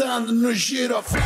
dançando no giroflão.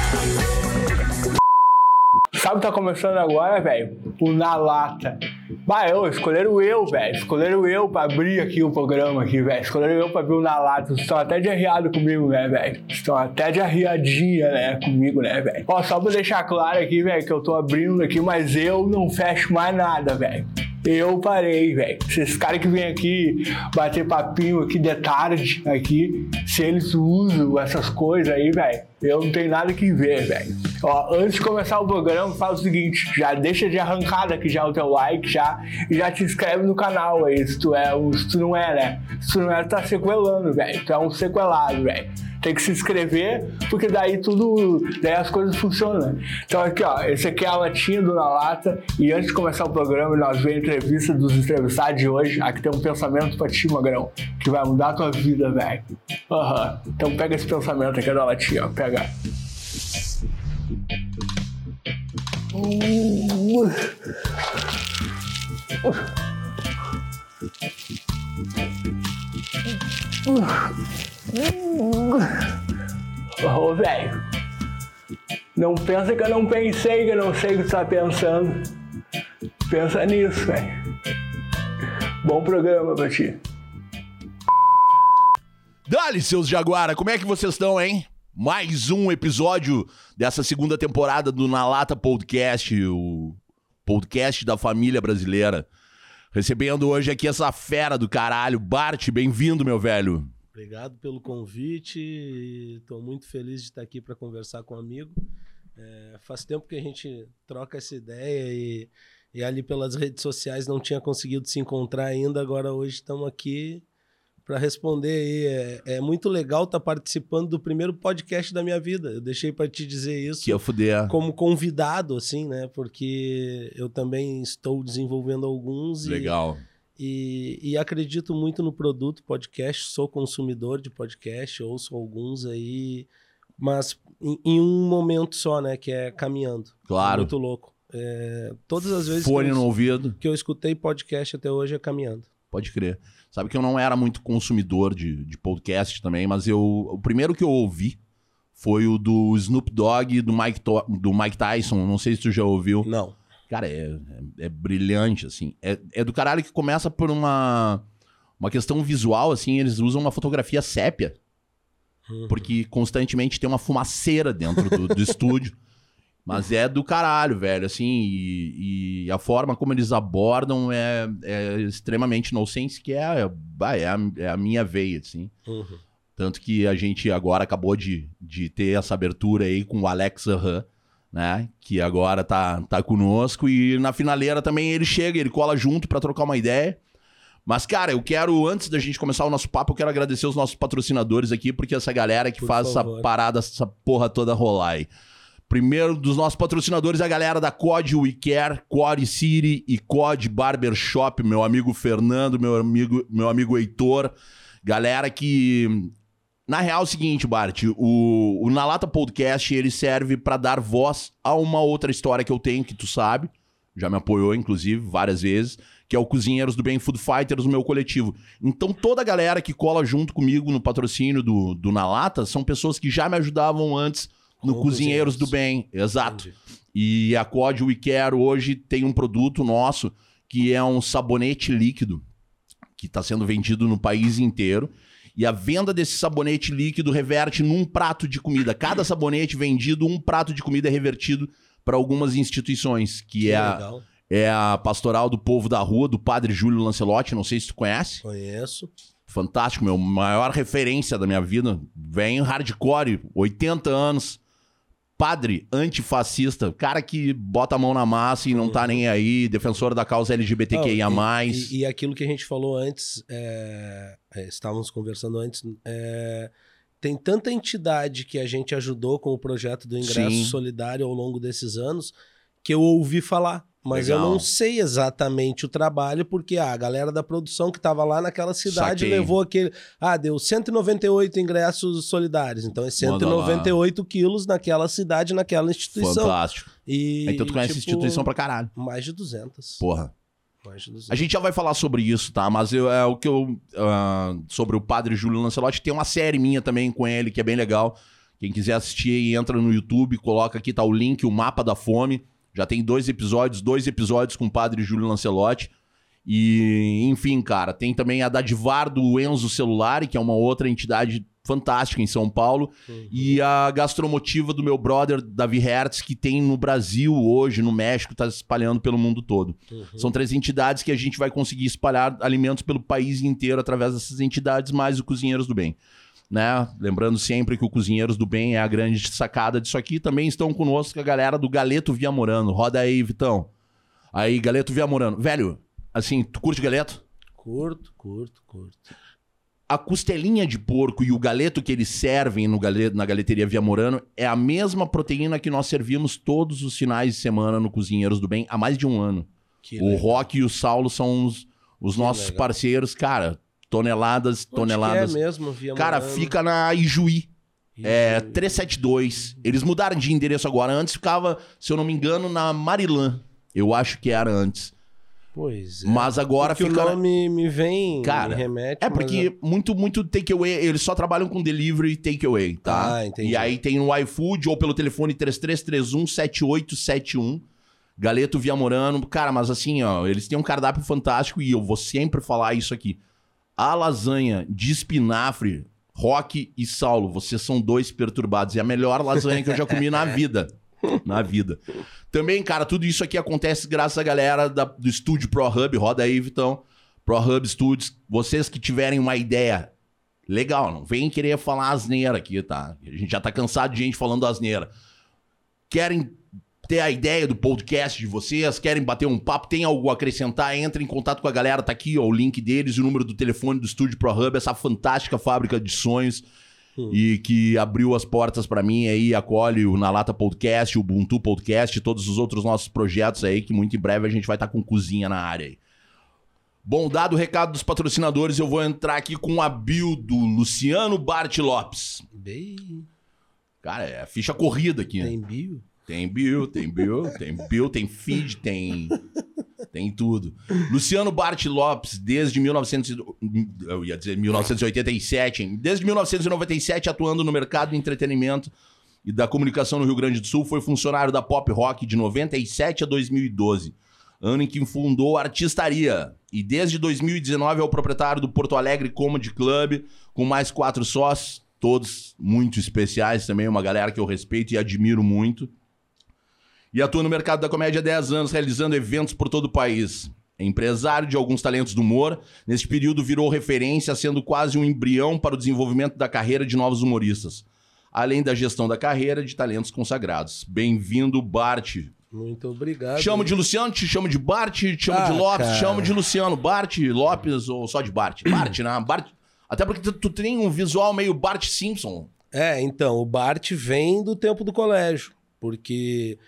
Sabe o que tá começando agora, velho? O Na Lata. Bah, eu, escolheram eu, velho. Escolheram eu pra abrir aqui o programa aqui, velho. Escolheram eu pra abrir o Na Lata. Vocês estão até de arriado comigo, né, velho? Estão até de arriadinha, né, comigo, né, velho? Ó, só pra deixar claro aqui, velho, que eu tô abrindo aqui, mas eu não fecho mais nada, velho. Eu parei, velho. Esses caras que vêm aqui bater papinho aqui de tarde, aqui, se eles usam essas coisas aí, velho, eu não tenho nada que ver, velho. Ó, antes de começar o programa, faz o seguinte, já deixa de arrancada aqui já o teu like já e já te inscreve no canal aí, se tu é, se tu não é, né? Se tu não é, tu tá sequelando, velho. Tu é um sequelado, velho tem que se inscrever, porque daí tudo, daí as coisas funcionam. Então aqui, ó, esse aqui é a latinha do Na Lata, e antes de começar o programa, nós vemos a entrevista dos entrevistados de hoje. Aqui tem um pensamento pra ti, Magrão, que vai mudar a tua vida, velho. Aham. Uhum. Então pega esse pensamento aqui da latinha, ó, pega. Uh. Ô, velho. Não pensa que eu não pensei, que eu não sei o que tu tá pensando. Pensa nisso, velho. Bom programa pra ti. Dale, seus Jaguara, como é que vocês estão, hein? Mais um episódio dessa segunda temporada do Na Lata Podcast, o podcast da família brasileira. Recebendo hoje aqui essa fera do caralho. Bart, bem-vindo, meu velho. Obrigado pelo convite. Estou muito feliz de estar aqui para conversar com um amigo. É, faz tempo que a gente troca essa ideia e, e ali pelas redes sociais não tinha conseguido se encontrar ainda. Agora hoje estamos aqui para responder aí. É, é, muito legal estar tá participando do primeiro podcast da minha vida. Eu deixei para te dizer isso. Que eu fuder. Como convidado, assim, né? Porque eu também estou desenvolvendo alguns. Legal. E e, e, acredito muito no produto podcast, sou consumidor de podcast, ouço alguns aí, mas em, em um momento só, né? Que é caminhando. Claro. É muito louco. É, todas as vezes Fone que eu, no ouvido. que eu escutei podcast até hoje é caminhando. Pode crer. Sabe que eu não era muito consumidor de, de podcast também, mas eu o primeiro que eu ouvi foi o do Snoop Dogg do Mike, do Mike Tyson. Não sei se tu já ouviu. Não. Cara, é, é, é brilhante, assim. É, é do caralho que começa por uma, uma questão visual, assim. Eles usam uma fotografia sépia. Uhum. Porque constantemente tem uma fumaceira dentro do, do estúdio. Mas é do caralho, velho, assim, e, e, a forma como eles abordam é, é extremamente nonsense, que é, é, é, a, é a minha veia, assim. Uhum. Tanto que a gente agora acabou de, de ter essa abertura aí com o Alex Aham, né? Que agora tá, tá conosco. E na finaleira também ele chega, ele cola junto para trocar uma ideia. Mas, cara, eu quero, antes da gente começar o nosso papo, eu quero agradecer os nossos patrocinadores aqui, porque essa galera que Por faz favor. essa parada, essa porra toda rolar aí. Primeiro dos nossos patrocinadores é a galera da COD WeCare, COD City e COD Barbershop, meu amigo Fernando, meu amigo, meu amigo Heitor. Galera que na real é o seguinte, Bart, o, o Na Lata Podcast ele serve para dar voz a uma outra história que eu tenho, que tu sabe, já me apoiou, inclusive, várias vezes, que é o Cozinheiros do Bem Food Fighters, o meu coletivo. Então, toda a galera que cola junto comigo no patrocínio do, do Na Lata são pessoas que já me ajudavam antes no Cozinheiros do Bem. Exato. Entendi. E a Code We Care hoje tem um produto nosso que é um sabonete líquido que está sendo vendido no país inteiro e a venda desse sabonete líquido reverte num prato de comida. Cada sabonete vendido, um prato de comida é revertido para algumas instituições, que, que é, a, é a Pastoral do Povo da Rua, do Padre Júlio Lancelotti. Não sei se tu conhece. Conheço. Fantástico, meu. Maior referência da minha vida. Vem hardcore, 80 anos padre antifascista, cara que bota a mão na massa e não tá nem aí, defensor da causa LGBTQIA+. Não, e, e, aquilo que a gente falou antes, é, é, estávamos conversando antes, é, tem tanta entidade que a gente ajudou com o projeto do ingresso Sim. solidário ao longo desses anos que eu ouvi falar. Mas Legal. eu não sei exatamente o trabalho, porque ah, a galera da produção que estava lá naquela cidade Saquei. levou aquele. Ah, deu 198 ingressos solidários. Então é 198 quilos naquela cidade, naquela instituição. Fantástico. E, então tu conhece tipo, instituição pra caralho. Mais de 200. Porra. A gente já vai falar sobre isso, tá? Mas eu, é o que eu. Uh, sobre o padre Júlio Lancelotti, tem uma série minha também com ele que é bem legal Quem quiser assistir, entra no YouTube, coloca aqui, tá o link, o mapa da fome. Já tem dois episódios, dois episódios com o padre Júlio Lancelotti. E, enfim, cara, tem também a Dadivar do Enzo Celular, que é uma outra entidade fantástica em São Paulo. Uhum. E a gastromotiva do meu brother, Davi Hertz, que tem no Brasil hoje, no México, está espalhando pelo mundo todo. Uhum. São três entidades que a gente vai conseguir espalhar alimentos pelo país inteiro através dessas entidades, mais o Cozinheiros do Bem. Né? Lembrando sempre que o Cozinheiros do Bem é a grande sacada disso aqui. Também estão conosco a galera do Galeto Viamorano. Roda aí, Vitão. Aí, Galeto Viamorano. Velho, assim, tu curte galeto? Curto, curto, curto a costelinha de porco e o galeto que eles servem no galeto, na galeteria Viamorano é a mesma proteína que nós servimos todos os finais de semana no Cozinheiros do Bem há mais de um ano. Que o legal. Rock e o Saulo são os, os nossos legal. parceiros, cara. Toneladas, Onde toneladas. é mesmo, Viamorano? Cara, fica na Ijuí. Ijuí. É 372. Eles mudaram de endereço agora. Antes ficava, se eu não me engano, na Marilã. Eu acho que era antes. Pois é. Mas agora porque fica. O nome me vem, Cara, me remete. É porque é... muito, muito takeaway, eles só trabalham com delivery e takeaway, tá? Ah, entendi. E aí tem no iFood ou pelo telefone 3331 7871. Galeto Viamorano. Cara, mas assim, ó, eles têm um cardápio fantástico e eu vou sempre falar isso aqui. A lasanha de espinafre, Rock e Saulo, vocês são dois perturbados. É a melhor lasanha que eu já comi na vida. Na vida. Também, cara, tudo isso aqui acontece graças à galera da, do estúdio Pro Hub. Roda aí, Vitão. Pro Hub Studios. Vocês que tiverem uma ideia legal, não vem querer falar asneira aqui, tá? A gente já tá cansado de gente falando asneira. Querem ter a ideia do podcast de vocês, querem bater um papo, tem algo a acrescentar, entre em contato com a galera, tá aqui, ó, o link deles, o número do telefone do Estúdio Pro Hub, essa fantástica fábrica de sonhos Hum. E que abriu as portas para mim aí, acolhe o Na Lata Podcast, o Ubuntu Podcast, todos os outros nossos projetos aí, que muito em breve a gente vai estar tá com cozinha na área aí. Bom, dado o recado dos patrocinadores, eu vou entrar aqui com a bio do Luciano Bart Lopes. Bem... Cara, é ficha corrida aqui. Tem bio? Tem bio, tem bio, tem bio, tem feed, tem tem tudo. Luciano Bart Lopes, desde 1900, eu ia dizer 1987, desde 1997 atuando no mercado de entretenimento e da comunicação no Rio Grande do Sul, foi funcionário da Pop Rock de 97 a 2012, ano em que fundou a Artistaria. E desde 2019 é o proprietário do Porto Alegre Comedy Club, com mais quatro sócios, todos muito especiais também, uma galera que eu respeito e admiro muito e atua no mercado da comédia há 10 anos, realizando eventos por todo o país. É empresário de alguns talentos do humor. Neste período virou referência, sendo quase um embrião para o desenvolvimento da carreira de novos humoristas, além da gestão da carreira de talentos consagrados. Bem-vindo, Bart. Muito obrigado. Chamo de Luciano, te chamo de Bart, te chamo ah, de Lopes, cara. chamo de Luciano. Bart, Lopes ou só de Bart? Bart, né? Bart. Até porque tu, tu tem um visual meio Bart Simpson. É, então, o Bart vem do tempo do colégio, porque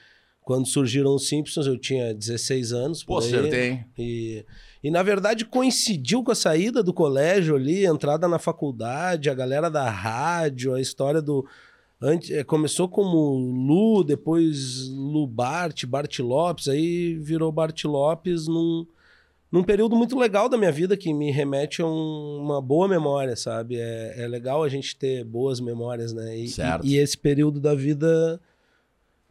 quando surgiram os Simpsons, eu tinha 16 anos. Pô, acertei. E, e, na verdade, coincidiu com a saída do colégio ali, entrada na faculdade, a galera da rádio, a história do. Antes, é, começou como Lu, depois Lu Bart, Bart Lopes, aí virou Bart Lopes num, num período muito legal da minha vida que me remete a um, uma boa memória, sabe? É, é legal a gente ter boas memórias, né? E, certo. E, e esse período da vida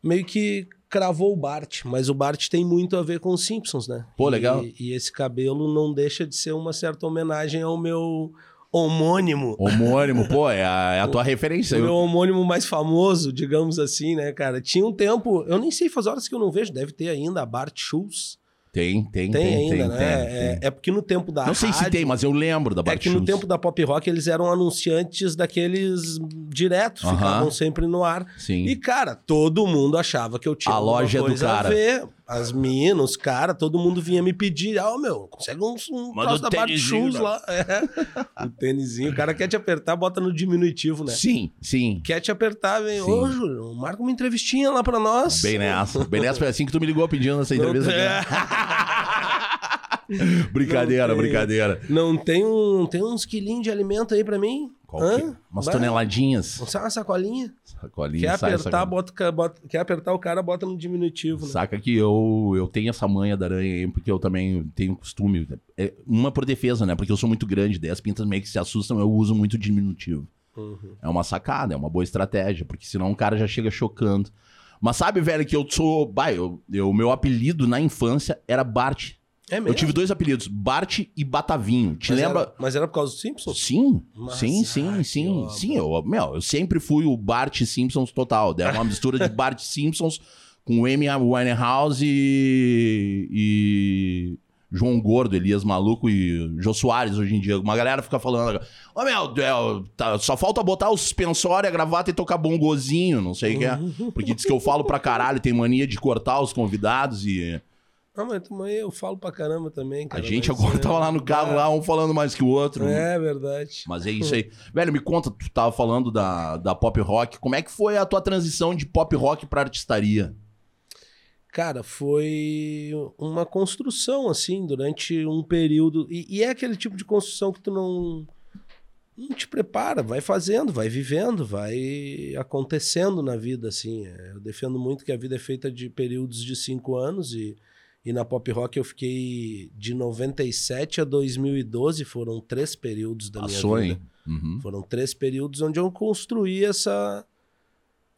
meio que cravou o Bart, mas o Bart tem muito a ver com os Simpsons, né? Pô, legal. E, e esse cabelo não deixa de ser uma certa homenagem ao meu homônimo. Homônimo, pô, é a, é a tua referência. O meu homônimo mais famoso, digamos assim, né, cara? Tinha um tempo, eu nem sei faz horas que eu não vejo, deve ter ainda a Bart Schultz. Tem, tem, tem. Tem ainda, tem, né? Tem, é, é, porque no tempo da. Não sei rádio, se tem, mas eu lembro da Bart É que no tempo da pop rock eles eram anunciantes daqueles diretos, uh -huh. ficavam sempre no ar. Sim. E, cara, todo mundo achava que eu tinha a loja do cara. a ver as minas, os caras, todo mundo vinha me pedir, ah, oh, meu, consegue um, um troço da Bart Shoes né? lá. É. o tênisinho, o cara quer te apertar, bota no diminutivo, né? Sim, sim. Quer te apertar, vem, ô, oh, Júlio, marca uma entrevistinha lá pra nós. Bem nessa. Bem nessa, foi assim que tu me ligou pedindo essa entrevista. brincadeira, não tem, brincadeira. Não tem, um, tem uns quilinhos de alimento aí pra mim? Que? Umas Vai. toneladinhas. Não sai uma sacolinha? Sacolinha, quer apertar, bota, bota, quer apertar o cara, bota no diminutivo. Né? Saca que eu, eu tenho essa manha da aranha aí, porque eu também tenho costume. É, uma por defesa, né? Porque eu sou muito grande, daí as pintas meio que se assustam, eu uso muito diminutivo. Uhum. É uma sacada, é uma boa estratégia, porque senão o cara já chega chocando. Mas sabe, velho, que eu sou. Bah, eu, eu, meu apelido na infância era Bart. É mesmo? Eu tive dois apelidos, Bart e Batavinho. Te mas lembra? Era, mas era por causa do Simpsons? Sim, mas, sim, sim, ai, sim. Sim, eu, meu, eu sempre fui o Bart Simpsons total. Era uma mistura de Bart Simpsons com Amy Winehouse e, e João Gordo, Elias Maluco e Jô Soares hoje em dia. Uma galera fica falando, ô oh, meu, é, tá, só falta botar o suspensório, a gravata e tocar bongozinho, não sei o que é. Porque diz que eu falo pra caralho, tem mania de cortar os convidados e... Não, mas também eu falo pra caramba também, cara. A gente agora é... tava lá no carro, é... lá, um falando mais que o outro. É, verdade. Mas é isso aí. Velho, me conta, tu tava falando da, da pop rock. Como é que foi a tua transição de pop rock pra artistaria? Cara, foi uma construção, assim, durante um período. E, e, é aquele tipo de construção que tu não, não te prepara, vai fazendo, vai vivendo, vai acontecendo na vida, assim. É, eu defendo muito que a vida é feita de períodos de cinco anos e, e na pop rock eu fiquei de 97 a 2012, foram três períodos da Passou, minha vida. Uhum. Foram três períodos onde eu construí essa.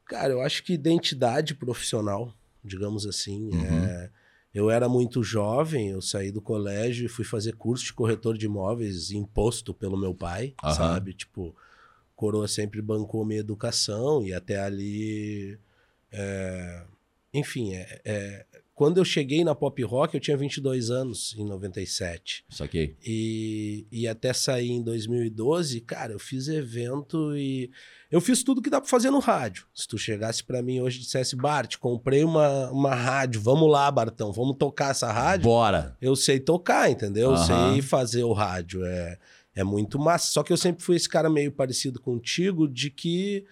Cara, eu acho que identidade profissional digamos assim. Uhum. É, eu era muito jovem, eu saí do colégio e fui fazer curso de corretor de imóveis imposto pelo meu pai, uhum. sabe? Tipo, coroa sempre bancou minha educação e até ali. É, enfim, é, é, quando eu cheguei na pop rock, eu tinha 22 anos em 97. Saquei. E, e até sair em 2012, cara, eu fiz evento e. Eu fiz tudo que dá pra fazer no rádio. Se tu chegasse para mim hoje e dissesse, Bart, comprei uma, uma rádio, vamos lá, Bartão, vamos tocar essa rádio? Bora. Eu sei tocar, entendeu? Eu sei fazer o rádio. É, é muito massa. Só que eu sempre fui esse cara meio parecido contigo, de que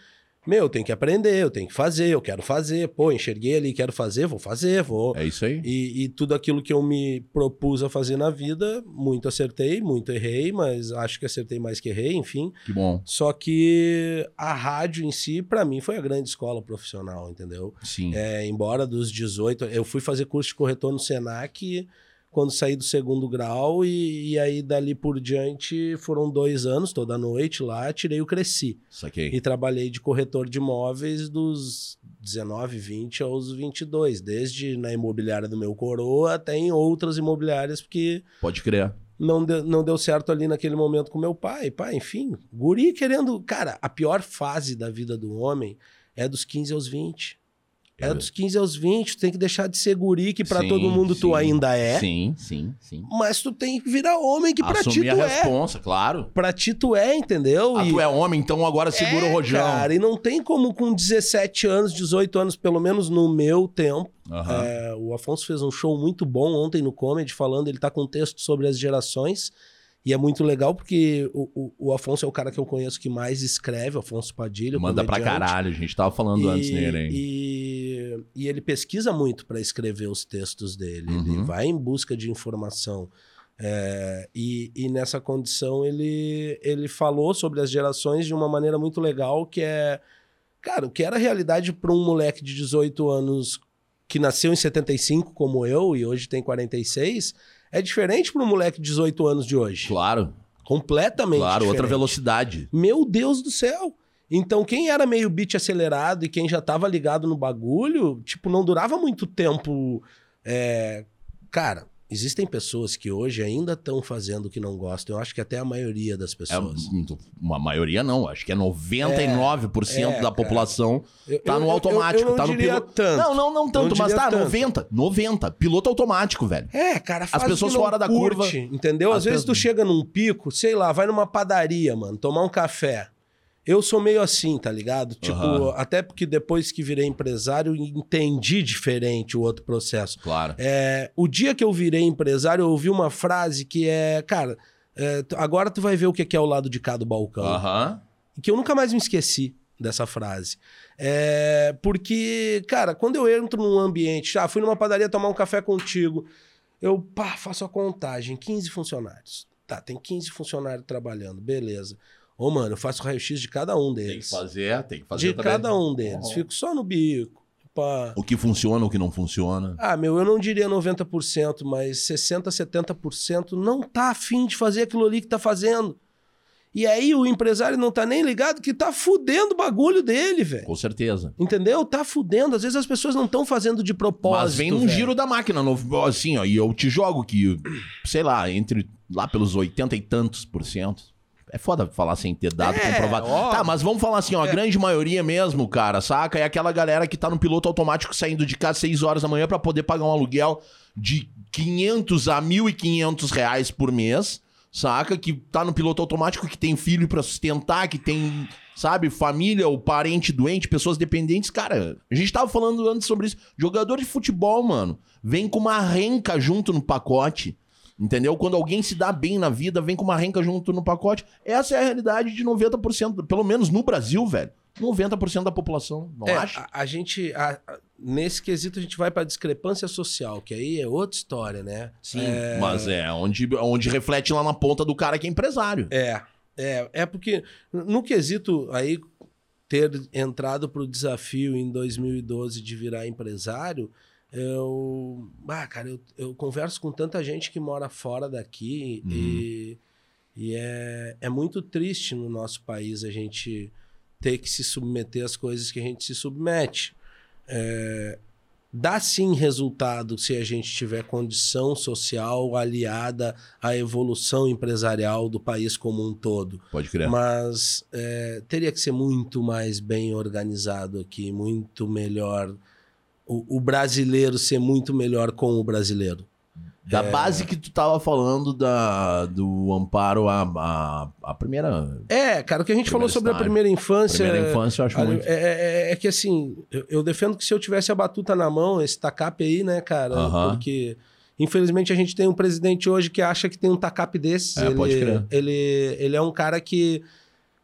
meu, eu tenho que aprender, eu tenho que fazer, eu quero fazer. Pô, enxerguei ali, quero fazer, vou fazer, vou. É isso aí. E, e, tudo aquilo que eu me propus a fazer na vida, muito acertei, muito errei, mas acho que acertei mais que errei, enfim. Que bom. Só que a rádio em si, para mim, foi a grande escola profissional, entendeu? Sim. É, embora dos 18, eu fui fazer curso de corretor no Senac quando saí do segundo grau e, e, aí dali por diante foram dois anos, toda noite lá, tirei o Cresci. Saquei. E trabalhei de corretor de imóveis dos 19, 20 aos 22, desde na imobiliária do meu coroa até em outras imobiliárias, porque... Pode crer. Não deu, não deu certo ali naquele momento com meu pai. Pai, enfim, guri querendo... Cara, a pior fase da vida do homem é dos 15 aos 20. É dos 15 aos 20, tu tem que deixar de ser guri, que pra sim, todo mundo sim, tu ainda é. Sim, sim, sim. Mas tu tem que virar homem, que pra Assumir ti tu a é. responsa, claro. Pra ti tu é, entendeu? Ah, e... tu é homem, então agora segura é, o rojão. Cara, e não tem como com 17 anos, 18 anos, pelo menos no meu tempo. Uhum. É, o Afonso fez um show muito bom ontem no Comedy, falando, ele tá com um texto sobre as gerações. E é muito legal porque o, o, o, Afonso é o cara que eu conheço que mais escreve, Afonso Padilha. Manda pra caralho, a gente tava falando e, antes nele, hein? E, e ele pesquisa muito para escrever os textos dele. Uhum. Ele vai em busca de informação. É, e, e, nessa condição ele, ele falou sobre as gerações de uma maneira muito legal, que é. Cara, o que era realidade para um moleque de 18 anos que nasceu em 75, como eu, e hoje tem 46 é diferente para um moleque de 18 anos de hoje. Claro. Completamente Claro, diferente. outra velocidade. Meu Deus do céu. Então, quem era meio beat acelerado e quem já tava ligado no bagulho, tipo, não durava muito tempo. É... Cara, Existem pessoas que hoje ainda estão fazendo o que não gostam. Eu acho que até a maioria das é, pessoas. É, uma maioria não, acho que é 99% é, é, da população cara. tá no automático, eu, eu, eu tá no piloto. Tanto. Não, não, não tanto, não mas tá tanto. 90, 90, piloto automático, velho. É, cara, as pessoas fora da curte, curva, entendeu? Às vezes tu chega num pico, sei lá, vai numa padaria, mano, tomar um café. Eu sou meio assim, tá ligado? Tipo, uhum. até porque depois que virei empresário, entendi diferente o outro processo. Claro. É, o dia que eu virei empresário, eu ouvi uma frase que é, cara, é, agora tu vai ver o que é o lado de cá do balcão. Uhum. Que eu nunca mais me esqueci dessa frase. É, porque, cara, quando eu entro num ambiente, ah, fui numa padaria tomar um café contigo, eu pá, faço a contagem, 15 funcionários. Tá, tem 15 funcionários trabalhando, beleza. Ô, mano, eu faço raio-x de cada um deles. Tem que fazer, tem que fazer De também. cada um deles. Uhum. Fico só no bico. Pá. O que funciona, o que não funciona. Ah, meu, eu não diria 90%, mas 60%, 70% não tá afim de fazer aquilo ali que tá fazendo. E aí o empresário não tá nem ligado que tá fudendo o bagulho dele, velho. Com certeza. Entendeu? Tá fudendo. Às vezes as pessoas não estão fazendo de propósito. Mas vem num velho. giro da máquina, no- assim, ó, e eu te jogo que, sei lá, entre lá pelos 80 e tantos por cento. É foda falar sem ter dado É, comprovado. Tá, mas vamos falar assim, ó, a É. grande maioria mesmo, cara, saca? É aquela galera que tá no piloto automático saindo de casa 6 horas da manhã pra poder pagar um aluguel de 500 a 1.500 reais por mês, saca? Que tá no piloto automático, que tem filho pra sustentar, que tem, sabe, família ou parente doente, pessoas dependentes. Cara, a gente tava falando antes sobre isso. Jogador de futebol, mano, vem com uma renca junto no pacote. Entendeu? Quando alguém se dá bem na vida, vem com uma renca junto no pacote. Essa é a realidade de 90%, pelo menos no Brasil, velho. 90% da população, não É, acha? a, a gente, a- a- nesse quesito, a gente vai pra discrepância social, que aí é outra história, né? Sim, É, mas é onde, onde reflete lá na ponta do cara que é empresário. É, é, é porque no quesito aí ter entrado pro desafio em 2012 de virar empresário, eu, ah, cara, eu, eu converso com tanta gente que mora fora daqui e, e é, é muito triste no nosso país a gente ter que se submeter às coisas que a gente se submete. É, dá sim resultado se a gente tiver condição social aliada à evolução empresarial do país como um todo. Pode crer. Mas é, teria que ser muito mais bem organizado aqui, muito melhor. O, o brasileiro ser muito melhor com o brasileiro. Da base que tu tava falando da, do amparo à, à, à primeira, É, cara, o que a gente falou sobre a estágio. primeira infância. primeira infância, eu acho Olha, muito. É, é- é que assim, eu, eu defendo que se eu tivesse a batuta na mão, esse tacape aí, né, cara? Aham. Porque, infelizmente, a gente tem um presidente hoje que acha que tem um tacape desses. É, ele, pode crer. Ele, ele é um cara que.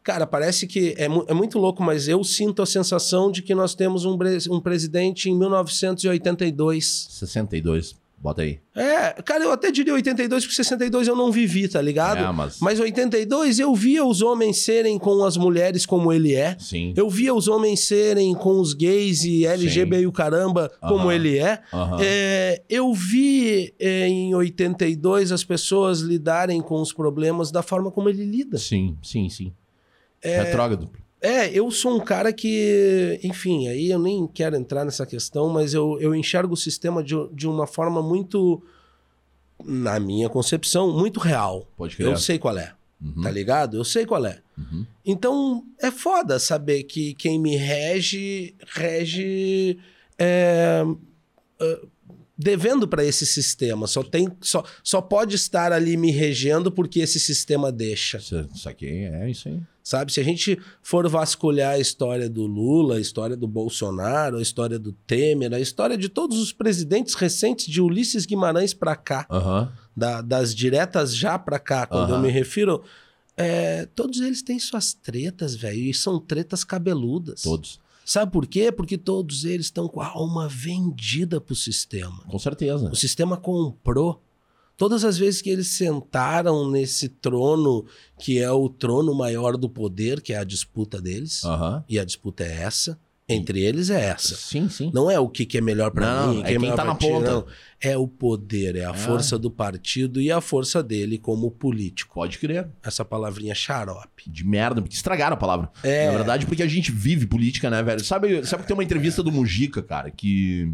Cara, parece que é, mu- é muito louco, mas eu sinto a sensação de que nós temos um, um presidente em 1982. 62. Bota aí. É, cara, eu até diria 82, porque 62 eu não vivi, tá ligado? É, mas- Mas 82 eu via os homens serem com as mulheres como ele é. Sim. Eu via os homens serem com os gays e LGB e o caramba como ele é. Aham. É, eu vi é, em 82 as pessoas lidarem com os problemas da forma como ele lida. Sim, sim, sim. Retrógrado. É, eu sou um cara que, enfim, aí eu nem quero entrar nessa questão, mas eu, eu enxergo o sistema de, de uma forma muito, na minha concepção, muito real. Pode crer. Eu sei qual é, Uhum. tá ligado? Eu sei qual é. Uhum. Então, é foda saber que quem me rege, rege é, é, devendo para esse sistema. Só, tem, só, só pode estar ali me regendo porque esse sistema deixa. Isso, isso aqui é isso aí. Sabe? Se a gente for vasculhar a história do Lula, a história do Bolsonaro, a história do Temer, a história de todos os presidentes recentes de Ulisses Guimarães para cá, da- das diretas já para cá, quando eu me refiro, é, todos eles têm suas tretas, velho, e são tretas cabeludas. Todos. Sabe por quê? Porque todos eles estão com a alma vendida pro sistema. Com certeza. O sistema comprou. Todas as vezes que eles sentaram nesse trono, que é o trono maior do poder, que é a disputa deles, Aham. e a disputa é essa, entre eles é essa. Sim, sim. Não é o que, que é melhor pra Não, mim, é quem, é quem melhor tá na ti, ponta. não. É o poder, é a É. força do partido e a força dele como político. Pode crer. Essa palavrinha xarope. De merda, porque estragaram a palavra. É. Na verdade, porque a gente vive política, né, velho? Sabe, sabe que tem uma entrevista do Mujica, cara, que,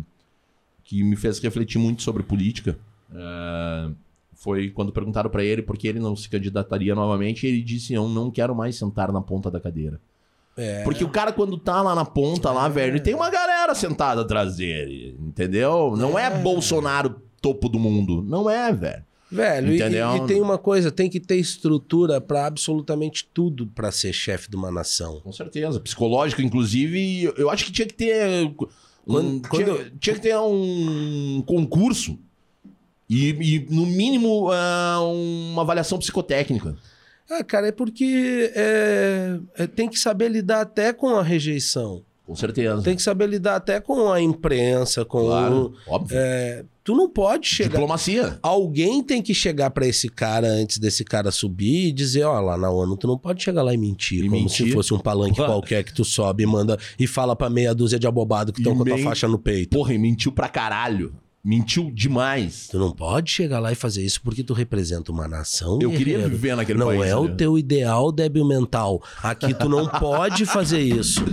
que me fez refletir muito sobre política. É, foi quando perguntaram pra ele por que ele não se candidataria novamente, ele disse: Eu não quero mais sentar na ponta da cadeira. É. Porque o cara, quando tá lá na ponta, lá, velho, tem uma galera sentada atrás dele, entendeu? Não é, Bolsonaro topo do mundo. Não é, velho. Velho, e, e tem uma coisa, tem que ter estrutura pra absolutamente tudo pra ser chefe de uma nação. Com certeza. Psicológico, inclusive, eu acho que tinha que ter. um- Quando- tinha, quando- tinha que ter um concurso. E, e, no mínimo, ah, uma avaliação psicotécnica. Ah, cara, é porque é, é, tem que saber lidar até com a rejeição. Com certeza. Tem que saber lidar até com a imprensa, com. Claro, óbvio. É, tu não pode chegar. Diplomacia. Alguém tem que chegar pra esse cara antes desse cara subir e dizer, ó, lá na ONU tu não pode chegar lá e mentir, E como mentir. se fosse um palanque Claro. qualquer que tu sobe e manda e fala pra meia dúzia de abobado que estão com a tua faixa no peito. Porra, e mentiu pra caralho. Mentiu demais. Tu não pode chegar lá e fazer isso porque tu representa uma nação. Eu queria guerreiro. viver naquele Não país. é o né? teu ideal débil mental. Aqui tu não pode fazer isso.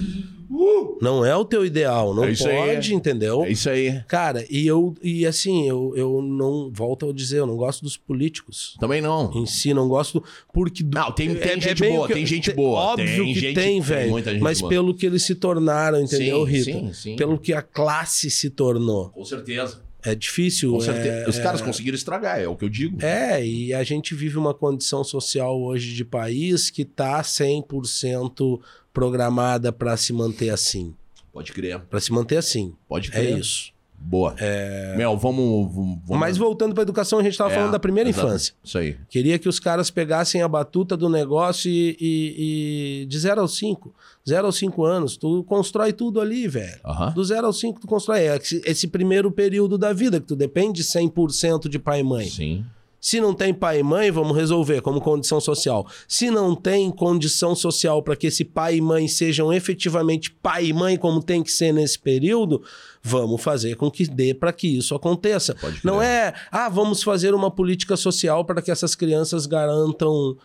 Não é o teu ideal, não É isso aí. pode, entendeu? É isso aí. Cara, e eu e assim, eu, eu não volto a dizer, eu não gosto dos políticos Também não. em si, não gosto porque do- Não, tem, tem é- é gente o boa, que- tem gente te- boa. Óbvio tem que gente, tem, velho. Mas boa. pelo que eles se tornaram, entendeu, sim, Rita? Sim, sim. Pelo que a classe se tornou. Com certeza. É difícil. Com é-. Os é- caras conseguiram estragar, é o que eu digo. É, e a gente vive uma condição social hoje de país que tá 100% programada para se manter assim. Pode crer. Para se manter assim. Pode É crer. isso. Boa. Mel, vamos. vamos Mas voltando para educação, a gente estava É, falando da primeira exato. infância. Isso aí. Queria que os caras pegassem a batuta do negócio e, e- e de 0 aos 5. 0 aos 5 anos, tu constrói tudo ali, velho. Do 0 aos 5 tu constrói. É esse, esse primeiro período da vida, que tu depende 100% de pai e mãe. Sim. Se não tem pai e mãe, vamos resolver como condição social. Se não tem condição social para que esse pai e mãe sejam efetivamente pai e mãe, como tem que ser nesse período, vamos fazer com que dê para que isso aconteça. Não é, ah, vamos fazer uma política social para que essas crianças garantam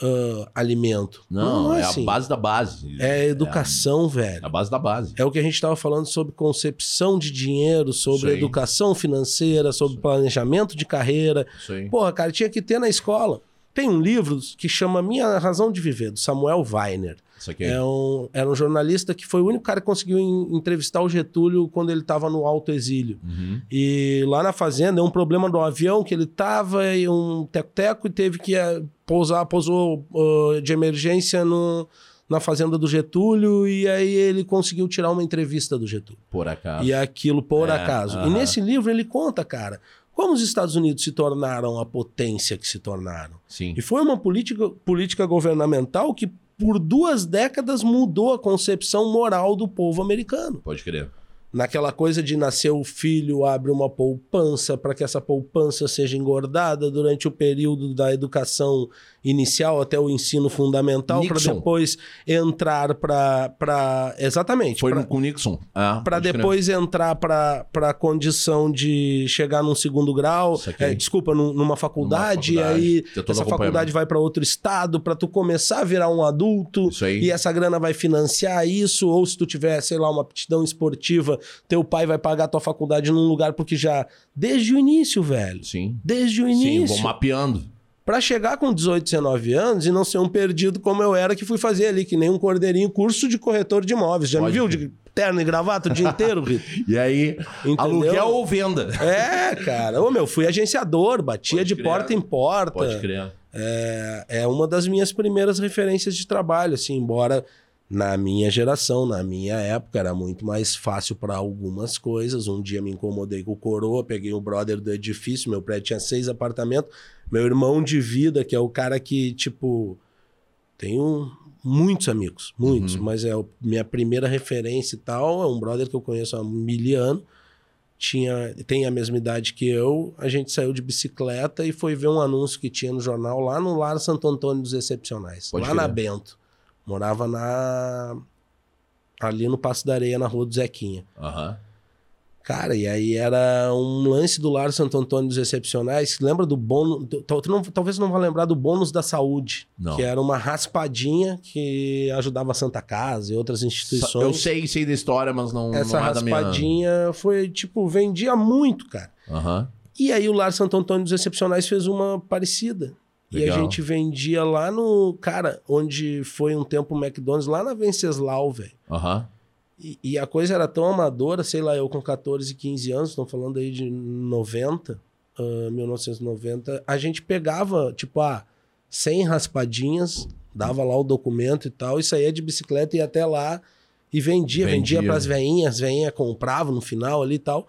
ah, alimento. Não, é, é, assim. a base da base. É educação, É velho. a base da base. É o que a gente estava falando sobre concepção de dinheiro, sobre educação financeira, sobre planejamento de carreira. Isso aí. Porra, cara, tinha que ter na escola. Tem um livro que chama Minha Razão de Viver, do Samuel Weiner. É um, era um jornalista que foi o único cara que conseguiu en- entrevistar o Getúlio quando ele estava no alto exílio. Uhum. E lá na fazenda, deu um problema do avião que ele tava e um teco-teco e teve que eh, pousar, pousou ah, de emergência no, na fazenda do Getúlio e aí ele conseguiu tirar uma entrevista do Getúlio. Por acaso. E aquilo por É, acaso. E aham. nesse livro ele conta, cara, como os Estados Unidos se tornaram a potência que se tornaram. Sim. E foi uma política, política governamental que por duas décadas mudou a concepção moral do povo americano. Pode crer. Naquela coisa de nascer o filho, abre uma poupança para que essa poupança seja engordada durante o período da educação inicial até o ensino fundamental, para depois entrar para. Exatamente. Foi pra- com Nixon. Ah, para pode crer. depois entrar para a condição de chegar num segundo grau, é, desculpa, num- numa faculdade, Numa faculdade, e aí essa faculdade vai para outro estado para tu começar a virar um adulto Isso aí. e essa grana vai financiar isso, ou se tu tiver, sei lá, uma aptidão esportiva, teu pai vai pagar tua faculdade num lugar porque já desde o início, velho. Sim. Desde o Sim, início. vou mapeando. Pra chegar com 18, 19 anos e não ser um perdido como eu era, que fui fazer ali, que nem um cordeirinho, curso de corretor de imóveis. Já Pode me viu de terno e gravata o dia inteiro, Rito? E aí, Entendeu? aluguel ou venda? É, cara. Ô, meu, fui agenciador, batia Pode de crer. porta em porta. Pode crer. É, é uma das minhas primeiras referências de trabalho, assim, embora na minha geração, na minha época, era muito mais fácil para algumas coisas. Um dia me incomodei com o coroa, peguei o brother do edifício, meu prédio tinha seis apartamentos. Meu irmão de vida, que é o cara que, tipo, tenho muitos amigos, muitos, Uhum. mas é a minha primeira referência e tal, é um brother que eu conheço há mil anos. Tinha, tem a mesma idade que eu, a gente saiu de bicicleta e foi ver um anúncio que tinha no jornal lá no Lar Santo Antônio dos Excepcionais, Pode lá na Bento. Morava na ali no Passo da Areia, na rua do Zequinha. Aham. Cara, e aí era um lance do Lar Santo Antônio dos Excepcionais. Lembra do bônus? Talvez não vá lembrar do bônus da saúde. Não. Que era uma raspadinha que ajudava a Santa Casa e outras instituições. Eu sei, sei da história, mas não, Essa não é da minha... raspadinha foi, tipo, vendia muito, cara. Aham. E aí o Lar Santo Antônio dos Excepcionais fez uma parecida. E a Legal. gente vendia lá no. Cara, onde foi um tempo o McDonald's, lá na Venceslau, velho. Aham. E, e a coisa era tão amadora, sei lá, eu com 14, 15 anos, estão falando aí de 90, ah, 1990, a gente pegava, tipo, ah, 100 raspadinhas, dava lá o documento e tal, e saía de bicicleta e ia até lá e vendia, vendia, Vendia. para as veinhas, as veinhas compravam no final ali e tal.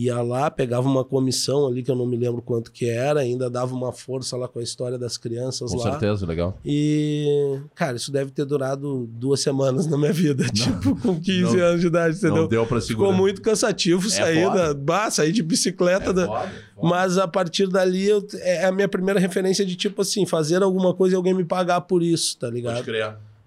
Ia lá, pegava uma comissão ali, que eu não me lembro quanto que era, ainda dava uma força lá com a história das crianças Com lá. certeza, legal. E, cara, isso deve ter durado duas semanas na minha vida. Tipo, com 15 Não- anos de idade, entendeu? Não deu pra segurar. Ficou muito cansativo sair, foda. da, bah, sair de bicicleta. É da- foda, foda. Mas a partir dali eu- é a minha primeira referência de tipo assim, fazer alguma coisa e alguém me pagar por isso, tá Pode ligado?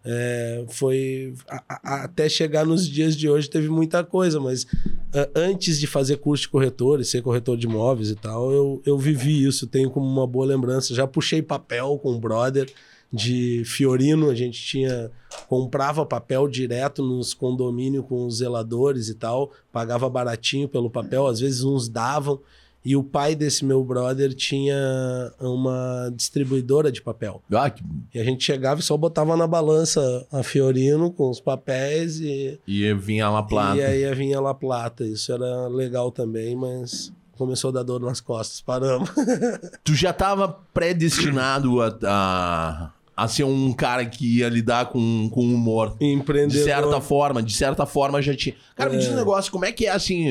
É, foi a, a, até chegar nos dias de hoje teve muita coisa, mas a, antes de fazer curso de corretor e ser corretor de imóveis e tal, eu, eu vivi isso, tenho como uma boa lembrança. Já puxei papel com o brother de Fiorino, a gente tinha comprava papel direto nos condomínios com os zeladores e tal, pagava baratinho pelo papel, às vezes uns davam. E o pai desse meu brother tinha uma distribuidora de papel. Ah, que... E a gente chegava e só botava na balança a Fiorino com os papéis e. E vinha lá plata. E aí vinha lá plata. Isso era legal também, mas começou a dar dor nas costas. Paramos. tu já estava predestinado a, a, a, ser um cara que ia lidar com, com humor. Empreendedor. De certa forma, de certa forma já tinha. Cara, me diz um negócio, como é que é assim,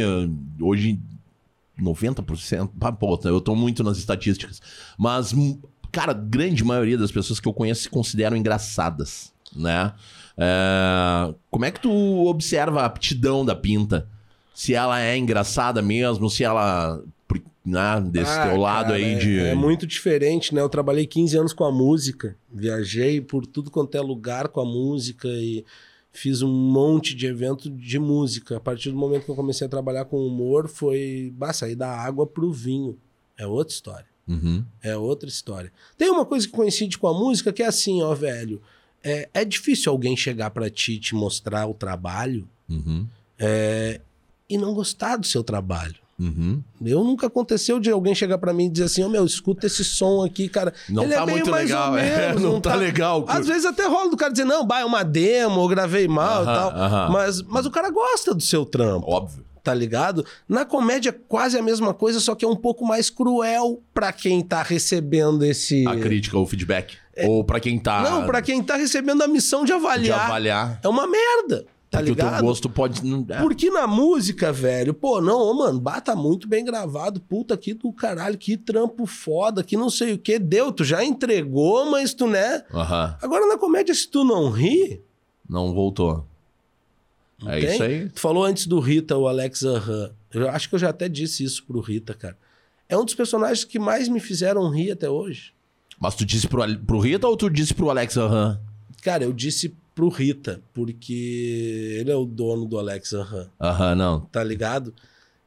hoje 90%. Ah, pô, eu tô muito nas estatísticas. Mas, cara, grande maioria das pessoas que eu conheço se consideram engraçadas, né? É... Como é que tu observa a aptidão da pinta? Se ela é engraçada mesmo, se ela. Né, desse ah, teu lado cara, aí de. É, é muito diferente, né? Eu trabalhei 15 anos com a música, viajei por tudo quanto é lugar com a música e fiz um monte de evento de música. A partir do momento que eu comecei a trabalhar com humor, foi bah, sair da água pro vinho. É outra história. Uhum. É outra história. Tem uma coisa que coincide com a música que é assim, ó, velho. É, é difícil alguém chegar para ti te mostrar o trabalho uhum. é, e não gostar do seu trabalho. Uhum. Eu nunca aconteceu de alguém chegar para mim e dizer assim: Ô oh, meu, escuta esse som aqui, cara. Não Ele tá é muito legal, menos, é. Não, não tá, tá, legal. Às vezes até rola do cara dizer: Não, bah, é uma demo, eu gravei mal e tal. Aham. Mas, mas o cara gosta do seu trampo. Óbvio. Tá ligado? Na comédia, quase a mesma coisa, só que é um pouco mais cruel para quem tá recebendo esse. A crítica, o feedback. É... Ou para quem tá. Não, para quem tá recebendo a missão de avaliar. De avaliar. É uma merda. Tá Porque ligado? o teu gosto pode. É. Porque na música, velho, pô, não, mano, bata muito bem gravado. Puta que do caralho, que trampo foda, que não sei o que. Deu, tu já entregou, mas tu, né? Uhum. Agora na comédia, se tu não ri. Não voltou. Não é tem? isso aí. Tu falou antes do Rita, o Alex Aham. Eu acho que eu já até disse isso pro Rita, cara. É um dos personagens que mais me fizeram rir até hoje. Mas tu disse pro, pro Rita ou tu disse pro Alex Aham? Cara, eu disse pro Rita, porque ele é o dono do Alex Aham. Aham, não. Tá ligado?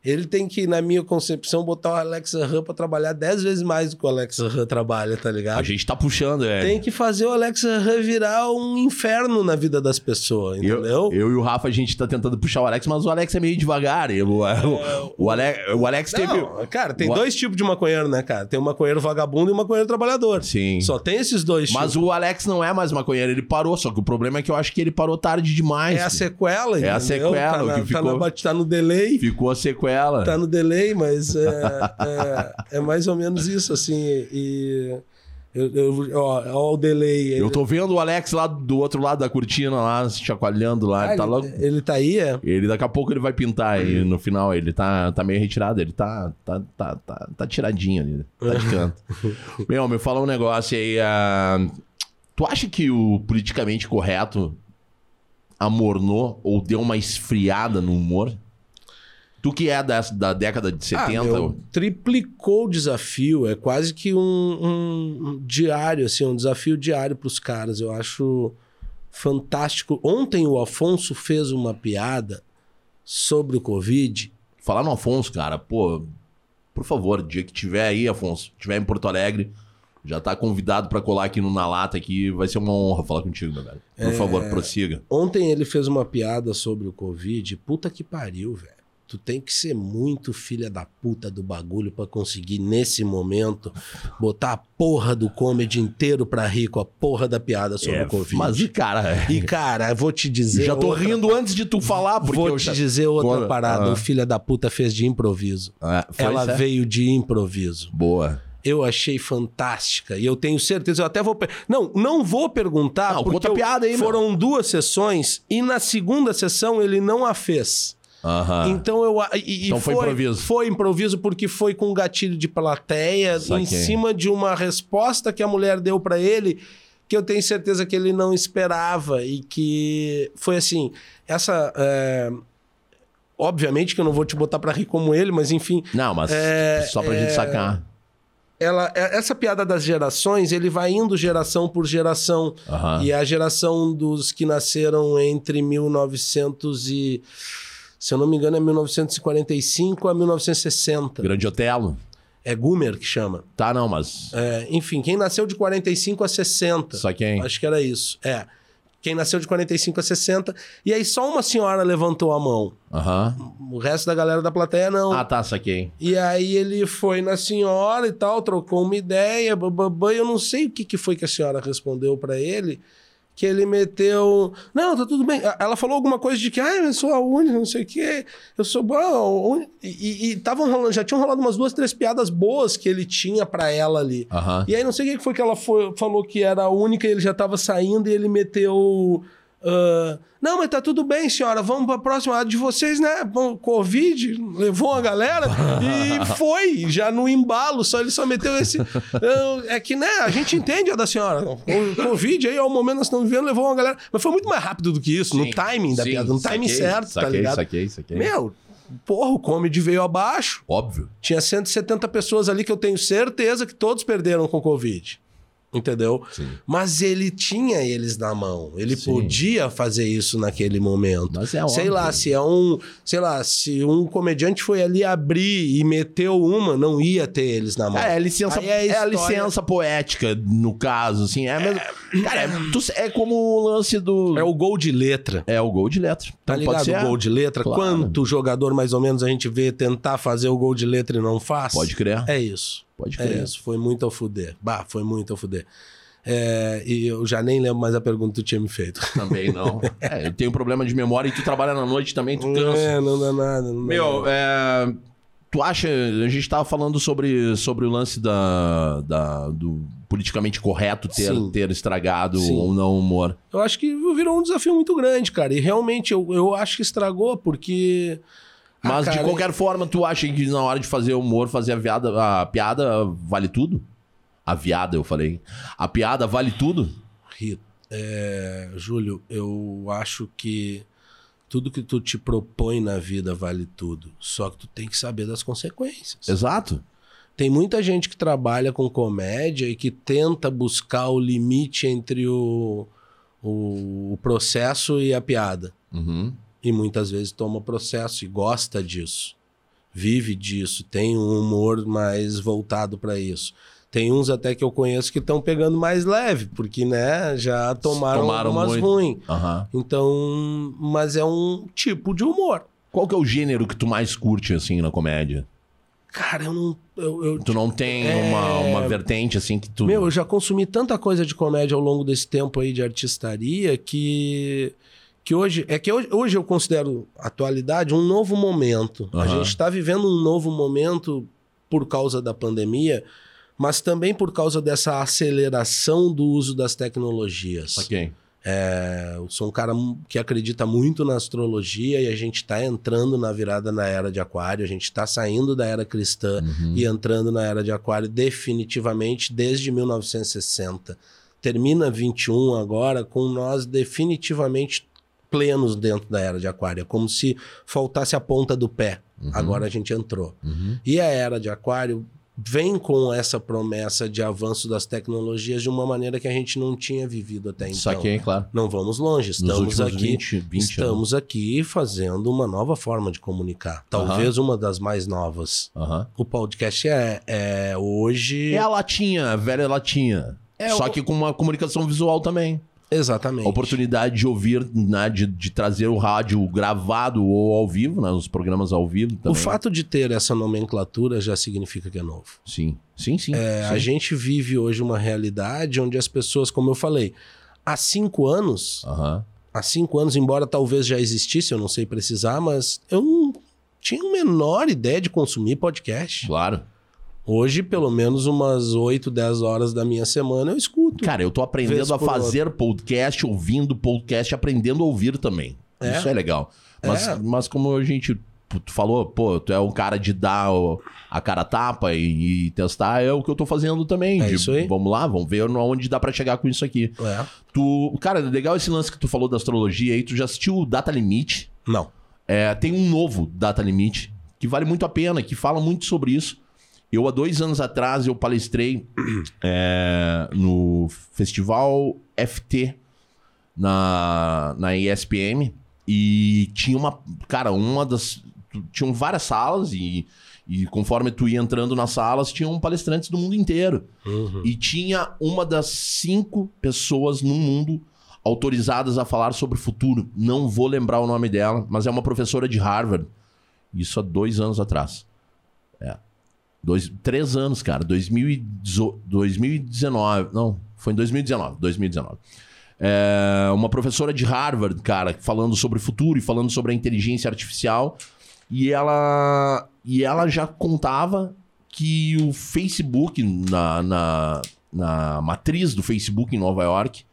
Ele tem que, na minha concepção, botar o Alexa Ram pra trabalhar 10 vezes mais do que o Alexa Ram trabalha, tá ligado? A gente tá puxando, é. Tem que fazer o Alexa Ram virar um inferno na vida das pessoas, entendeu? Eu, eu e o Rafa, a gente tá tentando puxar o Alex, mas o Alex é meio devagar. O, o, é, o, o, Alex, o Alex não, teve. Cara, tem o... dois tipos de maconheiro, né, cara? Tem um maconheiro vagabundo e um maconheiro trabalhador. Sim. Só tem esses dois Mas o Alex não é mais maconheiro, ele parou. Só que o problema é que eu acho que ele parou tarde demais. É a sequela, entendeu? É a sequela. Tá, na, que ficou... tá, na, tá no delay. Ficou a sequela. Tá no delay mas é, é, é, mais ou menos isso, assim. E. Eu, eu, ó, ó, o delay. Eu tô vendo o Alex lá do outro lado da cortina, lá, chacoalhando lá. Ah, ele, tá logo... ele tá aí, é? Ele daqui a pouco ele vai pintar aí no final. Ele tá, tá meio retirado, ele tá, tá, tá, tá, tá tiradinho ali. Tá de canto. Meu, me fala um negócio aí. Uh... Tu acha que o politicamente correto amornou ou deu uma esfriada no humor? Tu que é da, da década de 70. Ah, meu, triplicou o desafio. É quase que um, um, um diário, assim, um desafio diário para os caras. Eu acho fantástico. Ontem o Afonso fez uma piada sobre o Covid. Falar no Afonso, cara, pô, por favor, dia que tiver aí, Afonso, tiver em Porto Alegre, já tá convidado para colar aqui no Na Lata aqui, vai ser uma honra falar contigo, meu velho. Por é... favor, prossiga. Ontem ele fez uma piada sobre o Covid. Puta que pariu, velho. Tu tem que ser muito filha da puta do bagulho para conseguir, nesse momento, botar a porra do comedy inteiro pra rir com a porra da piada sobre é, o Covid. Mas e cara. E cara, vou te dizer. Já tô outra... rindo antes de tu falar, porque Vou te já... dizer outra parada. Ah. O filha da puta fez de improviso. Ah, Ela é? veio de improviso. Boa. Eu achei fantástica. E eu tenho certeza, eu até vou. Não, não vou perguntar. Não, conta piada aí, Foram meu. duas sessões e na segunda sessão ele não a fez. Uhum. Então eu e, então foi, foi, improviso. Foi improviso porque foi com gatilho de plateia em cima de uma resposta que a mulher deu para ele que eu tenho certeza que ele não esperava e que foi assim essa é... obviamente que eu não vou te botar para rir como ele mas enfim não mas é, só pra é... gente sacar ela, essa piada das gerações, ele vai indo geração por geração. Aham. E a geração dos que nasceram entre 1900 e... Se eu não me engano, é 1945 a 1960. Grande Otelo. É Gumer que chama. Tá, não, mas. É, enfim, quem nasceu de 45 a 60. Só quem? Acho que era isso. É. Quem nasceu de 45 a 60. E aí só uma senhora levantou a mão. Aham. O resto da galera da plateia não. Ah, tá, saquei. E aí ele foi na senhora e tal, trocou uma ideia, bababã, eu não sei o que, que foi que a senhora respondeu pra ele, que ele meteu, não, tá tudo bem. Ela falou alguma coisa de que, ah, eu sou a única, não sei o quê, eu sou bom. E, e tavam rolando, já tinham rolado umas duas, três piadas boas que ele tinha pra ela ali. Aham. E aí não sei o que foi que ela foi- falou que era a única, ele já tava saindo e ele meteu. Ah, não, mas tá tudo bem, senhora. Vamos pra próxima. A de vocês, né? Bom, Covid levou a galera e foi, já no embalo. Só ele só meteu esse. ah, é que, né? A gente entende a da senhora. O Covid aí, ao momento nós estamos vivendo, levou uma galera. Mas foi muito mais rápido do que isso, no Sim, timing da sim, piada, no timing saquei, certo, tá saquei, ligado? Saquei, saquei. Meu, porra, o comedy veio abaixo. Óbvio. Tinha 170 pessoas ali que eu tenho certeza que todos perderam com Covid. Entendeu? Sim. Mas ele tinha eles na mão. Ele Sim. podia fazer isso naquele momento. É sei óbvio. lá, se é um. Sei lá, se um comediante foi ali abrir e meteu uma, não ia ter eles na mão. É, é licença, é é a licença poética, no caso, assim. É, mesmo, cara, é, tu- é como o lance do. É o gol de letra. É o gol de letra. Tá Então ligado? ser- O gol de letra. Claro. Quanto jogador, mais ou menos, a gente vê tentar fazer o gol de letra e não faz? Pode crer. É isso. Pode É crer. isso, foi muito ao fuder. Bah, foi muito ao fuder. É, e eu já nem lembro mais a pergunta que tu tinha me feito. Também não. É, eu tenho problema de memória e tu trabalha na noite também, tu cansa. É, não dá nada. Não dá Meu, nada. é, tu acha. A gente tava falando sobre, sobre o lance da, da- do politicamente correto ter, Sim. ter estragado Sim. ou não o humor. Eu acho que virou um desafio muito grande, cara. E realmente eu, eu acho que estragou, porque. Ah, Mas cara, de qualquer forma, tu acha que na hora de fazer humor, fazer a, viada, a piada vale tudo? A viada, eu falei. A piada vale tudo? Rito, é, Júlio, eu acho que tudo que tu te propõe na vida vale tudo. Só que tu tem que saber das consequências. Exato. Tem muita gente que trabalha com comédia e que tenta buscar o limite entre o, o, o processo e a piada. Uhum. E muitas vezes toma processo e gosta disso. Vive disso, tem um humor mais voltado para isso. Tem uns até que eu conheço que estão pegando mais leve, porque né, já tomaram, Tomaram algumas muito. ruins. Aham. Então, mas é um tipo de humor. Qual que é o gênero que tu mais curte, assim, na comédia? Cara, eu não. Eu, eu- Tu não tem É. uma, uma vertente, assim, que tu... Meu, eu já consumi tanta coisa de comédia ao longo desse tempo aí de artistaria que. Que hoje. É que hoje, hoje eu considero atualidade um novo momento. A Aham. gente está vivendo um novo momento por causa da pandemia, mas também por causa dessa aceleração do uso das tecnologias. Ok. É, eu sou um cara que acredita muito na astrologia e a gente está entrando na virada na era de Aquário, a gente está saindo da era cristã Uhum. e entrando na era de Aquário definitivamente desde 1960. Termina 21 agora com nós definitivamente plenos dentro da era de Aquário. É como se faltasse a ponta do pé. Agora a gente entrou. Uhum. E a era de Aquário vem com essa promessa de avanço das tecnologias de uma maneira que a gente não tinha vivido até então. Saquei, claro. Não vamos longe, estamos aqui. 20, 20 anos. estamos aqui fazendo uma nova forma de comunicar. Talvez uma das mais novas. O podcast é, é hoje. É a latinha, a velha latinha. É Só o- que com uma comunicação visual também. Exatamente. A oportunidade de ouvir, né, de, de trazer o rádio gravado ou ao vivo, né, os programas ao vivo também. O fato de ter essa nomenclatura já significa que é novo. Sim, sim, sim. É, sim. a gente vive hoje uma realidade onde as pessoas, como eu falei, há cinco anos, Aham. há cinco anos, embora talvez já existisse, eu não sei precisar, mas eu não tinha a menor ideia de consumir podcast. Claro. Hoje, pelo menos umas 8, 10 horas da minha semana eu escuto. Cara, eu tô aprendendo a fazer podcast, ouvindo podcast, aprendendo a ouvir também. É? Isso é legal. Mas, É. mas como a gente tu falou, pô, tu é um cara de dar a cara tapa e, e testar, é o que eu tô fazendo também. É de, isso aí. Vamos lá, vamos ver onde dá pra chegar com isso aqui. É. Tu, cara, legal esse lance que tu falou da astrologia aí. Tu já assistiu o Data Limite? Não. É, tem um novo Data Limite que vale muito a pena, que fala muito sobre isso. Eu, há dois anos atrás, eu palestrei é, no Festival FT na, na ESPM e tinha uma... Cara, uma das... Tinham várias salas e, e conforme tu ia entrando nas salas, tinham palestrantes do mundo inteiro. Uhum. E tinha uma das cinco pessoas no mundo autorizadas a falar sobre o futuro. Não vou lembrar o nome dela, mas é uma professora de Harvard. Isso há dois anos atrás. É. Dois, três anos, cara. 2019. Não, foi em 2019. 2019. É, uma professora de Harvard, cara, falando sobre o futuro e falando sobre a inteligência artificial. E ela, e ela já contava que o Facebook, na, na, na matriz do Facebook em Nova York,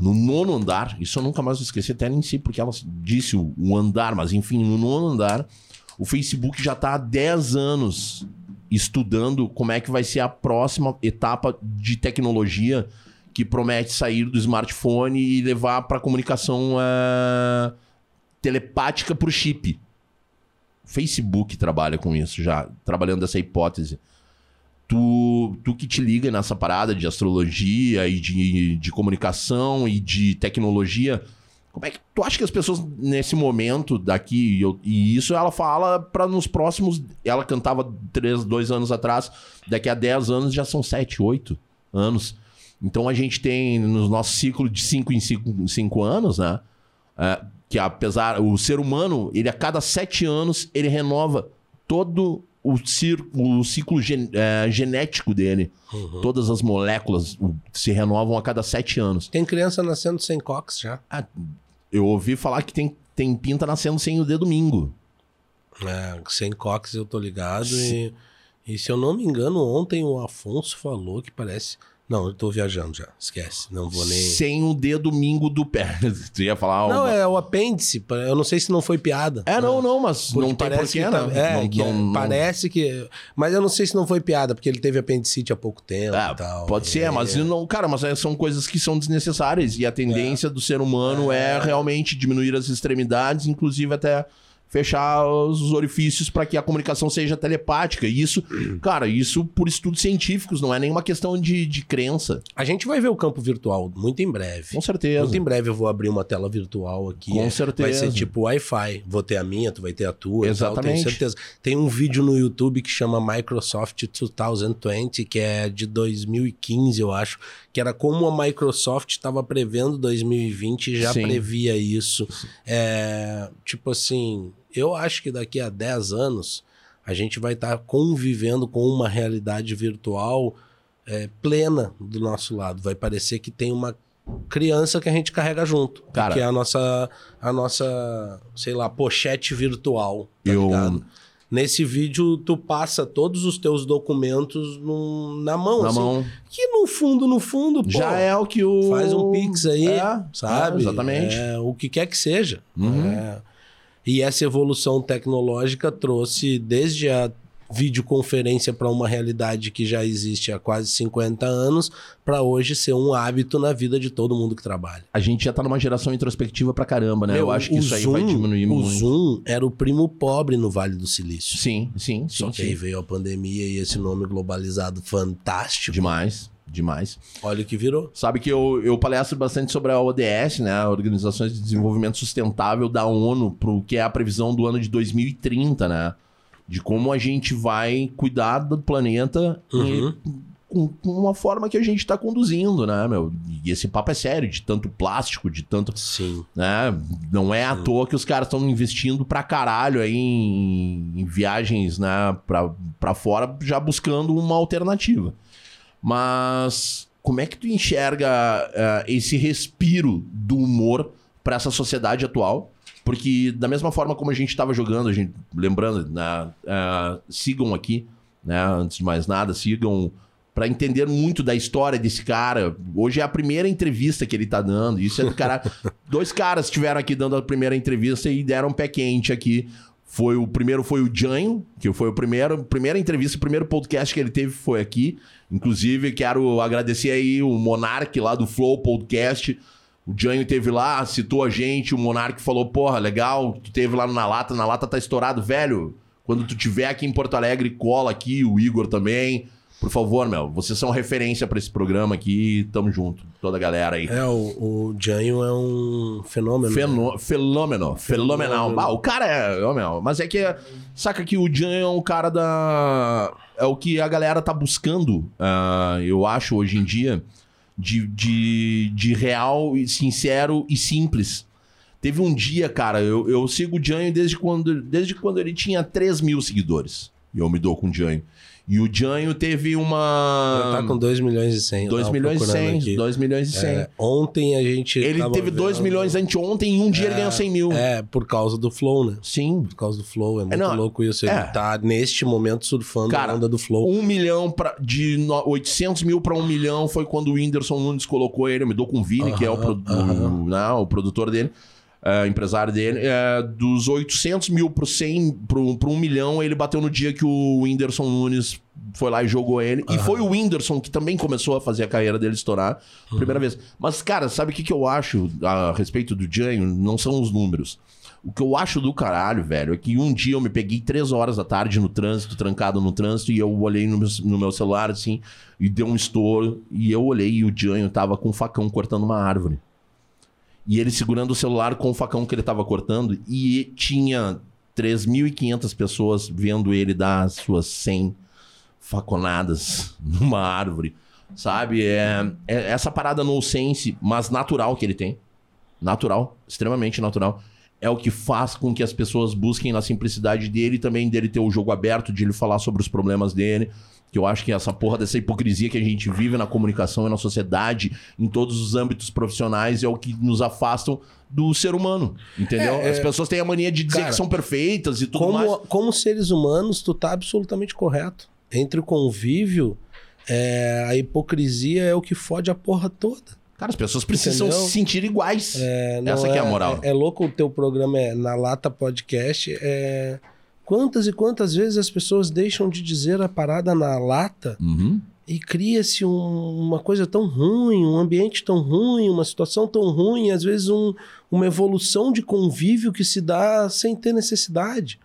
no nono andar, isso eu nunca mais vou esquecer, até nem sei porque ela disse o, o andar, mas enfim, no nono andar, o Facebook já está há 10 anos estudando como é que vai ser a próxima etapa de tecnologia que promete sair do smartphone e levar para comunicação é, telepática por chip. Facebook trabalha com isso já, trabalhando essa hipótese. Tu, tu que te liga nessa parada de astrologia e de, de comunicação e de tecnologia, como é que tu acha que as pessoas nesse momento daqui, eu, e isso ela fala para nos próximos. Ela cantava três, dois anos atrás, daqui a dez anos já são sete, oito anos. Então a gente tem no nosso ciclo de cinco em cinco, cinco anos, né? É, que apesar. O ser humano, ele a cada sete anos, ele renova todo o, cir, o ciclo gen, é, genético dele. Uhum. Todas as moléculas se renovam a cada sete anos. Tem criança nascendo sem cox já. Ah, eu ouvi falar que tem, tem pinta nascendo sem o dedo domingo. É, sem cox eu tô ligado. E, e se eu não me engano, ontem o Afonso falou que parece. Não, eu tô viajando já. Esquece. Não vou nem. Sem o dedo domingo do pé. tu ia falar Não, uma- é o apêndice. Eu não sei se não foi piada. É, não, não, mas Porque não parece que tá- né? É, Não- que não- não- parece que. Mas eu não sei se não foi piada, porque ele teve apendicite há pouco tempo É, e tal. pode ser, É, mas não, cara, mas é- são coisas que são desnecessárias e a tendência do ser humano é. realmente diminuir as extremidades, inclusive até fechar os orifícios para que a comunicação seja telepática. E isso, cara, isso por estudos científicos, não é nenhuma questão de, de crença. A gente vai ver o campo virtual muito em breve. Com certeza. Muito em breve eu vou abrir uma tela virtual aqui. Com É, certeza. Vai ser tipo Wi-Fi. Vou ter a minha, tu vai ter a tua. e tal, Exatamente. tenho certeza. Tem um vídeo no YouTube que chama Microsoft 2020, que é de 2015, eu acho. Que era como a Microsoft estava prevendo 2020 e já Sim. previa isso. É, tipo assim, eu acho que daqui a 10 anos a gente vai estar convivendo com uma realidade virtual é, plena do nosso lado. Vai parecer que tem uma criança que a gente carrega junto. Cara. que é a nossa, a nossa, sei lá, pochete virtual. Tá Eu- ligado? Nesse vídeo, tu passa todos os teus documentos na mão, Na assim. mão. Que no fundo, no fundo, pô, Já é o que o. faz um pix aí, É, sabe? é, exatamente. É, o que quer que seja. Uhum. É. E essa evolução tecnológica trouxe desde a videoconferência para uma realidade que já existe há quase 50 anos, para hoje ser um hábito na vida de todo mundo que trabalha. A gente já tá numa geração introspectiva pra caramba, né? Eu Meu, acho que o isso aí Zoom- vai diminuir o muito. Zoom era o primo pobre no Vale do Silício. Sim, sim, Só sim. que aí sim. veio a pandemia e esse nome globalizado fantástico. Demais, demais. Olha o que virou. Sabe que eu, eu palestro bastante sobre a ODS, né? A Organizações de Desenvolvimento Sustentável da ONU, pro que é a previsão do ano de 2030, né? De como a gente vai cuidar do planeta Uhum. e com, uma forma que a gente tá conduzindo, né, meu? E esse papo é sério, de tanto plástico, de tanto. Sim. Né? Não é à toa que os caras estão investindo pra caralho aí em, em viagens, né, pra, pra fora, já buscando uma alternativa. Mas como é que tu enxerga eh, esse respiro do humor pra essa sociedade atual? Porque da mesma forma como a gente estava jogando, a gente, lembrando, né, eh, sigam aqui, né, antes de mais nada, sigam Pra entender muito da história desse cara. Hoje é a primeira entrevista que ele tá dando. Isso é do cara. Dois caras estiveram aqui dando a primeira entrevista e deram um pé quente aqui. Foi o primeiro foi o Janho, que foi o primeiro, primeira entrevista, o primeiro podcast que ele teve foi aqui. Inclusive, quero agradecer aí o Monark lá do Flow Podcast. O Janho teve lá, citou a gente, o Monark falou: "Porra, legal, tu teve lá na lata, na lata tá estourado, velho. Quando tu tiver aqui em Porto Alegre, cola aqui, o Igor também. Por favor, meu, vocês são referência para esse programa aqui. Tamo junto, toda a galera aí. É, o, o Janho é um fenômeno. Fenô né? Fenômeno, fenomenal. Ah, o cara é. Meu, mas é que. Saca que o Janho é um cara da. É o que a galera tá buscando, uh, eu acho, hoje em dia, de, de, de real, sincero e simples. Teve um dia, cara, eu, eu sigo o Janho desde quando, desde quando ele tinha 3 mil seguidores. E eu me dou com o Janho. E o Janho teve uma. Ele tá com 2 milhões e 100. 2 milhões e 100. 2 milhões e 100. É, ontem a gente. Ele teve 2 milhões anteontem e um dia é, ele ganhou 100 mil. É, por causa do Flow, né? Sim. Por causa do Flow. É muito é, não, louco isso. Ele é. tá neste momento surfando Cara, a onda do Flow. 1 milhão pra, de no, 800 mil pra 1 milhão foi quando o Whindersson Nunes colocou ele. Eu me dou com o Vini, uh -huh, que é o, uh -huh. o, não, o produtor dele uh, empresário dele, uh, dos 800 mil pro 100, pro, pro 1 milhão, ele bateu no dia que o Whindersson Nunes foi lá e jogou ele. Uhum. E foi o Whindersson que também começou a fazer a carreira dele estourar, uhum. primeira vez. Mas, cara, sabe o que, que eu acho a respeito do Janho? Não são os números. O que eu acho do caralho, velho, é que um dia eu me peguei três horas da tarde no trânsito, trancado no trânsito, e eu olhei no meu, no meu celular, assim, e deu um estouro, e eu olhei e o Janho tava com um facão cortando uma árvore. E ele segurando o celular com o facão que ele estava cortando. E tinha 3.500 pessoas vendo ele dar as suas 100 faconadas numa árvore. Sabe? É, é essa parada no sense, mas natural que ele tem. Natural, extremamente natural. É o que faz com que as pessoas busquem na simplicidade dele também dele ter o jogo aberto, de ele falar sobre os problemas dele que eu acho que essa porra dessa hipocrisia que a gente vive na comunicação e na sociedade, em todos os âmbitos profissionais, é o que nos afastam do ser humano, entendeu? É, As é... pessoas têm a mania de dizer Cara, que são perfeitas e tudo como, mais. Como seres humanos, tu tá absolutamente correto. Entre o convívio, é, a hipocrisia é o que fode a porra toda. Cara, as pessoas precisam Entendeu? se sentir iguais. É, Essa é, é a moral. É, é, louco o teu programa é na Lata Podcast. É Quantas e quantas vezes as pessoas deixam de dizer a parada na lata uhum. e cria-se um, uma coisa tão ruim, um ambiente tão ruim, uma situação tão ruim, às vezes um, uma evolução de convívio que se dá sem ter necessidade.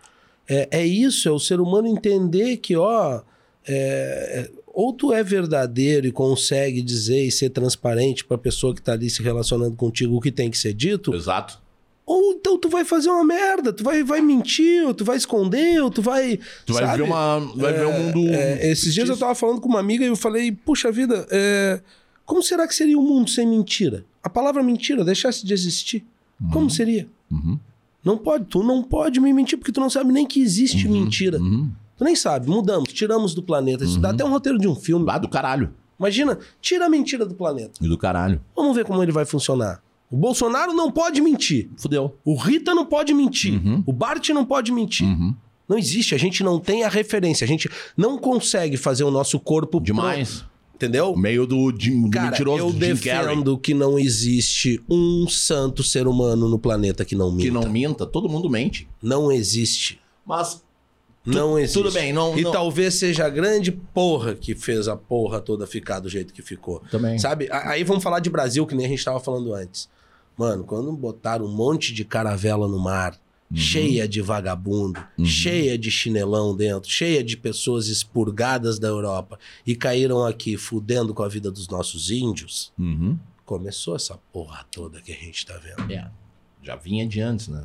É, é isso, é o ser humano entender que, ó, é, ou tu é verdadeiro e consegue dizer e ser transparente para a pessoa que está ali se relacionando contigo o que tem que ser dito. Exato. Ou então tu vai fazer uma merda, tu vai, vai mentir, ou tu vai esconder, ou tu vai. Tu vai ver uma. Vai é, ver o um mundo. É, esses dias eu tava falando com uma amiga e eu falei, puxa vida, é, como será que seria o um mundo sem mentira? A palavra mentira deixasse de existir. Uhum. Como seria? Uhum. Não pode, tu não pode me mentir, porque tu não sabe nem que existe uhum. mentira. Uhum. Tu nem sabe, mudamos, tiramos do planeta. Isso dá uhum. até um roteiro de um filme. Lá do caralho. Imagina, tira a mentira do planeta. E do caralho. Vamos ver como ele vai funcionar. O Bolsonaro não pode mentir. Fudeu. O Rita não pode mentir. Uhum. O Bart não pode mentir. Uhum. Não existe. A gente não tem a referência. A gente não consegue fazer o nosso corpo. Demais. Pro... Entendeu? Meio do, de, do Cara, mentiroso eu do defendo que não existe um santo ser humano no planeta que não minta. Que não minta. Todo mundo mente. Não existe. Mas não existe. Tudo bem, não. E não... talvez seja a grande porra que fez a porra toda ficar do jeito que ficou. Também. Sabe? Aí vamos falar de Brasil, que nem a gente estava falando antes. Mano, quando botaram um monte de caravela no mar, uhum. cheia de vagabundo, uhum. cheia de chinelão dentro, cheia de pessoas expurgadas da Europa e caíram aqui fudendo com a vida dos nossos índios, uhum. começou essa porra toda que a gente tá vendo. É. Já vinha de antes, né?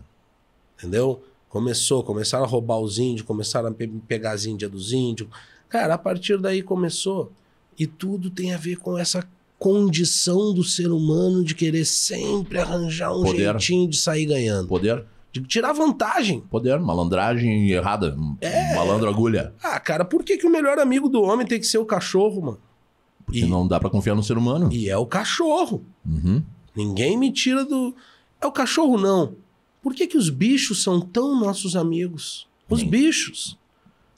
Entendeu? Começou, começaram a roubar os índios, começaram a pe pegar as índias dos índios. Cara, a partir daí começou. E tudo tem a ver com essa condição do ser humano de querer sempre arranjar um Poder. jeitinho de sair ganhando. Poder. De tirar vantagem. Poder, malandragem errada. É. Malandro agulha. Ah, cara, por que, que o melhor amigo do homem tem que ser o cachorro, mano? Porque e... não dá para confiar no ser humano. E é o cachorro. Uhum. Ninguém me tira do. É o cachorro, não. Por que, que os bichos são tão nossos amigos? Os Sim. bichos.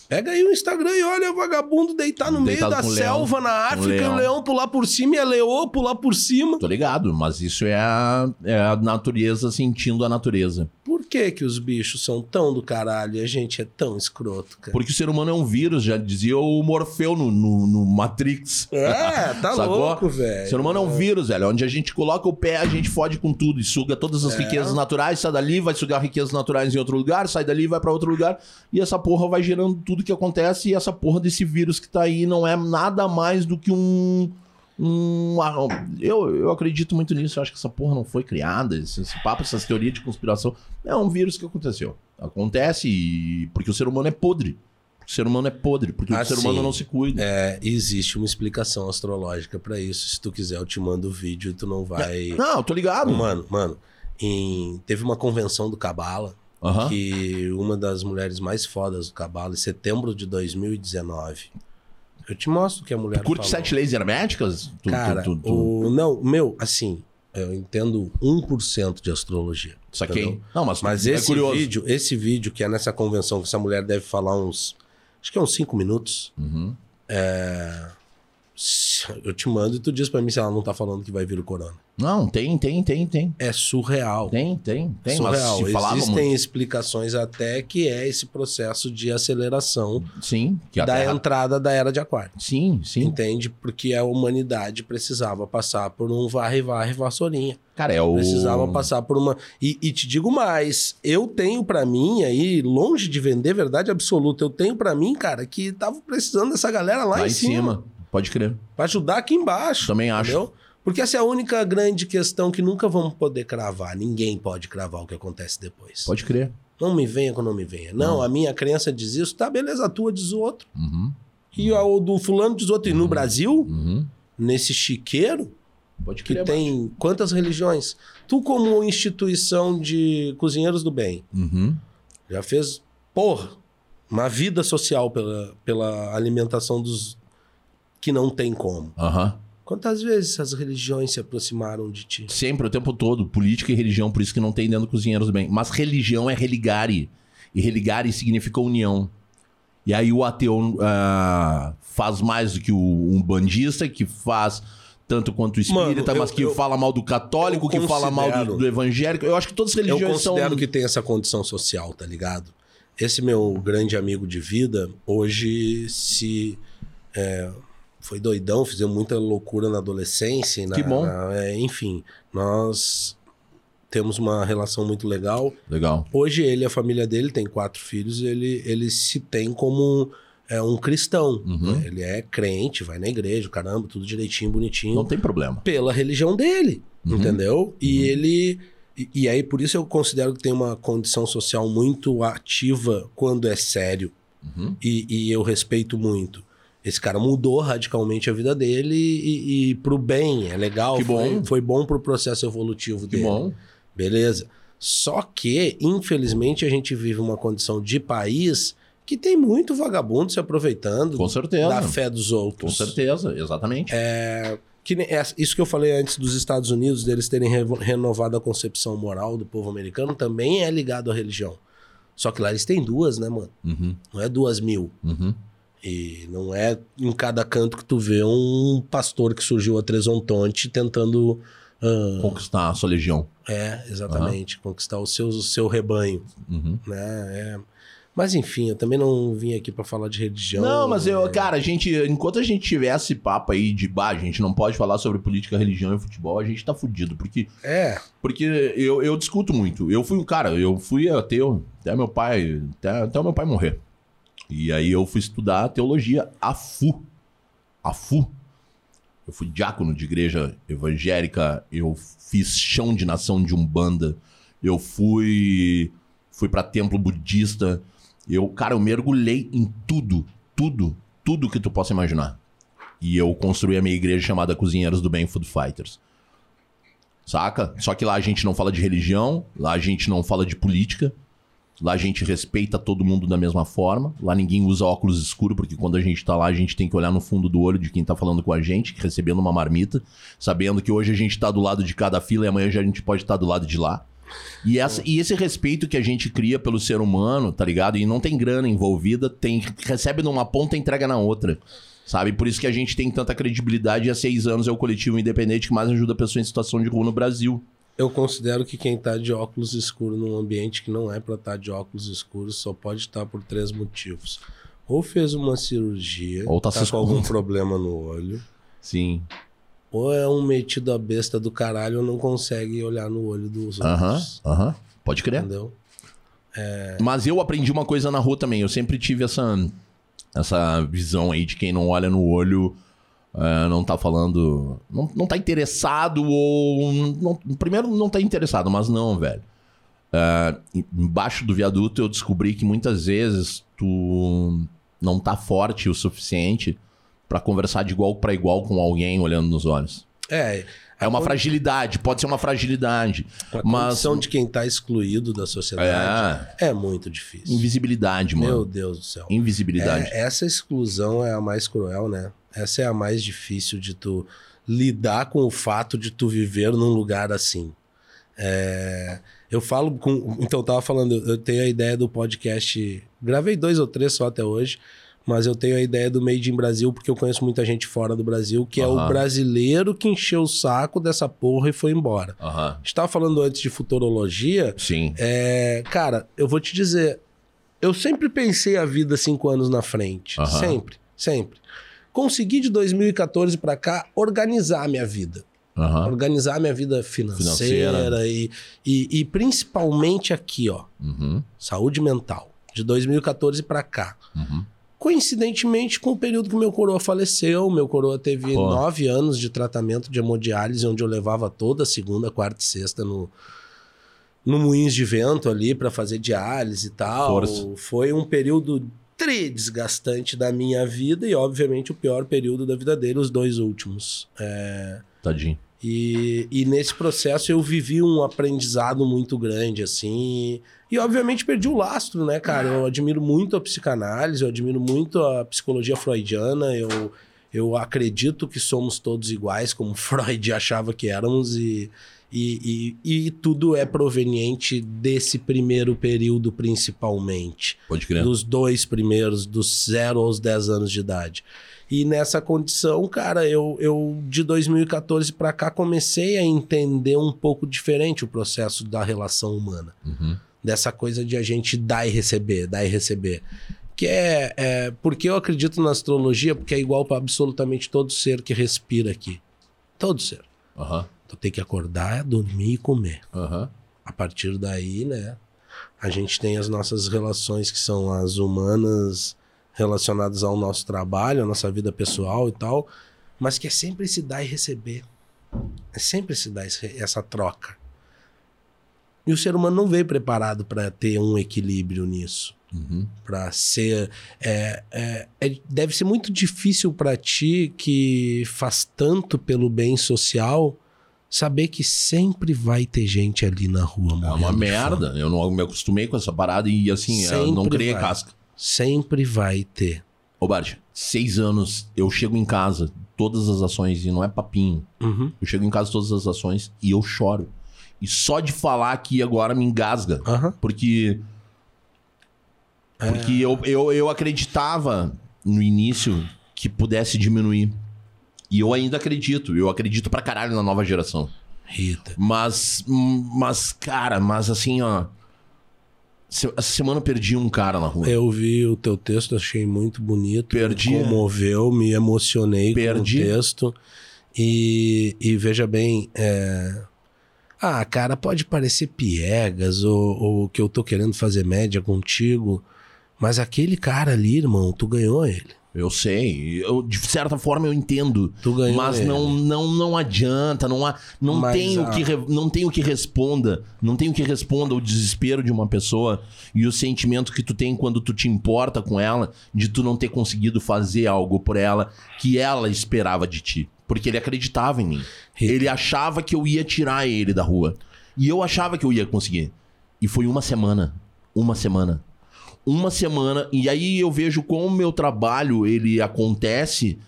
Pega aí o Instagram e olha o vagabundo deitar no Deitado meio da selva leão, na África e o leão pular por cima e a leoa pular por cima. Tô ligado, mas isso é a, é a natureza sentindo a natureza. Por que que os bichos são tão do caralho e a gente é tão escroto, cara? Porque o ser humano é um vírus, já dizia o Morfeu no, no, no Matrix. É, tá louco, velho. O ser humano é um vírus, velho. Onde a gente coloca o pé, a gente fode com tudo e suga todas as É. riquezas naturais, sai dali, vai sugar riquezas naturais em outro lugar, sai dali, vai pra outro lugar. E essa porra vai gerando tudo que acontece. E essa porra desse vírus que tá aí não é nada mais do que um. Um eu, eu acredito muito nisso. Eu acho que essa porra não foi criada. Esse, esse papo, essas teorias de conspiração. É um vírus que aconteceu. Acontece e- porque o ser humano é podre. O ser humano é podre, porque Ah, o ser sim. humano não se cuida. É, existe uma explicação astrológica pra isso. Se tu quiser, eu te mando o vídeo e tu não vai. Não, eu tô ligado. Mano, mano, em- teve uma convenção do Cabala Aham. que uma das mulheres mais fodas do Cabala, em setembro de 2019. Eu te mostro o que a mulher Tu curte falou. sete leis herméticas? Tu, Cara, tu, tu, o... não, meu, assim, eu entendo 1% de astrologia. Saquei. entendeu? Não, mas, Mas é esse curioso. vídeo, esse vídeo que é nessa convenção que essa mulher deve falar uns, acho que é uns 5 minutos. Uhum. Eu te mando e tu diz pra mim se ela não tá falando que vai vir o corona. Não, tem, tem, tem, tem. É surreal. Tem, tem, tem. surreal. Existem muito. explicações até que é esse processo de aceleração Sim, da Terra... entrada da era de aquário. Sim, sim. Entende? Porque a humanidade precisava passar por um varre-varre vassourinha. Cara, é o... Precisava passar por uma. E, e te digo mais, eu tenho pra mim aí, longe de vender verdade absoluta, eu tenho pra mim, cara, que tava precisando dessa galera lá, Lá em cima. Pode crer. Pra ajudar aqui embaixo. Também acho. Entendeu? Porque essa é a única grande questão que nunca vamos poder cravar. Ninguém pode cravar o que acontece depois. Pode crer. Não me venha com não me venha. Não, Não. a minha crença diz isso. Tá, beleza, a tua diz o outro. Uhum, E a- o do fulano diz outro. E no Brasil, uhum. nesse chiqueiro, Pode que crer. tem quantas religiões? Tu, como instituição de cozinheiros do bem. Uhum. já fez, porra, uma vida social pela, pela alimentação dos que não tem como. Aham. Quantas vezes essas religiões se aproximaram de ti? Sempre, o tempo todo. Política e religião, por isso que não tem dentro do Cozinheiros do Bem. Mas religião é religare. E religare significa união. E aí o ateu ah, faz mais do que o um bandista, que faz tanto quanto o espírita, Mano, eu- mas que eu- fala mal do católico, eu que fala mal do, do evangélico. Eu acho que todas as Eu religiões são... considero que tem essa condição social, tá ligado? Esse meu grande amigo de vida, hoje se. é, foi doidão, fizemos muita loucura na adolescência. Na, Que bom. na- é, enfim, nós temos uma relação muito legal. Legal. Hoje ele e a família dele tem quatro filhos, ele, ele se tem como é, um cristão. Uhum. né? Ele é crente, vai na igreja, caramba, tudo direitinho, bonitinho Não tem problema. pela religião dele, Uhum. entendeu? E ele. E, e aí, por isso eu considero que tem uma condição social muito ativa quando é sério. Uhum. E, e eu respeito muito. Esse cara mudou radicalmente a vida dele e, e pro bem, é legal. Que foi, bom. foi bom pro processo evolutivo Que dele. bom. Beleza. Só que, infelizmente, a gente vive uma condição de país que tem muito vagabundo se aproveitando Com certeza. da fé dos Com outros. certeza, exatamente. Que nem- é- isso que eu falei antes dos Estados Unidos, deles terem revo- renovado a concepção moral do povo americano, também é ligado à religião. Só que lá eles têm duas, né, mano? Uhum, Não é duas mil. uhum. E não é em cada canto que tu vê um pastor que surgiu a Tresontonte tentando. ah, Conquistar a sua legião. é, exatamente, conquistar o seu, o seu rebanho, Uhum. né? É. Mas enfim, eu também não vim aqui pra falar de religião. Não, mas eu, é, cara, a gente, enquanto a gente tiver esse papo aí de bah, a gente não pode falar sobre política, religião e futebol, a gente tá fudido. Porque, É, porque eu, eu discuto muito. Eu fui um cara, eu fui ateu até meu pai, até, até o meu pai morrer. E aí eu fui estudar teologia a FU. A FU. Eu fui diácono de igreja evangélica, eu fiz chão de nação de Umbanda, eu fui fui para templo budista. Eu, cara, eu mergulhei em tudo, tudo, tudo que tu possa imaginar. E eu construí a minha igreja chamada Cozinheiros do Bem Food Fighters. Saca? Só que lá a gente não fala de religião, lá a gente não fala de política, lá a gente respeita todo mundo da mesma forma, lá ninguém usa óculos escuros, porque quando a gente tá lá a gente tem que olhar no fundo do olho de quem tá falando com a gente, recebendo uma marmita, sabendo que hoje a gente tá do lado de cada fila e amanhã já a gente pode estar do lado de lá. E, essa- e esse respeito que a gente cria pelo ser humano, tá ligado? E não tem grana envolvida, tem recebe numa ponta e entrega na outra. Sabe? Por isso que a gente tem tanta credibilidade há seis anos é o coletivo independente que mais ajuda a pessoa em situação de rua no Brasil. Eu considero que quem tá de óculos escuros num ambiente que não é para estar tá de óculos escuros só pode estar por três motivos. Ou fez uma cirurgia, ou tá, tá com algum problema no olho. Sim. Ou é um metido a besta do caralho ou não consegue olhar no olho dos outros. Aham, aham. Pode crer. Entendeu? É... Mas eu aprendi uma coisa na rua também. Eu sempre tive essa, essa visão aí de quem não olha no olho uh, não tá falando. Não, não tá interessado ou. Não, primeiro, não tá interessado, mas não, velho. Uh, embaixo do viaduto eu descobri que muitas vezes tu não tá forte o suficiente para conversar de igual para igual com alguém olhando nos olhos. É. É uma fragilidade, pode ser uma fragilidade. A mas... condição de quem tá excluído da sociedade é, é muito difícil. Invisibilidade, mano. Meu Deus do céu. Invisibilidade. É, essa exclusão é a mais cruel, né? Essa é a mais difícil de tu lidar com o fato de tu viver num lugar assim. É, eu falo com. Então, eu tava falando, eu tenho a ideia do podcast. Gravei dois ou três só até hoje, mas eu tenho a ideia do Made in Brasil, porque eu conheço muita gente fora do Brasil, que uhum. é o brasileiro que encheu o saco dessa porra e foi embora. Uhum. A gente tava falando antes de futurologia. Sim. É, cara, eu vou te dizer, eu sempre pensei a vida cinco anos na frente. Uhum. Sempre, sempre consegui de 2014 para cá organizar a minha vida. Uhum. Organizar a minha vida financeira, financeira. E, e, e, principalmente aqui, ó. Uhum. Saúde mental. De 2014 para cá. Uhum. Coincidentemente com o período que meu coroa faleceu, meu coroa teve Pô. nove anos de tratamento de hemodiálise, onde eu levava toda segunda, quarta e sexta no, no Moinhos de Vento ali para fazer diálise e tal. Força. Foi um período tri desgastante da minha vida e, obviamente, o pior período da vida dele, os dois últimos. É... Tadinho. E, e nesse processo eu vivi um aprendizado muito grande, assim. E, obviamente, perdi o lastro, né, cara? Eu admiro muito a psicanálise, eu admiro muito a psicologia freudiana. Eu, eu acredito que somos todos iguais, como Freud achava que éramos. E, e, e, e, tudo é proveniente desse primeiro período, principalmente. Pode crer. Dos dois primeiros, dos 0 aos 10 anos de idade. E nessa condição, cara, eu, eu de 2014 para cá comecei a entender um pouco diferente o processo da relação humana. Uhum. Dessa coisa de a gente dar e receber, dar e receber. Que é, é porque eu acredito na astrologia, porque é igual para absolutamente todo ser que respira aqui. Todo ser. Uhum. Tu tem que acordar, dormir e comer. Uhum. A partir daí, né? A gente tem as nossas relações que são as humanas relacionadas ao nosso trabalho, à nossa vida pessoal e tal, mas que é sempre se dar e receber. É sempre se dar essa troca. E o ser humano não veio preparado para ter um equilíbrio nisso. Uhum. Para ser. É, é, é, deve ser muito difícil para ti que faz tanto pelo bem social saber que sempre vai ter gente ali na rua É uma merda. Eu não me acostumei com essa parada e assim, não criei casca. Sempre vai ter. Ô, Bart, seis anos, eu chego em casa, todas as ações, e não é papinho. Uhum. Eu chego em casa, todas as ações, e eu choro. E só de falar aqui agora me engasga. Uhum. Porque. Porque é... eu, eu, eu acreditava no início que pudesse diminuir. E eu ainda acredito. Eu acredito pra caralho na nova geração. Rita. Mas, mas, cara, mas assim, ó. Essa semana eu perdi um cara na rua. Eu vi o teu texto, achei muito bonito. Perdi. Me comoveu, me emocionei perdi. com o texto. E, e veja bem, é... ah, cara, pode parecer piegas ou, ou que eu tô querendo fazer média contigo, mas aquele cara ali, irmão, tu ganhou ele. Eu sei, eu, de certa forma eu entendo. Tu ganhou mas ele. não, não, não adianta, não, há, não, mas, tem o que, não tem o que responda. Não tem o que responda o desespero de uma pessoa e o sentimento que tu tem quando tu te importa com ela de tu não ter conseguido fazer algo por ela que ela esperava de ti. Porque ele acreditava em mim. Ele achava que eu ia tirar ele da rua. E eu achava que eu ia conseguir. E foi uma semana. Uma semana uma semana. E aí eu vejo como o meu trabalho ele acontece,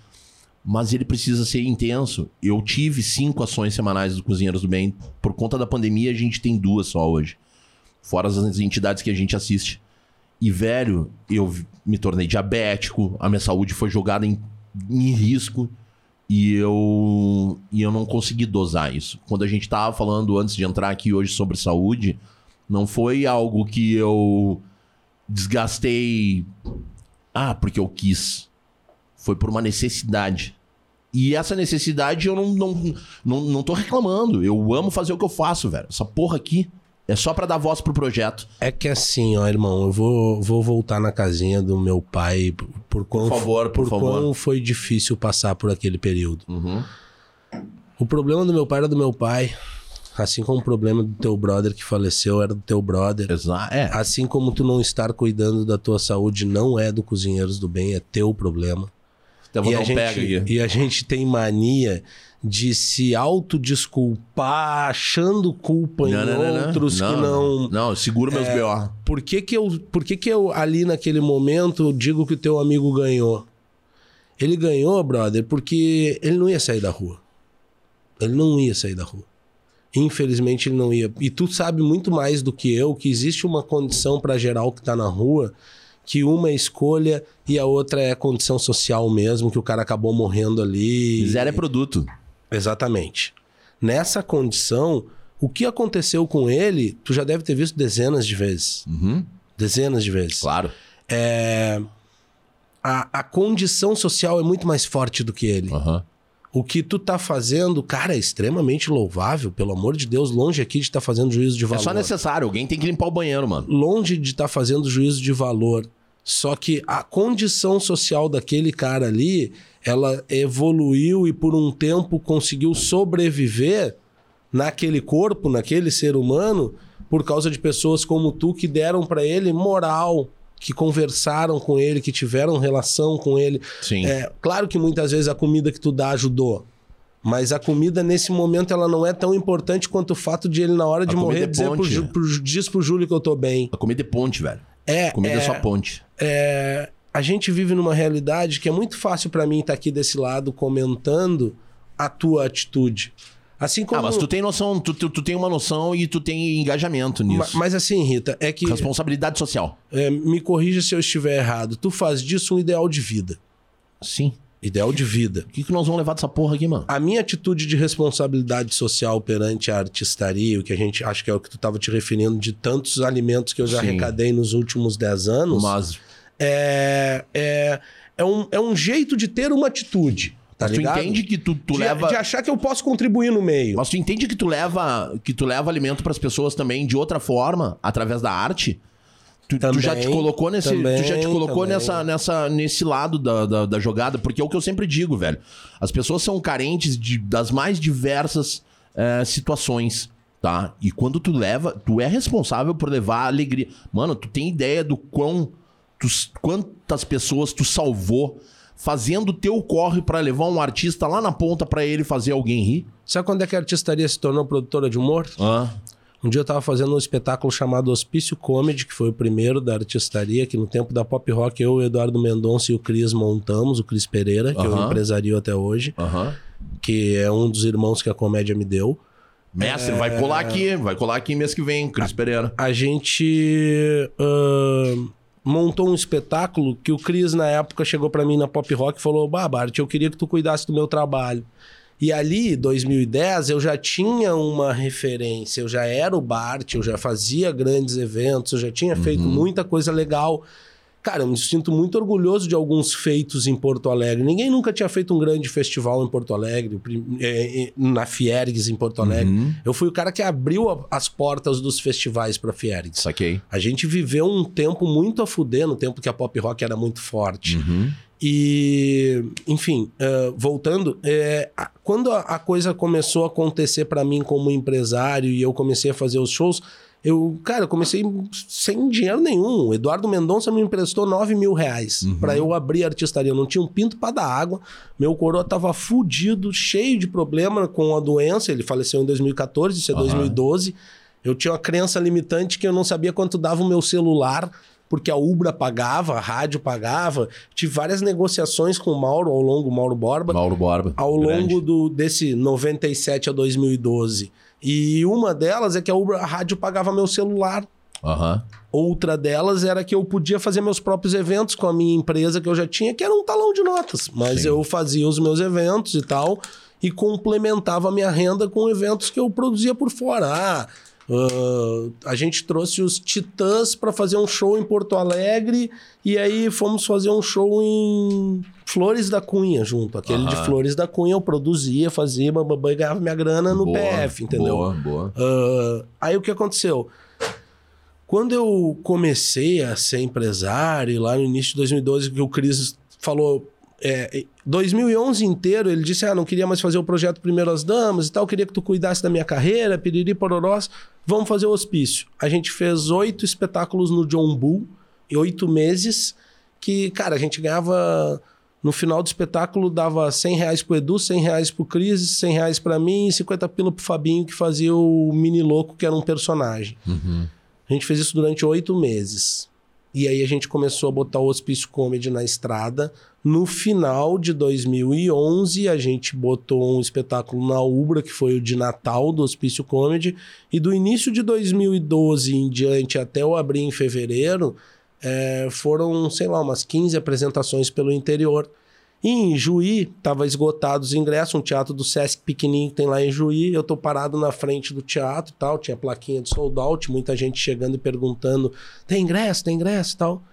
mas ele precisa ser intenso. Eu tive cinco ações semanais do Cozinheiros do Bem. Por conta da pandemia, a gente tem duas só hoje. Fora as entidades que a gente assiste. E, velho, eu me tornei diabético, a minha saúde foi jogada em, em risco. E eu, e eu não consegui dosar isso. Quando a gente tava falando antes de entrar aqui hoje sobre saúde, não foi algo que eu desgastei. Ah, porque eu quis. Foi por uma necessidade. E essa necessidade eu não, não, não, não tô reclamando. Eu amo fazer o que eu faço, velho. Essa porra aqui é só para dar voz pro projeto. É que assim, ó, irmão, eu vou, vou voltar na casinha do meu pai por quão, por favor, por, por favor. quão foi difícil passar por aquele período. Uhum. O problema do meu pai era do meu pai. Assim como o problema do teu brother que faleceu era do teu brother. Exato. É. Assim como tu não estar cuidando da tua saúde não é do Cozinheiros do Bem, é teu problema. Então, e, a gente, e a gente tem mania de se autodesculpar, achando culpa não, em não, outros não, que não. Não, segura meus é, BO. Por que, que, eu, por que, que eu, ali naquele momento, digo que o teu amigo ganhou? Ele ganhou, brother, porque ele não ia sair da rua. Ele não ia sair da rua. Infelizmente ele não ia. E tu sabe muito mais do que eu que existe uma condição para geral que tá na rua que uma é escolha e a outra é condição social mesmo, que o cara acabou morrendo ali. Zero é produto. Exatamente. Nessa condição, o que aconteceu com ele, tu já deve ter visto dezenas de vezes. Uhum. Dezenas de vezes. Claro. É... A, a condição social é muito mais forte do que ele. Uhum. O que tu tá fazendo, cara, é extremamente louvável, pelo amor de Deus, longe aqui de estar tá fazendo juízo de valor. É só necessário, alguém tem que limpar o banheiro, mano. Longe de estar tá fazendo juízo de valor. Só que a condição social daquele cara ali, ela evoluiu e por um tempo conseguiu sobreviver naquele corpo, naquele ser humano, por causa de pessoas como tu que deram para ele moral, que conversaram com ele, que tiveram relação com ele. Sim. É, claro que muitas vezes a comida que tu dá ajudou. Mas a comida, nesse momento, ela não é tão importante quanto o fato de ele, na hora de morrer, é dizer pro, pro, diz pro Júlio que eu tô bem. A comida é ponte, velho. É. Comida é, é só ponte. É, a gente vive numa realidade que é muito fácil para mim estar tá aqui desse lado comentando a tua atitude. Assim como... Ah, mas tu tem noção, tu, tu, tu tem uma noção e tu tem engajamento nisso. Mas, mas assim, Rita, é que. Responsabilidade social. É, me corrija se eu estiver errado. Tu faz disso um ideal de vida. Sim. Ideal de vida. O que, que nós vamos levar dessa porra aqui, mano? A minha atitude de responsabilidade social perante a artistaria, o que a gente acho que é o que tu estava te referindo, de tantos alimentos que eu já Sim. arrecadei nos últimos 10 anos. Mas. É, é, é, um, é um jeito de ter uma atitude. Tá Mas tu entende que tu, tu de, leva. De achar que eu posso contribuir no meio. Mas tu entende que tu leva, que tu leva alimento para as pessoas também de outra forma, através da arte? Tu, também, tu, já te colocou nesse, também, tu já te colocou nessa, nessa, nesse lado da, da, da, jogada, porque é o que eu sempre digo, velho. As pessoas são carentes de, das mais diversas é, situações, tá? E quando tu leva, tu é responsável por levar alegria. Mano, tu tem ideia do quão, tu, quantas pessoas tu salvou fazendo teu corre para levar um artista lá na ponta para ele fazer alguém rir? Sabe quando é que a artistaria se tornou produtora de humor? Ah. Um dia eu tava fazendo um espetáculo chamado Hospício Comedy, que foi o primeiro da artistaria, que no tempo da pop rock eu, o Eduardo Mendonça e o Cris montamos, o Cris Pereira, que uh -huh. eu empresario até hoje, uh -huh. que é um dos irmãos que a comédia me deu. Mestre, é... vai colar aqui, vai colar aqui mês que vem, Cris Pereira. A gente uh, montou um espetáculo que o Cris, na época, chegou para mim na pop rock e falou: Bah, Bart, eu queria que tu cuidasse do meu trabalho. E ali, 2010, eu já tinha uma referência, eu já era o Bart, eu já fazia grandes eventos, eu já tinha feito uhum. muita coisa legal. Cara, eu me sinto muito orgulhoso de alguns feitos em Porto Alegre. Ninguém nunca tinha feito um grande festival em Porto Alegre, é, é, na Fiergues em Porto Alegre. Uhum. Eu fui o cara que abriu as portas dos festivais para Fiergues. Saquei. A gente viveu um tempo muito a fuder, no tempo que a pop rock era muito forte. Uhum. E, enfim, uh, voltando, é, quando a, a, coisa começou a acontecer para mim como empresário e eu comecei a fazer os shows, eu, cara, comecei sem dinheiro nenhum. O Eduardo Mendonça me emprestou 9 mil reais uhum. para eu abrir a artistaria. Eu não tinha um pinto para dar água. Meu coroa tava fudido, cheio de problema com a doença. Ele faleceu em 2014, isso é uhum. 2012. Eu tinha uma crença limitante que eu não sabia quanto dava o meu celular porque a Ubra pagava, a rádio pagava. Tive várias negociações com o Mauro ao longo, Mauro Borba. Mauro Borba. Ao grande. longo do, desse 97 a 2012. E uma delas é que a a rádio pagava meu celular. Aham. Outra delas era que eu podia fazer meus próprios eventos com a minha empresa que eu já tinha, que era um talão de notas. Mas Sim. eu fazia os meus eventos e tal, e complementava a minha renda com eventos que eu produzia por fora. Ah, ah, a gente trouxe os Titãs para fazer um show em Porto Alegre, e aí fomos fazer um show em Flores da Cunha junto. Aquele de. Flores da Cunha eu produzia, fazia, bababá, e ganhava minha grana no Boa, PF, entendeu? Boa, boa. Ah, aí o que aconteceu? Quando eu comecei a ser empresário, lá no início de 2012, que o Cris falou. É, 2011 inteiro, ele disse: Ah, não queria mais fazer o projeto Primeiro as Damas e tal, queria que tu cuidasse da minha carreira, piriri, pororós, vamos fazer o hospício. A gente fez oito espetáculos no John Bull, em oito meses, que, cara, a gente ganhava. No final do espetáculo, dava 100 reais pro Edu, 100 reais pro Cris, 100 reais pra mim e 50 pila pro Fabinho, que fazia o Mini Louco, que era um personagem. Uhum. A gente fez isso durante oito meses. E aí a gente começou a botar o Hospício Comedy na estrada. No final de 2011, a gente botou um espetáculo na Ubra, que foi o de Natal do Hospício Comedy. E do início de 2012 em diante até eu abrir em fevereiro, eh, foram, sei lá, umas 15 apresentações pelo interior. E em Juí, tava esgotado os ingressos, um teatro do Sesc pequenininho que tem lá em Juí. Eu tô parado na frente do teatro tal, tinha plaquinha de sold out, muita gente chegando e perguntando: tem ingresso, tem ingresso tal.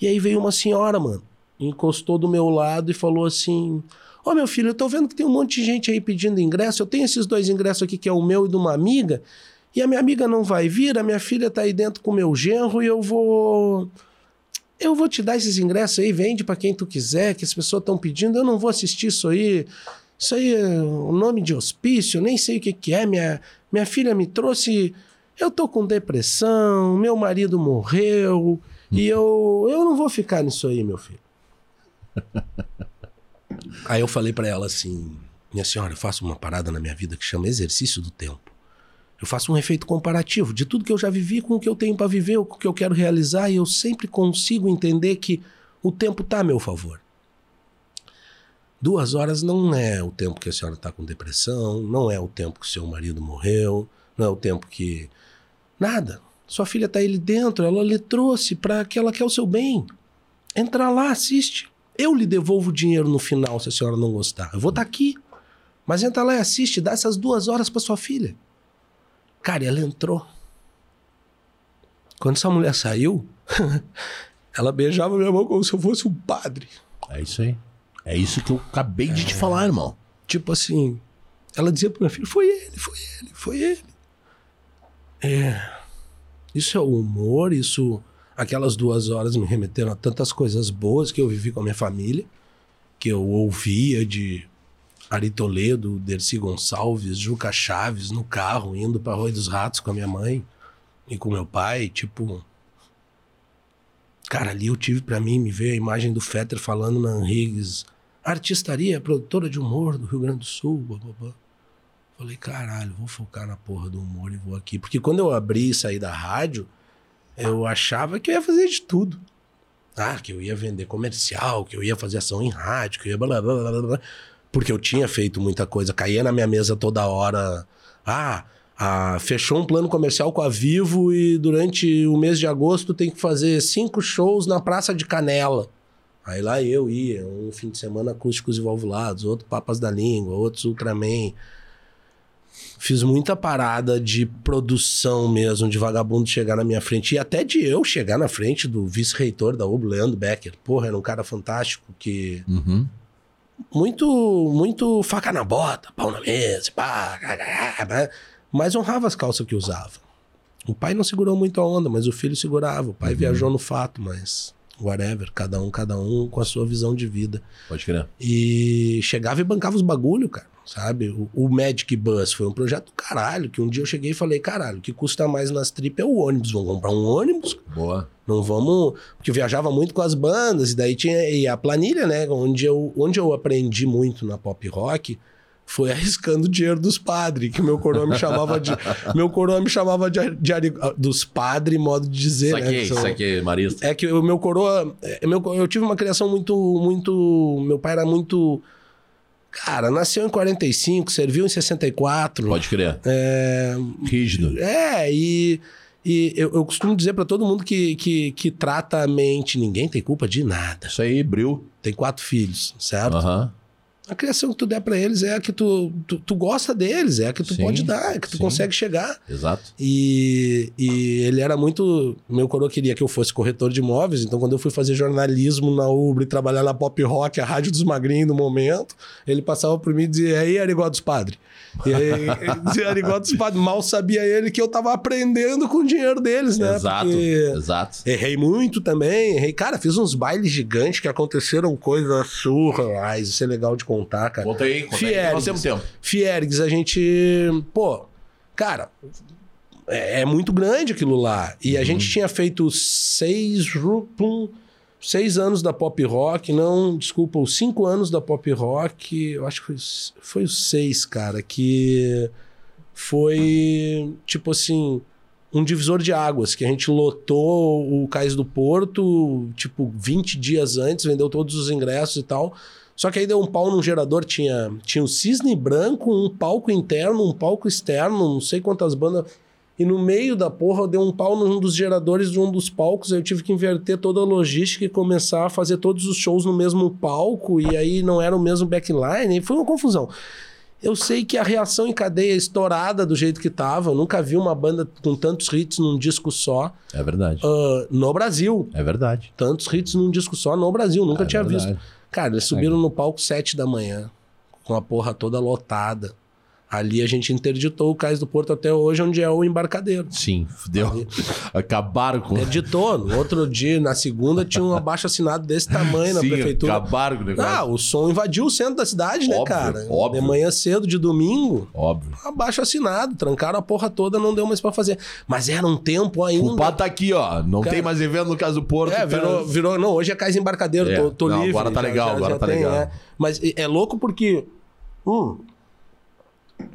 E aí veio uma senhora, mano, encostou do meu lado e falou assim: Ô meu filho, eu tô vendo que tem um monte de gente aí pedindo ingresso. Eu tenho esses dois ingressos aqui, que é o meu e de uma amiga, e a minha amiga não vai vir, a minha filha tá aí dentro com o meu genro e eu vou. Eu vou te dar esses ingressos aí, vende pra quem tu quiser, que as pessoas estão pedindo. Eu não vou assistir isso aí. Isso aí é o nome de hospício, nem sei o que, que é. Minha, minha filha me trouxe. Eu tô com depressão, meu marido morreu, e eu, eu não vou ficar nisso aí, meu filho. aí eu falei pra ela assim: Minha senhora, eu faço uma parada na minha vida que chama exercício do tempo. Eu faço um efeito comparativo de tudo que eu já vivi com o que eu tenho para viver, com o que eu quero realizar, e eu sempre consigo entender que o tempo tá a meu favor. Duas horas não é o tempo que a senhora tá com depressão, não é o tempo que seu marido morreu, não é o tempo que. Nada. Sua filha tá ali dentro, ela lhe trouxe para que ela quer o seu bem. Entra lá, assiste. Eu lhe devolvo o dinheiro no final se a senhora não gostar. Eu vou estar aqui. Mas entra lá e assiste, dá essas duas horas para sua filha. Cara, ela entrou. Quando essa mulher saiu, ela beijava minha mão como se eu fosse um padre. É isso aí. É isso que eu acabei de te falar, irmão. Tipo assim, ela dizia pro meu filho: foi ele, foi ele, foi ele. É. Isso é o humor, isso. Aquelas duas horas me remeteram a tantas coisas boas que eu vivi com a minha família, que eu ouvia de Ari Toledo, Dercy Gonçalves, Juca Chaves no carro, indo pra Rui dos Ratos com a minha mãe e com meu pai, tipo. Cara, ali eu tive pra mim, me veio a imagem do Fetter falando na Henrigues, artistaria, produtora de humor do Rio Grande do Sul, bababá. Falei, caralho, vou focar na porra do humor e vou aqui. Porque quando eu abri e saí da rádio, eu achava que eu ia fazer de tudo. Ah, que eu ia vender comercial, que eu ia fazer ação em rádio, que eu ia blá blá blá blá. Porque eu tinha feito muita coisa, caía na minha mesa toda hora. Ah, ah, fechou um plano comercial com a Vivo e durante o mês de agosto tem que fazer cinco shows na Praça de Canela. Aí lá eu ia, um fim de semana acústicos e valvulados, outro Papas da Língua, outros Ultraman. Fiz muita parada de produção mesmo, de vagabundo chegar na minha frente. E até de eu chegar na frente do vice-reitor da UB, Leandro Becker. Porra, era um cara fantástico que Uhum. muito, muito faca na bota, pau na mesa, pá, né? mas honrava as calças que usava. O pai não segurou muito a onda, mas o filho segurava. O pai viajou no fato, mas whatever, cada um, cada um com a sua visão de vida. Pode crer. E chegava e bancava os bagulho, cara, sabe? O, o Magic Bus foi um projeto caralho, que um dia eu cheguei e falei, caralho, o que custa mais nas tripas é o ônibus. Vamos comprar um ônibus? Boa. Não vamos. Porque eu viajava muito com as bandas, e daí tinha e a planilha, né? Onde eu, onde eu aprendi muito na pop rock foi arriscando o dinheiro dos padres, que meu coroa me chamava de. meu coroa me chamava de, de dos padres, modo de dizer, né? Saquei, que são- saquei, Marista. é que o meu coroa. é, meu, eu tive uma criação muito. muito Meu pai era muito. Cara, nasceu em 45, serviu em 64. Pode crer. É, Rígido. é, e, E eu, eu costumo dizer para todo mundo que, que, que trata a mente, ninguém tem culpa de nada. Isso aí, Bril. Tem quatro filhos, certo? Aham. A criação que tu der para eles é a que tu, tu, tu gosta deles, é a que tu Sim, pode dar, é que tu sim. consegue chegar. Exato. E, e ele era muito. Meu coroa queria que eu fosse corretor de imóveis, então quando eu fui fazer jornalismo na Ubre, trabalhar na Pop Rock, a rádio dos magrinhos no momento, ele passava por mim e dizia: aí, Arigó dos Padres? E aí, dizia Arigó dos Padres. Mal sabia ele que eu tava aprendendo com o dinheiro deles, né? Exato. Porque Exato. Errei muito também, errei. Cara, fiz uns bailes gigantes que aconteceram coisas surreais. Isso é legal de contar, cara. Conta aí, conta aí. Nós temos tempo. Fiergues, a gente. Pô, cara, é, é muito grande aquilo lá. E a gente tinha feito seis. pum, seis anos da pop rock, não, desculpa, os cinco anos da pop rock, eu acho que foi, foi os seis, cara, que foi tipo assim. Um divisor de águas, que a gente lotou o Cais do Porto, tipo, 20 dias antes, vendeu todos os ingressos e tal. Só que aí deu um pau num gerador, tinha, tinha o Cisne Branco, um palco interno, um palco externo, não sei quantas bandas. E no meio da porra deu um pau num dos geradores de um dos palcos, aí eu tive que inverter toda a logística e começar a fazer todos os shows no mesmo palco, e aí não era o mesmo backline, e foi uma confusão. Eu sei que a reação em cadeia estourada do jeito que tava, eu nunca vi uma banda com tantos hits num disco só É verdade. ah, no Brasil. É verdade. Tantos hits num disco só no Brasil, nunca É tinha verdade. visto. Cara, eles subiram no palco sete da manhã, com a porra toda lotada. Ali a gente interditou o Cais do Porto até hoje, onde é o embarcadeiro. Sim, deu. Acabaram com. Interditou. No outro dia, na segunda, tinha um abaixo assinado desse tamanho na Sim, prefeitura. acabaram com o negócio. Ah, o som invadiu o centro da cidade, né, Óbvio, cara? óbvio. De manhã cedo, de domingo, Óbvio. abaixo assinado. Trancaram a porra toda, não deu mais pra fazer. Mas era um tempo O ainda. culpado tá aqui, ó. Não Cara- tem mais evento no caso do Porto. É, tá- virou, virou. Não, hoje é Cais Embarcadeiro, É. tô, tô Não, livre. agora tá legal, agora tá tem, legal. é. Mas é louco porque. hum,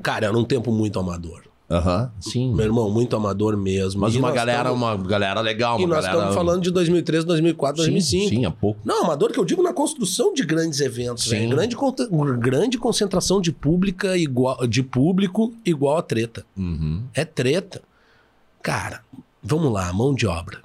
cara, era um tempo muito amador. Aham, sim. Meu irmão, muito amador mesmo. Mas E uma galera, tamo- uma galera legal, E uma nós galera. estamos falando de 2003, 2004, sim, 2005. Sim, há pouco. Não, amador que eu digo na construção de grandes eventos. Sim. Grande, grande concentração de, pública igual, de público igual a treta. Uhum. É treta. Cara, vamos lá, mão de obra.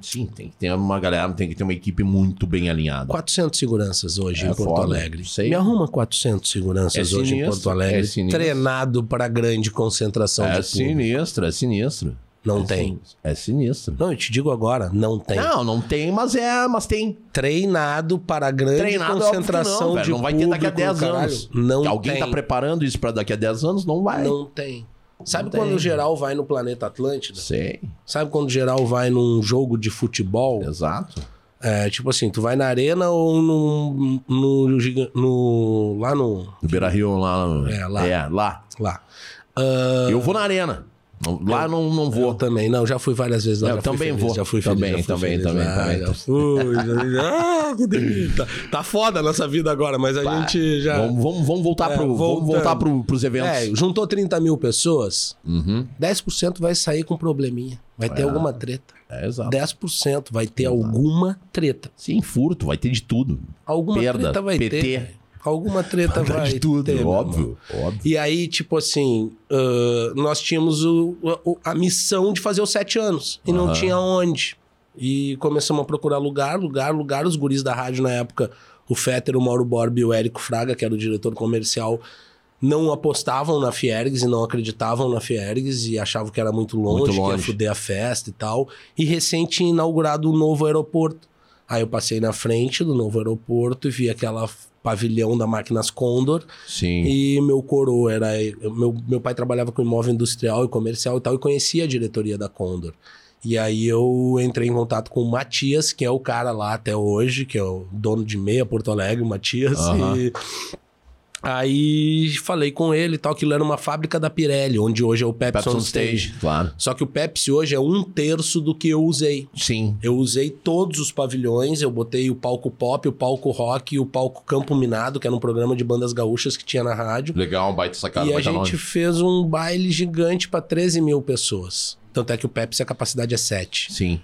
Sim, tem que ter uma galera, tem que ter uma equipe muito bem alinhada. 400 seguranças hoje É em Porto foda, Alegre. sei. Me arruma 400 seguranças É hoje em sinistro, Porto Alegre, é sinistro. treinado para grande concentração É de público. sinistro, é sinistro. Não É tem. sinistro. É sinistro. Não, eu te digo agora, não tem. Não, não tem, mas é, mas tem. Treinado para grande Treinado é concentração não, de Não vai ter daqui a público, 10 caralho. anos. Não Que alguém tem. tá preparando isso pra daqui a 10 anos, não vai. Não tem. Sabe quando tem. o geral vai no Planeta Atlântida? Sei. Sabe quando o geral vai num jogo de futebol? Exato. É, tipo assim, tu vai na arena ou no, no, no lá no No Beira Rio lá. no- É, lá. É, lá. lá. Ah, Eu vou na arena. Lá eu não, não Eu vou. também, não, já fui várias vezes lá. Eu também feliz, vou. Já fui Também, feliz, já fui também, também, lá, também. Já fui, já- ah, que delícia. Tá foda a nossa vida agora, mas a Pá, gente já... Vamos, vamos, vamos voltar, É, pro, vamos voltar pro, pros eventos. É, juntou 30 mil pessoas, Uhum. 10% vai sair com probleminha. Vai ter É. alguma treta. É, exato. 10% vai ter alguma treta. Sim, furto, vai ter de tudo. Alguma Perda, treta vai PT. ter. Alguma treta Vai de tudo, ter, óbvio, óbvio. E aí, tipo assim, ah, nós tínhamos o- o- a missão de fazer os sete anos. E não Aham. tinha onde. E começamos a procurar lugar, lugar, lugar. Os guris da rádio na época, o Fetter, o Mauro Borba e o Érico Fraga, que era o diretor comercial, não apostavam na Fiergues e não acreditavam na Fiergues e achavam que era muito longe, Muito que ia longe. fuder a festa e tal. E recente tinha inaugurado o novo aeroporto. Aí eu passei na frente do novo aeroporto e vi aquela pavilhão da Máquinas Condor. Sim. E meu coroa era. Meu, meu pai trabalhava com imóvel industrial e comercial e tal, e conhecia a diretoria da Condor. E aí eu entrei em contato com o Matias, que é o cara lá até hoje, que é o dono de meia Porto Alegre, o Matias. Aham. E aí falei com ele e tal, que ele era uma fábrica da Pirelli, onde hoje é o Pepsi, Pepsi on Stage. Stage, claro. Só que o Pepsi hoje é um terço do que eu usei. Sim. Eu usei todos os pavilhões, eu botei o palco pop, o palco rock e o palco Campo Minado, que era um programa de bandas gaúchas que tinha na rádio. Legal, um baita sacada, e a gente nome. fez um baile gigante para 13 mil pessoas. Tanto é que o Pepsi a capacidade é 7. Sim.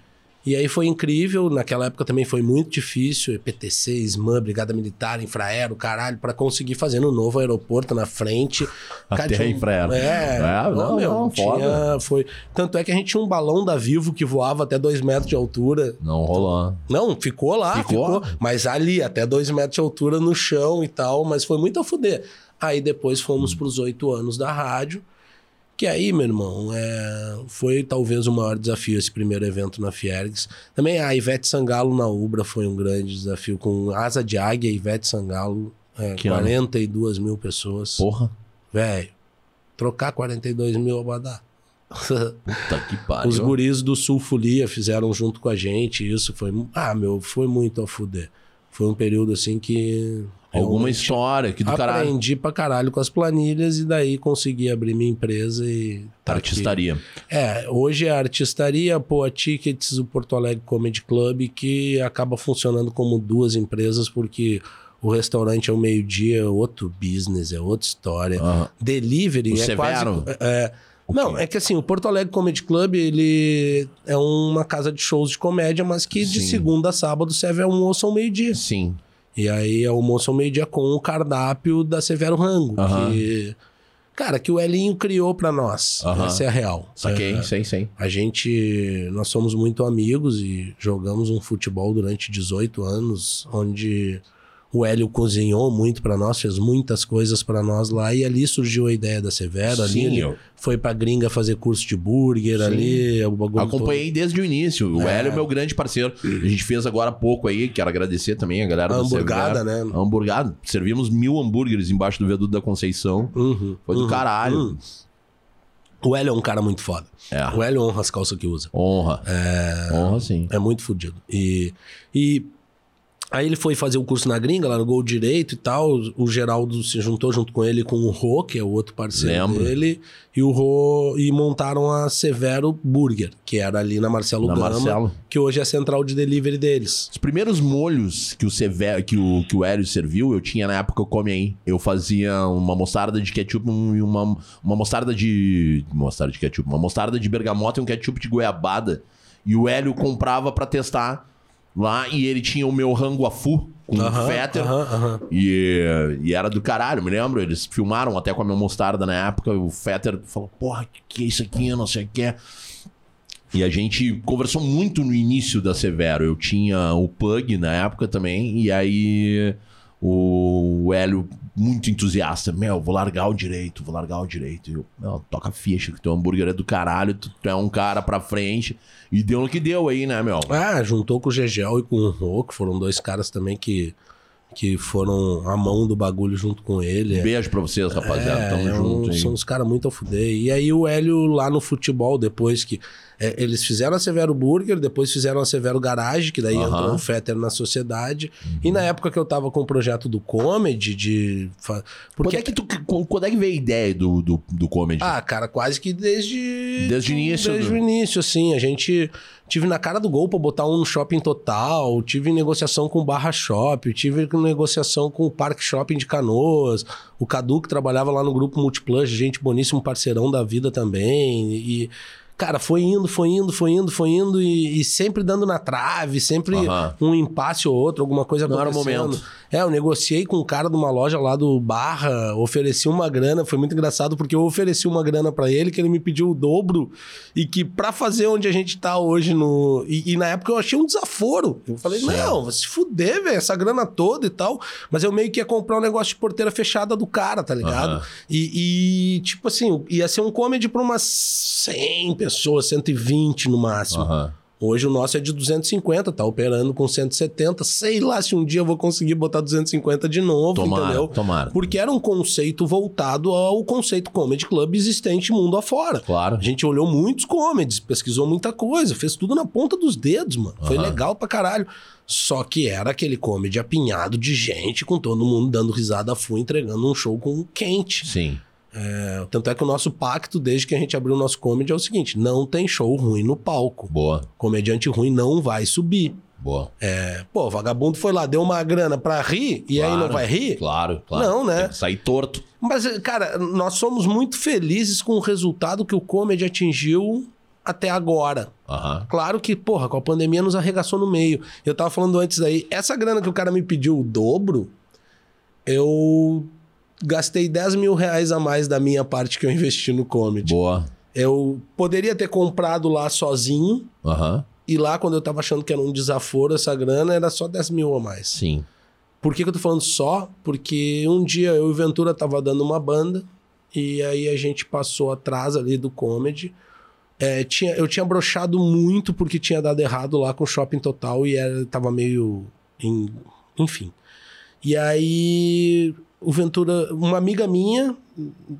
E aí foi incrível, naquela época também foi muito difícil, PTC, SMAN, Brigada Militar, Infraero, caralho, para conseguir fazer no novo aeroporto na frente. Até Cara, Infraero. É, É, não, não, meu, não, tinha, foda. foi... Tanto é que a gente tinha um balão da Vivo que voava até dois metros de altura. Não rolou. Não, ficou lá, Ficou? ficou. Mas ali, até dois metros de altura no chão e tal, mas foi muito a fuder. Aí depois fomos pros oito anos da rádio, que aí, meu irmão, é, foi talvez o maior desafio esse primeiro evento na Fiergs. Também a Ivete Sangalo na Ubra foi um grande desafio, com Asa de Águia, Ivete Sangalo, é, Que ano? 42 mil pessoas. Porra. Velho, trocar 42 mil é dar. Puta que pariu. Os guris do Sul Folia fizeram junto com a gente. Isso foi. Ah, meu, foi muito a fuder. Foi um período assim que. Alguma realmente história que do caralho. Aprendi pra caralho com as planilhas e daí consegui abrir minha empresa e. tá aqui. Artistaria. É, hoje é a artistaria, a Tickets, o Porto Alegre Comedy Club, que acaba funcionando como duas empresas, porque o restaurante é o meio-dia, é outro business, é outra história. Delivery O é Severo? quase. É, não, é que assim, o Porto Alegre Comedy Club, ele é uma casa de shows de comédia, mas que de Sim. segunda a sábado serve almoço ao meio-dia. Sim. E aí almoço ao meio-dia com o cardápio da Severo Rango, Aham. que... Cara, que o Elinho criou pra nós. Aham. Essa é a real. Saquei, É, sei, sei. a gente, nós somos muito amigos e jogamos um futebol durante 18 anos, onde o Hélio cozinhou muito pra nós, fez muitas coisas pra nós lá e ali surgiu a ideia da Severo, ali Sim, eu foi pra gringa fazer curso de burger Sim. ali, o bagulho acompanhei desde o início. O É. Hélio é meu grande parceiro. A gente fez agora há pouco aí, quero agradecer também a galera todo. A do hamburgada, Severo. né? A Hamburgada. Servimos mil hambúrgueres embaixo do viaduto da Conceição. Uhum, Foi do uhum, caralho. uhum. O Hélio é um cara muito foda. É. O Hélio honra as calças que usa. Honra. Honra, sim. É muito fodido. E, e aí ele foi fazer o curso na gringa, lá no Gol Direito e tal. O Geraldo se juntou junto com ele com o Rô, que é o outro parceiro Lembro. dele. E o Rô e montaram a Severo Burger, que era ali na Marcelo Na Gama, Marcelo. que hoje é a central de delivery deles. Os primeiros molhos que o, Severo, que o, que o Hélio serviu, eu tinha na época eu come aí. Eu fazia uma mostarda de ketchup e uma, uma mostarda de. Mostarda de ketchup. Uma mostarda de bergamota e um ketchup de goiabada. E o Hélio comprava pra testar lá e ele tinha o meu rango afu com Aham, fetter. E, e era do caralho, me lembro. Eles filmaram até com a minha mostarda na época. O Fetter falou: Porra, que, que é isso aqui? Não sei o que é. E a gente conversou muito no início da Severo. Eu tinha o Pug na época também. E aí o Hélio, muito entusiasta: Meu, vou largar o direito, vou largar o direito. E eu, Meu, toca a ficha, que teu hambúrguer é do caralho. Tu, tu é um cara pra frente. E deu no que deu aí, né, meu? Ah, juntou com o Gegel e com o Rô, que foram dois caras também que, que foram a mão do bagulho junto com ele. Beijo pra vocês, rapaziada. É, Tamo é um- junto. São uns caras muito a fuder. E aí o Hélio lá no futebol, depois que. É, eles fizeram a Severo Burger, depois fizeram a Severo Garage, que daí Aham. entrou o Fetter na sociedade. E na época que eu tava com o projeto do Comedy, de. Porque. Quando é, que tu, quando é que veio a ideia do, do, do comedy? Ah, cara, quase que desde. Desde o início Desde do- o início, assim. A gente. Tive na cara do gol pra botar um no shopping total. Tive negociação com o Barra Shop. Tive negociação com o Parque Shopping de Canoas. O Cadu, que trabalhava lá no grupo Multiplus, gente boníssimo, parceirão da vida também. E. Cara, foi indo, foi indo, foi indo, foi indo e, e sempre dando na trave, sempre Aham. um impasse ou outro, alguma coisa Não era o acontecendo. momento. É, eu negociei com um cara de uma loja lá do Barra, ofereci uma grana, foi muito engraçado porque eu ofereci uma grana pra ele que ele me pediu o dobro e que pra fazer onde a gente tá hoje no e, e na época eu achei um desaforo. Eu falei: Certo. "Não, vai se fuder, velho, essa grana toda e tal". Mas eu meio que ia comprar um negócio de porteira fechada do cara, tá ligado? Aham. E, e, tipo assim, ia ser um comedy pra umas 100 pessoas, 120 no máximo. Aham. Hoje o nosso é de 250, tá operando com 170. Sei lá se um dia eu vou conseguir botar 250 de novo, Tomara, entendeu? tomara. Porque era um conceito voltado ao conceito comedy club existente mundo afora. Claro. A gente olhou muitos comedies, pesquisou muita coisa, fez tudo na ponta dos dedos, mano. Foi legal pra caralho. Só que era aquele comedy apinhado de gente, com todo mundo dando risada full, entregando um show com quente. Sim. É, tanto é que o nosso pacto, desde que a gente abriu o nosso comedy, é o seguinte: não tem show ruim no palco. Boa, Comediante ruim não vai subir. boa. É, pô, vagabundo foi lá, deu uma grana pra rir e aí Claro, não vai rir? Claro, claro. Não, né? Sair torto. Mas, cara, nós somos muito felizes com o resultado que o comedy atingiu até agora. Aham. Claro que, porra, com a pandemia nos arregaçou no meio. Eu tava falando antes aí, essa grana que o cara me pediu o dobro, eu gastei 10 mil reais a mais da minha parte que eu investi no comedy. Boa. Eu poderia ter comprado lá sozinho, Aham. e lá quando eu tava achando que era um desaforo essa grana, era só 10 mil a mais. Sim. Por que, que eu tô falando só? Porque um dia eu e o Ventura tava dando uma banda e aí a gente passou atrás ali do comedy. É, tinha, eu tinha brochado muito porque tinha dado errado lá com o Shopping Total e era, tava meio. em- enfim. E aí o Ventura, uma amiga minha,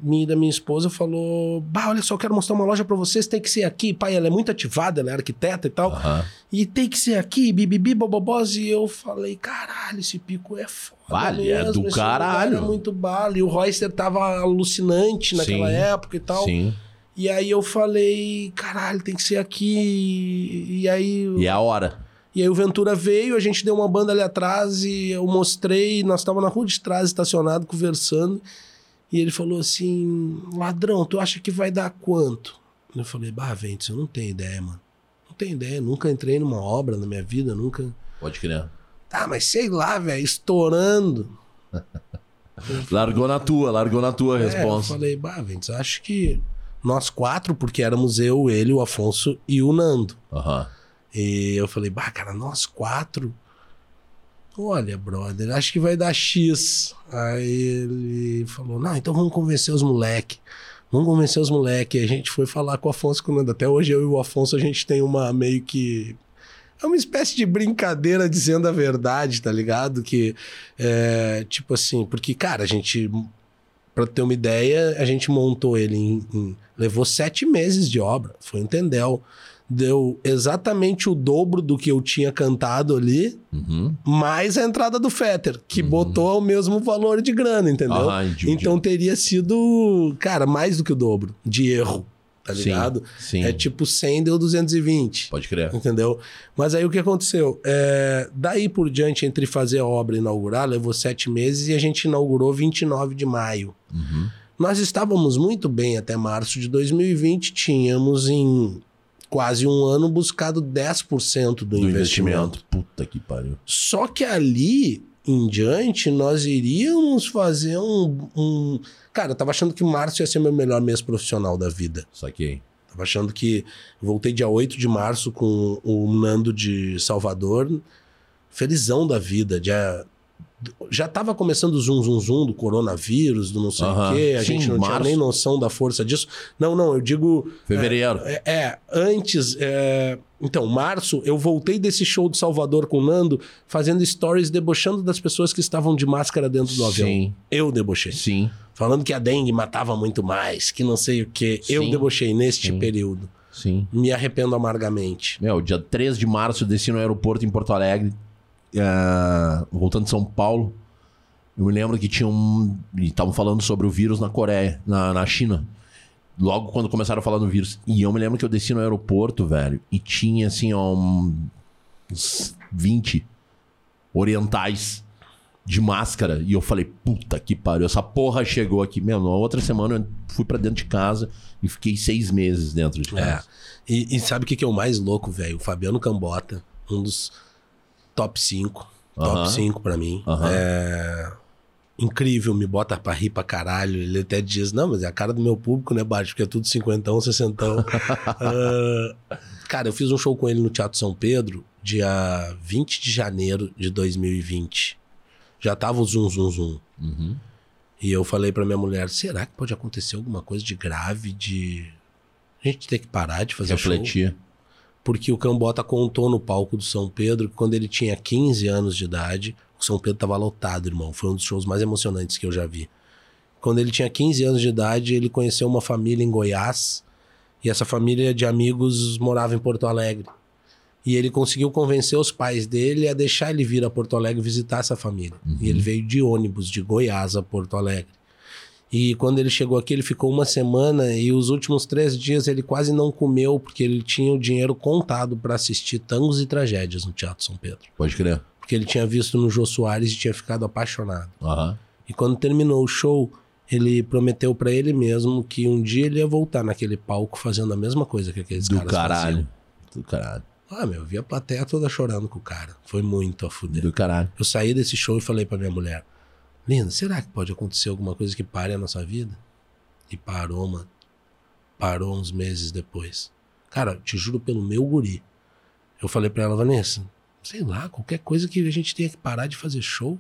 minha da minha esposa, falou: Bah, olha só, eu quero mostrar uma loja pra vocês, tem que ser aqui. Pai, ela é muito ativada, ela é arquiteta e tal. Aham. E tem que ser aqui, bibibi, bobobós. E eu falei, caralho, esse pico é foda. Vale, é do caralho. É muito bala. E o Royster tava alucinante naquela Sim. época e tal. Sim. E aí eu falei, caralho, tem que ser aqui. E aí, E é a hora. E aí o Ventura veio, a gente deu uma banda ali atrás e eu mostrei, nós estávamos na rua de trás, estacionado, conversando. E ele falou assim: ladrão, tu acha que vai dar quanto? Eu falei, bah, Ventes, eu não tenho ideia, mano. Não tenho ideia, nunca entrei numa obra na minha vida, nunca. Pode crer. Tá, mas sei lá, velho, estourando. Largou na tua, largou na tua É, eu resposta. falei, bah, Ventes, acho que nós quatro, porque éramos eu, ele, o Afonso e o Nando. Aham. E eu falei, bah, cara, nós quatro. Olha, brother, acho que vai dar X. Aí ele falou, não, então vamos convencer os moleque. Vamos convencer os moleque. Aí a gente foi falar com o Afonso e Nando. Até hoje eu e o Afonso a gente tem uma meio que. É uma espécie de brincadeira dizendo a verdade, tá ligado? Que é tipo assim, porque, cara, a gente. Pra ter uma ideia, a gente montou ele em. em- levou sete meses de obra. Foi um tendel. Deu exatamente o dobro do que eu tinha cantado ali, Uhum. mais a entrada do Fetter, que botou o mesmo valor de grana, entendeu? Aham, de- então teria sido, cara, mais do que o dobro de erro, tá Sim, ligado? Sim. É tipo 100 deu 220. Pode crer. Entendeu? Mas aí o que aconteceu? É, daí por diante, entre fazer a obra e inaugurar, levou sete meses e a gente inaugurou 29 de maio. Uhum. Nós estávamos muito bem até março de 2020, tínhamos em quase um ano buscado 10% do, Do investimento. investimento. Puta que pariu. Só que ali em diante nós iríamos fazer um, um. Cara, eu tava achando que março ia ser meu melhor mês profissional da vida. Saquei. Tava achando que. Voltei dia 8 de março com o Nando de Salvador. Felizão da vida. Já, já tava começando o zoom, zoom, zoom do coronavírus, do não sei o quê. A Sim, gente não tinha março. nem noção da força disso. Não, não, eu digo. Fevereiro. É, é, antes. é, então, março, eu voltei desse show de Salvador com o Nando, fazendo stories debochando das pessoas que estavam de máscara dentro do avião. Sim. Eu debochei. Sim. Falando que a dengue matava muito mais, que não sei o quê. Eu Sim. debochei neste Sim. período. Sim. Me arrependo amargamente. Meu, dia 3 de março eu desci no aeroporto em Porto Alegre, ah, voltando de São Paulo. Eu me lembro que tinha um. e Estavam falando sobre o vírus na Coreia, na, na China. Logo quando começaram a falar do vírus. E eu me lembro que eu desci no aeroporto, velho, e tinha assim, ó, um- uns 20 orientais de máscara. E eu falei, puta que pariu, essa porra chegou aqui. Meu, na outra semana eu fui pra dentro de casa e fiquei seis meses dentro de É. casa. E, e sabe o que, que é o mais louco, velho? O Fabiano Cambota, um dos top 5. Aham. Top 5 pra mim. Aham. É. Incrível, me bota pra rir pra caralho. Ele até diz: Não, mas é a cara do meu público, né, Baixo? Porque é tudo cinquentão, sessentão. Ah, cara, eu fiz um show com ele no Teatro São Pedro, dia 20 de janeiro de 2020. Já tava o zoom, zoom, zoom. Uhum. E eu falei pra minha mulher: será que pode acontecer alguma coisa de grave, de. A gente ter que parar de fazer show? Porque o Cambota contou no palco do São Pedro que quando ele tinha 15 anos de idade, o São Pedro tava lotado, irmão. Foi um dos shows mais emocionantes que eu já vi. Quando ele tinha 15 anos de idade, ele conheceu uma família em Goiás. E essa família de amigos morava em Porto Alegre. E ele conseguiu convencer os pais dele a deixar ele vir a Porto Alegre visitar essa família. E ele veio de ônibus de Goiás a Porto Alegre. E quando ele chegou aqui, ele ficou uma semana e os últimos três dias ele quase não comeu porque ele tinha o dinheiro contado para assistir tangos e tragédias no Teatro São Pedro. Pode crer. Porque ele tinha visto no Jô Soares e tinha ficado apaixonado. Aham. E quando terminou o show, ele prometeu para ele mesmo que um dia ele ia voltar naquele palco fazendo a mesma coisa que aqueles Do caras caralho. faziam. Do caralho. Ah, meu, eu vi a plateia toda chorando com o cara. Foi muito a fuder. Do caralho. Eu saí desse show e falei pra minha mulher: Linda, será que pode acontecer alguma coisa que pare a nossa vida? E parou, mano. Parou uns meses depois. Cara, te juro pelo meu guri. Eu falei pra ela, Vanessa, sei lá, qualquer coisa que a gente tenha que parar de fazer show.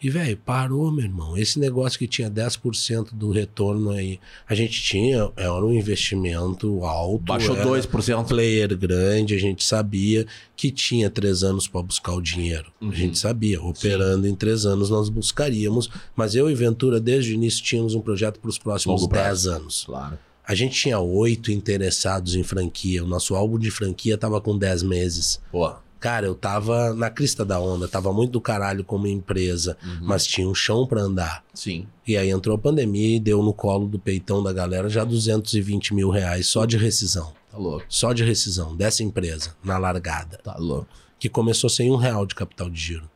E, velho, parou, meu irmão. Esse negócio que tinha 10% do retorno aí, a gente tinha, era um investimento alto. Baixou era 2%. player grande, a gente sabia que tinha três anos para buscar o dinheiro. Uhum. A gente sabia, operando em três anos nós buscaríamos, mas eu e Ventura, desde o início, tínhamos um projeto para os próximos Longo prazo. dez anos. Claro. A gente tinha oito interessados em franquia, o nosso álbum de franquia tava com dez meses. Pô. Cara, eu tava na crista da onda, tava muito do caralho como empresa, Uhum. mas tinha um chão para andar. Sim. E aí entrou a pandemia e deu no colo do peitão da galera já 220 mil reais só de rescisão. Tá louco. Só de rescisão dessa empresa, na largada Tá louco. que começou sem um real de capital de giro.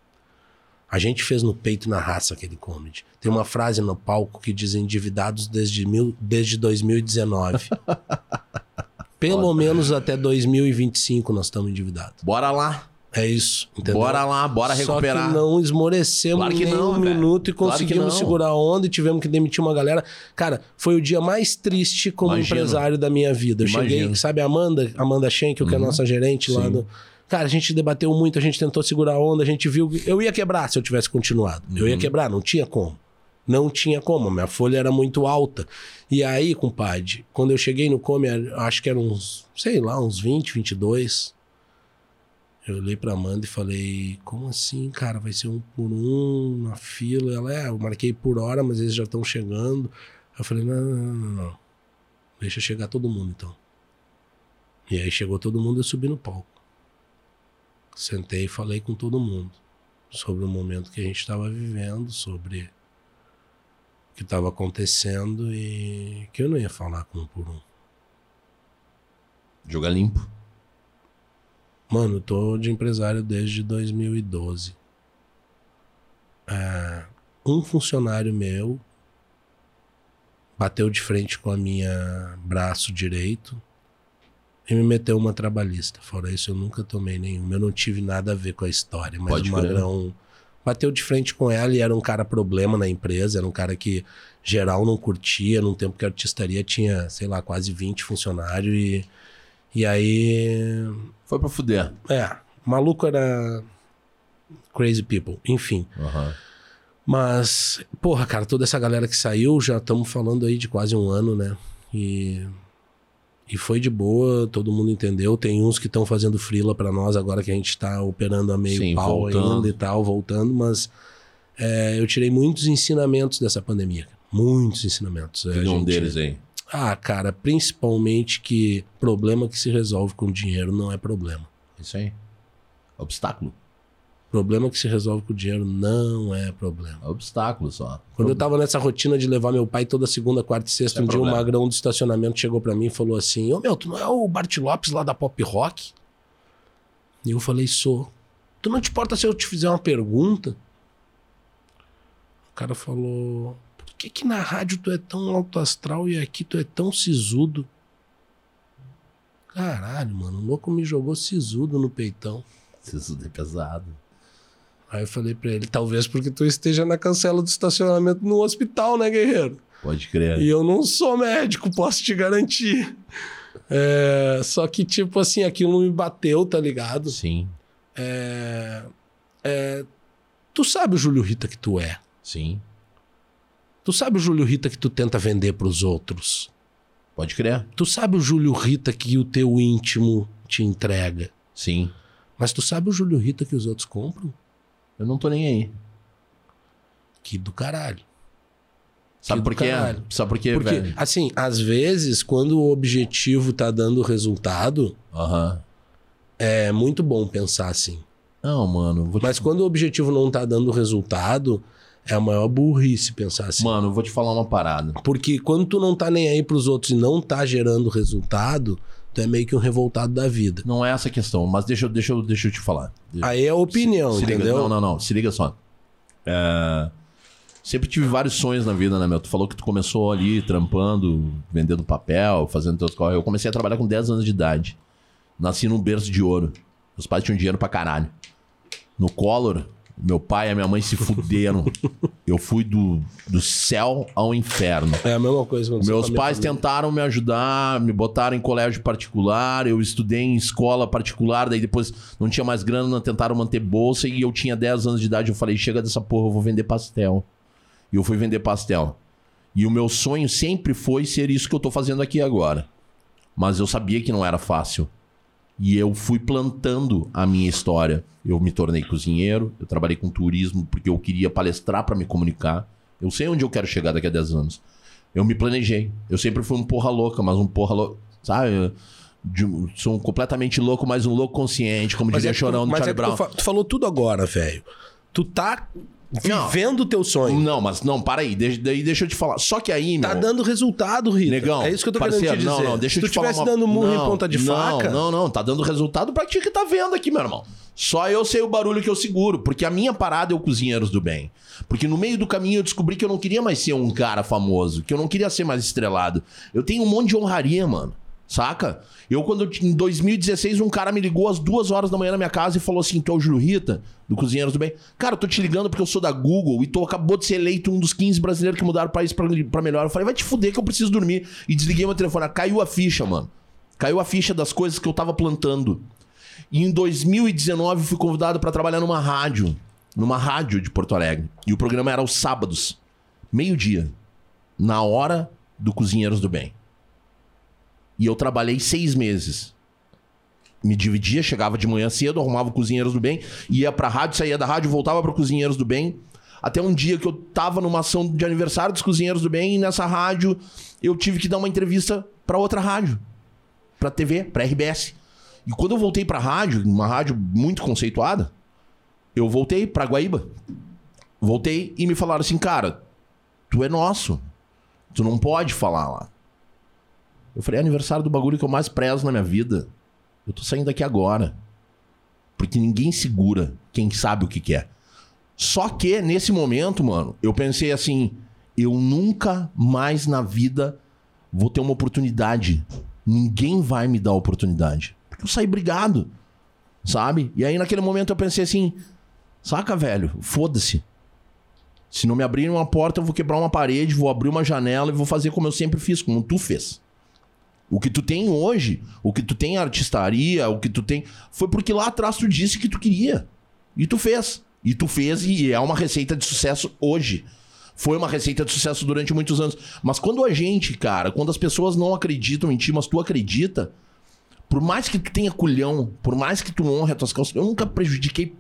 A gente fez no peito na raça aquele comedy. Tem uma frase no palco que diz endividados desde, mil, desde 2019. Pelo menos até 2025 nós estamos endividados. Bora lá. É isso, entendeu? Bora lá, bora recuperar. Só que não esmorecemos Claro que nem não, um velho. minuto e Claro conseguimos não. segurar a onda e tivemos que demitir uma galera. Cara, foi o dia mais triste como Imagino. empresário da minha vida. Eu Imagino. cheguei, sabe a Amanda, Amanda Schenkel, que é a Uhum. nossa gerente lá Sim. do... Cara, a gente debateu muito, a gente tentou segurar a onda, a gente viu que eu ia quebrar se eu tivesse continuado. Eu Uhum. ia quebrar, não tinha como. Não tinha como, minha folha era muito alta. E aí, compadre, quando eu cheguei no Come, acho que eram uns, sei lá, uns 20, 22. Eu olhei pra Amanda e falei, como assim, cara? Vai ser um por um na fila? Ela, é, eu marquei por hora, mas eles já estão chegando. Eu falei, não, não, não, não. Deixa chegar todo mundo, então. E aí chegou todo mundo, eu subi no palco. Sentei e falei com todo mundo sobre o momento que a gente estava vivendo, sobre que estava acontecendo e que eu não ia falar com um por um. Joga limpo. Mano, eu tô de empresário desde 2012. É, um funcionário meu bateu de frente com a minha braço direito e me meteu uma trabalhista. Fora isso, eu nunca tomei nenhuma. Eu não tive nada a ver com a história. Mas Pode o crer. Magrão bateu de frente com ela e era um cara problema na empresa. Era um cara que geral não curtia. Num tempo que a artistaria tinha, sei lá, quase 20 funcionários. E, e aí Foi pra fuder. é, o maluco era crazy people, enfim. Aham. Mas, porra, cara, toda essa galera que saiu, já estamos falando aí de quase um ano, né? E, e foi de boa, todo mundo entendeu. Tem uns que estão fazendo frila pra nós agora que a gente tá operando a meio Sim, pau voltando. ainda e tal, voltando, mas é, eu tirei muitos ensinamentos dessa pandemia. Muitos ensinamentos. É, Teve um gente- deles aí. Ah, cara, principalmente que problema que se resolve com dinheiro não é problema. Isso aí. Obstáculo. Problema que se resolve com dinheiro não é problema. É obstáculo só. Quando eu tava nessa rotina de levar meu pai toda segunda, quarta e sexta, É um dia um problema. magrão do estacionamento chegou pra mim e falou assim: Ô meu, tu não é o Bart Lopes lá da Pop Rock? E eu falei: sou. Tu não te importa se eu te fizer uma pergunta? O cara falou: por que que na rádio tu é tão alto astral e aqui tu é tão sisudo? Caralho, mano, o louco me jogou sisudo no peitão. Isso é pesado. Aí eu falei pra ele, talvez porque tu esteja na cancela do estacionamento no hospital, né, guerreiro? Pode crer. E eu não sou médico, posso te garantir. É, só que, tipo assim, aquilo me bateu, tá ligado? Sim, É, é, tu sabe o Júlio Rita que tu é. sim. Tu sabe o Júlio Rita que tu tenta vender pros outros. Pode crer. Tu sabe o Júlio Rita que o teu íntimo te entrega. Sim. Mas tu sabe o Júlio Rita que os outros compram? Eu não tô nem aí. Que do caralho. Sabe por quê? caralho. Sabe por quê, Porque, velho? assim, às vezes, quando o objetivo tá dando resultado, Aham. é muito bom pensar assim. Não, mano. Te... Mas quando o objetivo não tá dando resultado, é a maior burrice pensar assim. Mano, eu vou te falar uma parada. Porque quando tu não tá nem aí pros outros e não tá gerando resultado, tu é meio que um revoltado da vida. Não é essa a questão, mas deixa, eu- deixa, deixa eu te falar. Aí é opinião, Se liga- entendeu? Não, não, não. Se liga só. É, Sempre tive vários sonhos na vida, né, meu? Tu falou que tu começou ali trampando, vendendo papel, fazendo teus corre. Eu comecei a trabalhar com 10 anos de idade. Nasci num berço de ouro. Meus pais tinham dinheiro pra caralho. No Collor, meu pai e a minha mãe se fuderam. eu fui do, do céu ao inferno. É a mesma coisa. Meus pais família. tentaram me ajudar, me botaram em colégio particular, eu estudei em escola particular, daí depois não tinha mais grana, tentaram manter bolsa e eu tinha 10 anos de idade, eu falei, chega dessa porra, eu vou vender pastel. E eu fui vender pastel. E o meu sonho sempre foi ser isso que eu tô fazendo aqui agora. Mas eu sabia que não era fácil. E eu fui plantando a minha história. Eu me tornei cozinheiro, eu trabalhei com turismo porque eu queria palestrar para me comunicar. Eu sei onde eu quero chegar daqui a 10 anos. Eu me planejei. Eu sempre fui um porra louca, mas um porra louca. Sabe? De, sou um completamente louco, mas um louco consciente, como mas dizia é Chorão do Charlie é Brown. Tu, tu falou tudo agora, velho. Tu tá Vivendo o teu sonho. Não, mas não, para aí. Deixa, daí deixa eu te falar. Só que aí, tá meu... Tá dando resultado, Rita. Negão. É isso que eu tô parceiro, querendo te dizer. Não, não, deixa Se eu te falar. Se tu estivesse dando murro não, em ponta de não, faca... Não, não, Tá dando resultado pra ti que tá vendo aqui, meu irmão. Só eu sei o barulho que eu seguro. Porque a minha parada é o Cozinheiros do Bem. Porque no meio do caminho eu descobri que eu não queria mais ser um cara famoso. Que eu não queria ser mais estrelado. Eu tenho um monte de honraria, mano. Saca? Eu, quando em 2016, um cara me ligou às duas horas da manhã na minha casa e falou assim: Tu é o Júlio Rita, do Cozinheiros do Bem? Cara, eu tô te ligando porque eu sou da Google e tô, acabou de ser eleito um dos 15 brasileiros que mudaram o país pra, pra melhor. Eu falei: Vai te fuder que eu preciso dormir. E desliguei meu telefone. Caiu a ficha, mano. Caiu a ficha das coisas que eu tava plantando. E em 2019 fui convidado para trabalhar numa rádio. Numa rádio de Porto Alegre. E o programa era aos sábados, meio-dia. Na hora do Cozinheiros do Bem. E eu trabalhei seis meses. Me dividia, chegava de manhã cedo, arrumava Cozinheiros do Bem, ia pra rádio, saía da rádio, voltava pro Cozinheiros do Bem. Até um dia que eu tava numa ação de aniversário dos Cozinheiros do Bem, e nessa rádio eu tive que dar uma entrevista para outra rádio. Pra TV, pra RBS. E quando eu voltei pra rádio, uma rádio muito conceituada, eu voltei pra Guaíba. Voltei e me falaram assim, cara, tu é nosso. Tu não pode falar lá. Eu falei, é aniversário do bagulho que eu mais prezo na minha vida. Eu tô saindo daqui agora. Porque ninguém segura quem sabe o que quer. Só que, nesse momento, mano, eu pensei assim: eu nunca mais na vida vou ter uma oportunidade. Ninguém vai me dar oportunidade. Porque eu saí brigado. Sabe? E aí, naquele momento, eu pensei assim: saca, velho, foda-se. Se não me abrirem uma porta, eu vou quebrar uma parede, vou abrir uma janela e vou fazer como eu sempre fiz, como tu fez. O que tu tem hoje, o que tu tem artistaria, o que tu tem. Foi porque lá atrás tu disse que tu queria. E tu fez. E tu fez e é uma receita de sucesso hoje. Foi uma receita de sucesso durante muitos anos. Mas quando a gente, cara, quando as pessoas não acreditam em ti, mas tu acredita, por mais que tu tenha culhão, por mais que tu honre as tuas calças, eu nunca prejudiquei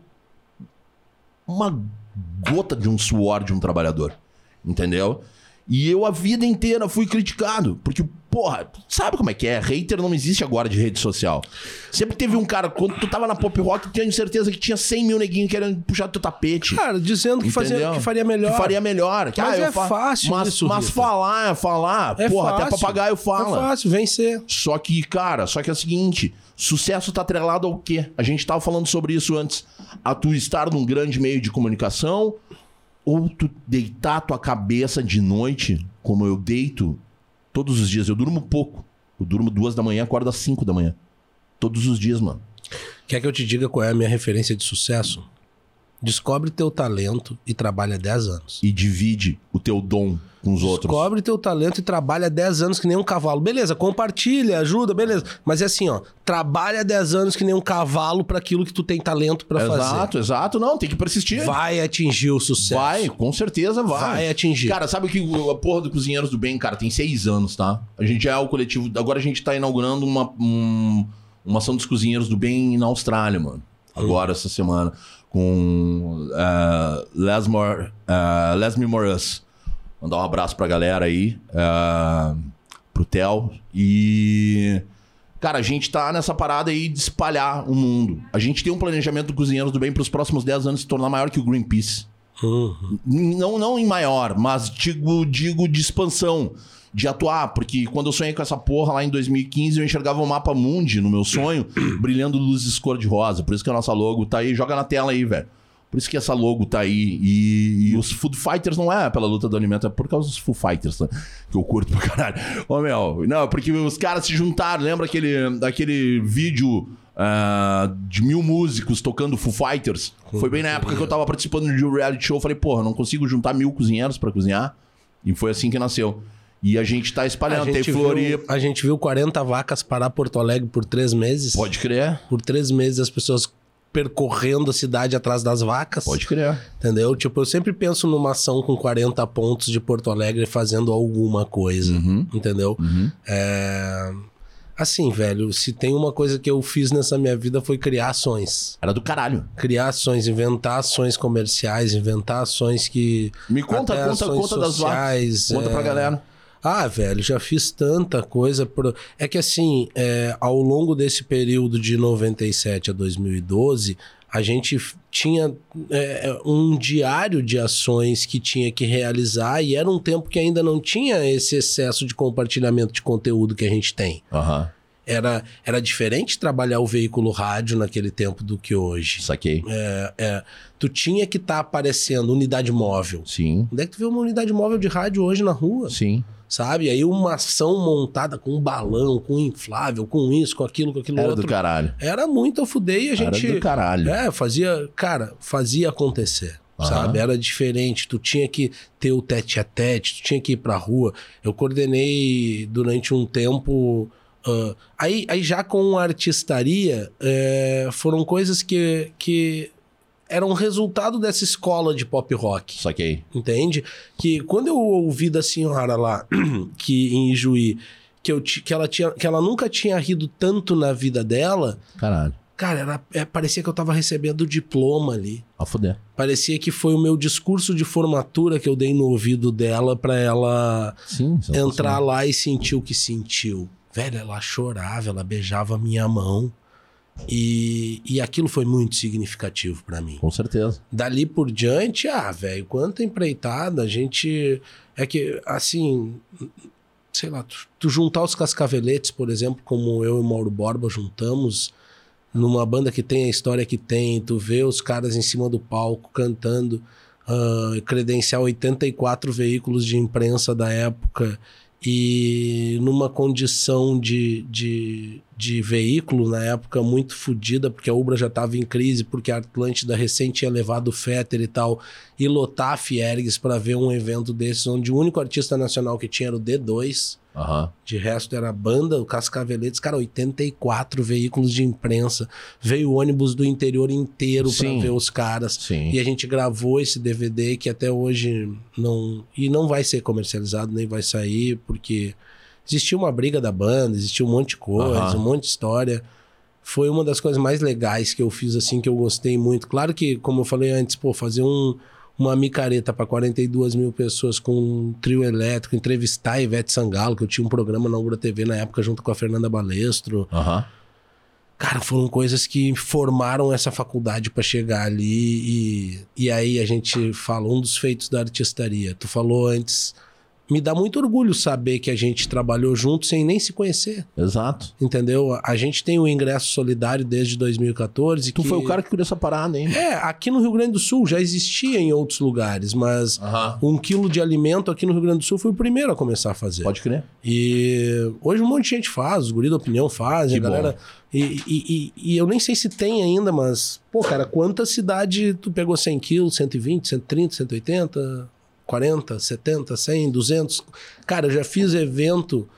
uma gota de um suor de um trabalhador. Entendeu? E eu a vida inteira fui criticado. Porque, porra, sabe como é que é? Hater não existe agora de rede social. Sempre teve um cara, quando tu tava na pop rock, eu tenho certeza que tinha 100 mil neguinhos querendo puxar teu tapete. Cara, dizendo que, fazia, que faria melhor. Que faria melhor. Que, mas ah, é fa... fácil mas, isso, Mas falar, falar, é porra, fácil. até papagaio fala. É fácil, vencer. Só que, cara, só que é o seguinte, sucesso tá atrelado ao quê? A gente tava falando sobre isso antes. A tu estar num grande meio de comunicação ou tu deitar tua cabeça de noite, como eu deito todos os dias. Eu durmo pouco. Eu durmo duas da manhã, acordo às cinco da manhã. Todos os dias, mano. Quer que eu te diga qual é a minha referência de sucesso? Descobre teu talento e trabalha 10 anos. E divide o teu dom com os Descobre outros. Descobre teu talento e trabalha 10 anos que nem um cavalo. Beleza, compartilha, ajuda, beleza. Mas é assim, ó, trabalha 10 anos que nem um cavalo para aquilo que tu tem talento para fazer. Exato, exato. Não, tem que persistir. Vai atingir o sucesso. Vai, com certeza vai. Vai atingir. Cara, sabe que a porra do Cozinheiros do Bem, cara, tem seis anos, tá? A gente é o coletivo. Agora a gente tá inaugurando uma, um, uma ação dos Cozinheiros do Bem na Austrália, mano. Agora, hum. essa semana com uh, Lesmore, uh, Lesme Morris. Mandar um abraço pra galera aí, uh, pro Theo. E. Cara, a gente tá nessa parada aí de espalhar o mundo. A gente tem um planejamento do Cozinheiros do Bem para os próximos 10 anos se tornar maior que o Greenpeace. Uhum. Não, não em maior, mas digo, digo de expansão de atuar, porque quando eu sonhei com essa porra lá em 2015, eu enxergava o mapa mundi no meu sonho, brilhando luzes cor-de-rosa. Por isso que a nossa logo tá aí, joga na tela aí, velho. Por isso que essa logo tá aí. E, e, os Food Fighters não é pela luta do alimento, é por causa dos Food Fighters, né? que eu curto pra caralho. Ô, meu, não, porque os caras se juntaram. Lembra aquele, daquele vídeo uh, de mil músicos tocando Foo Fighters? Foi bem na época que eu tava participando de um reality show. Eu falei, porra, não consigo juntar mil cozinheiros para cozinhar. E foi assim que nasceu. E a gente tá espalhando. Tem Floripa. a gente viu 40 vacas parar Porto Alegre por três meses. Pode crer. Por três meses as pessoas percorrendo a cidade atrás das vacas. Pode crer. Entendeu? Tipo, eu sempre penso numa ação com 40 pontos de Porto Alegre fazendo alguma coisa. Uhum. Entendeu? Uhum. É... Assim, velho, se tem uma coisa que eu fiz nessa minha vida foi criar ações. Era do caralho. Criar ações, inventar ações comerciais, inventar ações que. Me conta, conta, conta das vacas. Conta é... pra galera. Ah, velho, já fiz tanta coisa. Pro... É que assim, é, ao longo desse período de 97 a 2012, a gente tinha é, um diário de ações que tinha que realizar e era um tempo que ainda não tinha esse excesso de compartilhamento de conteúdo que a gente tem. Uhum. Era, era diferente trabalhar o veículo rádio naquele tempo do que hoje. Saquei. É, é, tu tinha que estar tá aparecendo unidade móvel. Sim. Onde é que tu vê uma unidade móvel de rádio hoje na rua? Sim sabe? Aí uma ação montada com um balão, com um inflável, com isso, com aquilo, com aquilo Era outro. do caralho. Era muito a fuder e a gente... Era do caralho. É, fazia... Cara, fazia acontecer. Uhum. Sabe? Era diferente. Tu tinha que ter o tete a tete, tu tinha que ir pra rua. Eu coordenei durante um tempo... Uh, aí, aí já com artistaria, é, foram coisas que, que era um resultado dessa escola de pop rock. Saquei. Entende? Que quando eu ouvi da senhora lá, que em Ijuí, que, eu, que, ela tinha, que ela nunca tinha rido tanto na vida dela. Caralho. Cara, era, é, parecia que eu tava recebendo o diploma ali. A fuder. Parecia que foi o meu discurso de formatura que eu dei no ouvido dela pra ela Sim, entrar lá e sentir o que sentiu. Velho, ela chorava, ela beijava a minha mão. E, e aquilo foi muito significativo para mim. Com certeza. Dali por diante, ah, velho, quanta empreitada, a gente. É que, assim, sei lá, tu, tu, juntar os cascaveletes, por exemplo, como eu e o Mauro Borba juntamos, numa banda que tem a história que tem, tu vê os caras em cima do palco cantando, uh, credenciar 84 veículos de imprensa da época e numa condição de, de, de veículo na época muito fodida, porque a Ubra já estava em crise, porque a Atlântida recente tinha levado o Fetter e tal, e lotar a Fiergues para ver um evento desses, onde o único artista nacional que tinha era o D2. Uhum. De resto era a banda, o Cascaveletes, cara, 84 veículos de imprensa. Veio o ônibus do interior inteiro para ver os caras. Sim. E a gente gravou esse DVD que até hoje não. E não vai ser comercializado, nem vai sair, porque existia uma briga da banda, existia um monte de coisa, uhum. um monte de história. Foi uma das coisas mais legais que eu fiz, assim, que eu gostei muito. Claro que, como eu falei antes, pô, fazer um uma micareta para 42 mil pessoas com um trio elétrico, entrevistar a Ivete Sangalo, que eu tinha um programa na Ubra TV na época junto com a Fernanda Balestro. Uhum. Cara, foram coisas que formaram essa faculdade para chegar ali e, e aí a gente fala um dos feitos da artistaria. Tu falou antes me dá muito orgulho saber que a gente trabalhou junto sem nem se conhecer. Exato. Entendeu? A gente tem o ingresso solidário desde 2014. Tu que... foi o cara que criou essa parada, hein? É, aqui no Rio Grande do Sul já existia em outros lugares, mas uhum. um quilo de alimento aqui no Rio Grande do Sul foi o primeiro a começar a fazer. Pode crer. E hoje um monte de gente faz, os guri da opinião fazem, a galera. E, e, e, e, eu nem sei se tem ainda, mas, pô, cara, quanta cidade tu pegou 100 quilos, 120, 130, 180? 40, 70, 100, 200. Cara, eu já fiz evento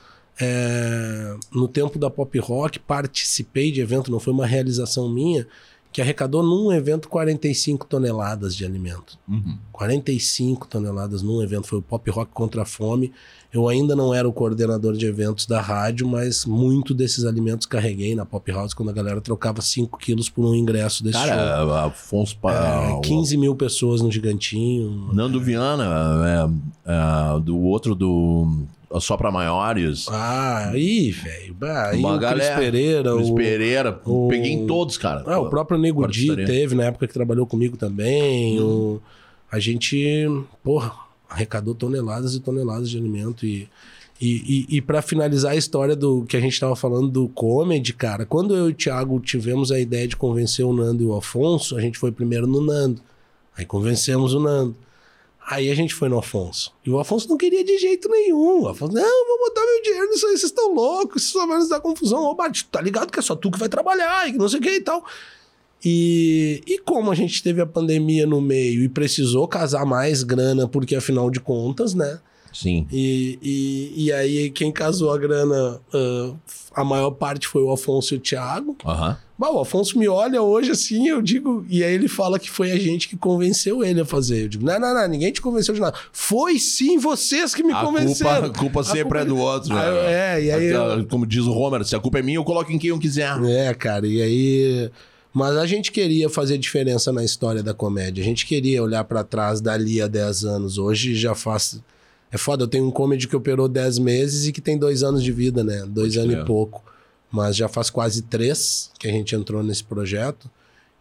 é, no tempo da pop rock, participei de evento, não foi uma realização minha, que arrecadou num evento 45 toneladas de alimento. Uhum. 45 toneladas num evento, foi o Pop Rock contra a Fome. Eu ainda não era o coordenador de eventos da rádio, mas muito desses alimentos carreguei na Pop House quando a galera trocava 5 quilos por um ingresso desse Cara, show. Afonso... É, 15 mil pessoas no Gigantinho. Nando Viana, é, é, do outro do só para maiores. Ah, aí, velho. Aí Uma o galera, Cris Pereira. Cris o, Pereira. o, peguei em todos, cara. Ah, o próprio Nego Di teve na época que trabalhou comigo também. Hum. O, a gente, porra, arrecadou toneladas e toneladas de alimento e... E, e, e para finalizar a história do que a gente estava falando do comedy, cara, quando eu e o Thiago tivemos a ideia de convencer o Nando e o Afonso, a gente foi primeiro no Nando. Aí convencemos o Nando. Aí a gente foi no Afonso. E o Afonso não queria de jeito nenhum. O Afonso, não, vou botar meu dinheiro nisso aí, vocês estão loucos, isso só vai nos dar confusão. Ô, Bate, tá ligado que é só tu que vai trabalhar e não sei o que e tal. E, e como a gente teve a pandemia no meio e precisou casar mais grana, porque afinal de contas, né? Sim. E, e, e aí quem casou a grana, uh, a maior parte foi o Afonso e o Thiago. Aham. Bah, o Afonso me olha hoje assim, eu digo, e aí ele fala que foi a gente que convenceu ele a fazer. Eu digo, não, não, não, ninguém te convenceu de nada. Foi sim vocês que me A convenceram. culpa, a culpa sempre culpa- é do outro, Ah, né? é, e aí eu- Como diz o Homer, se a culpa é minha, eu coloco em quem eu quiser. É, cara, e aí. Mas a gente queria fazer diferença na história da comédia. A gente queria olhar pra trás dali a 10 anos. Hoje já faz. É foda, eu tenho um comedy que operou 10 meses e que tem dois anos de vida, né? Dois anos e pouco. Mas já faz quase três que a gente entrou nesse projeto.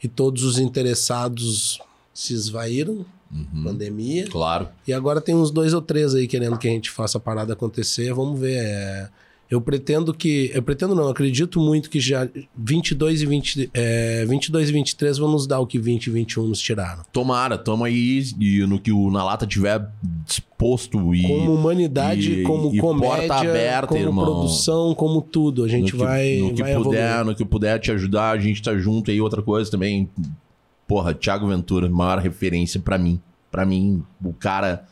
E todos os interessados se esvaíram, Uhum. pandemia. Claro. E agora tem uns dois ou três aí querendo que a gente faça a parada acontecer. Vamos ver. é, Eu pretendo que. Eu pretendo não, eu acredito muito que já 22 e, 20, é, 22 e 23 vão nos dar o que 20 e 21 nos tiraram. Tomara, tamo aí e no que o Na Lata tiver disposto e. Como humanidade, e- como e comédia, porta aberta, como irmão. produção, como tudo. A gente no que, vai. no que vai puder, evoluir. no que puder te ajudar, a gente tá junto aí. Outra coisa também, porra, Thiago Ventura, maior referência pra mim. Pra mim, o cara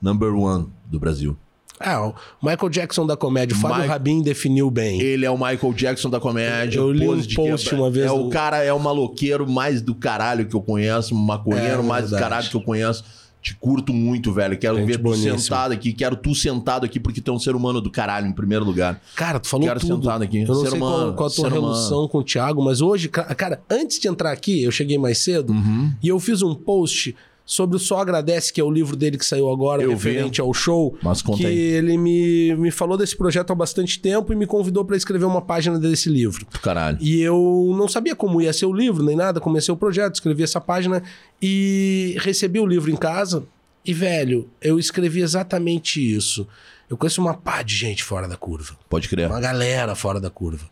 number one do Brasil. É, o Michael Jackson da comédia. O Fábio Mike- Rabin definiu bem. Ele é o Michael Jackson da comédia. Eu li um post uma vez É o do- cara, é o maloqueiro mais do caralho que eu conheço, maconheiro É, mais do verdade. caralho que eu conheço. Te curto muito, velho. Quero Gente ver tu boníssima. sentado aqui. Quero tu sentado aqui porque tu é um ser humano do caralho, em primeiro lugar. Cara, tu falou Quero tudo. sentado aqui. Eu não Ser sei qual, humano, qual a tua ser humano. relação com o Thiago, mas hoje, ca- cara, antes de entrar aqui, eu cheguei mais cedo Uhum. e eu fiz um post sobre o Só Agradece, que é o livro dele que saiu agora, Eu referente ao show. Mas conta que aí. ele me, me falou desse projeto há bastante tempo e me convidou para escrever uma página desse livro. Caralho. E eu não sabia como ia ser o livro, nem nada. Comecei o projeto, escrevi essa página e recebi o livro em casa. E, velho, eu escrevi exatamente isso. Eu conheço uma pá de gente fora da curva. Pode crer. Uma galera fora da curva.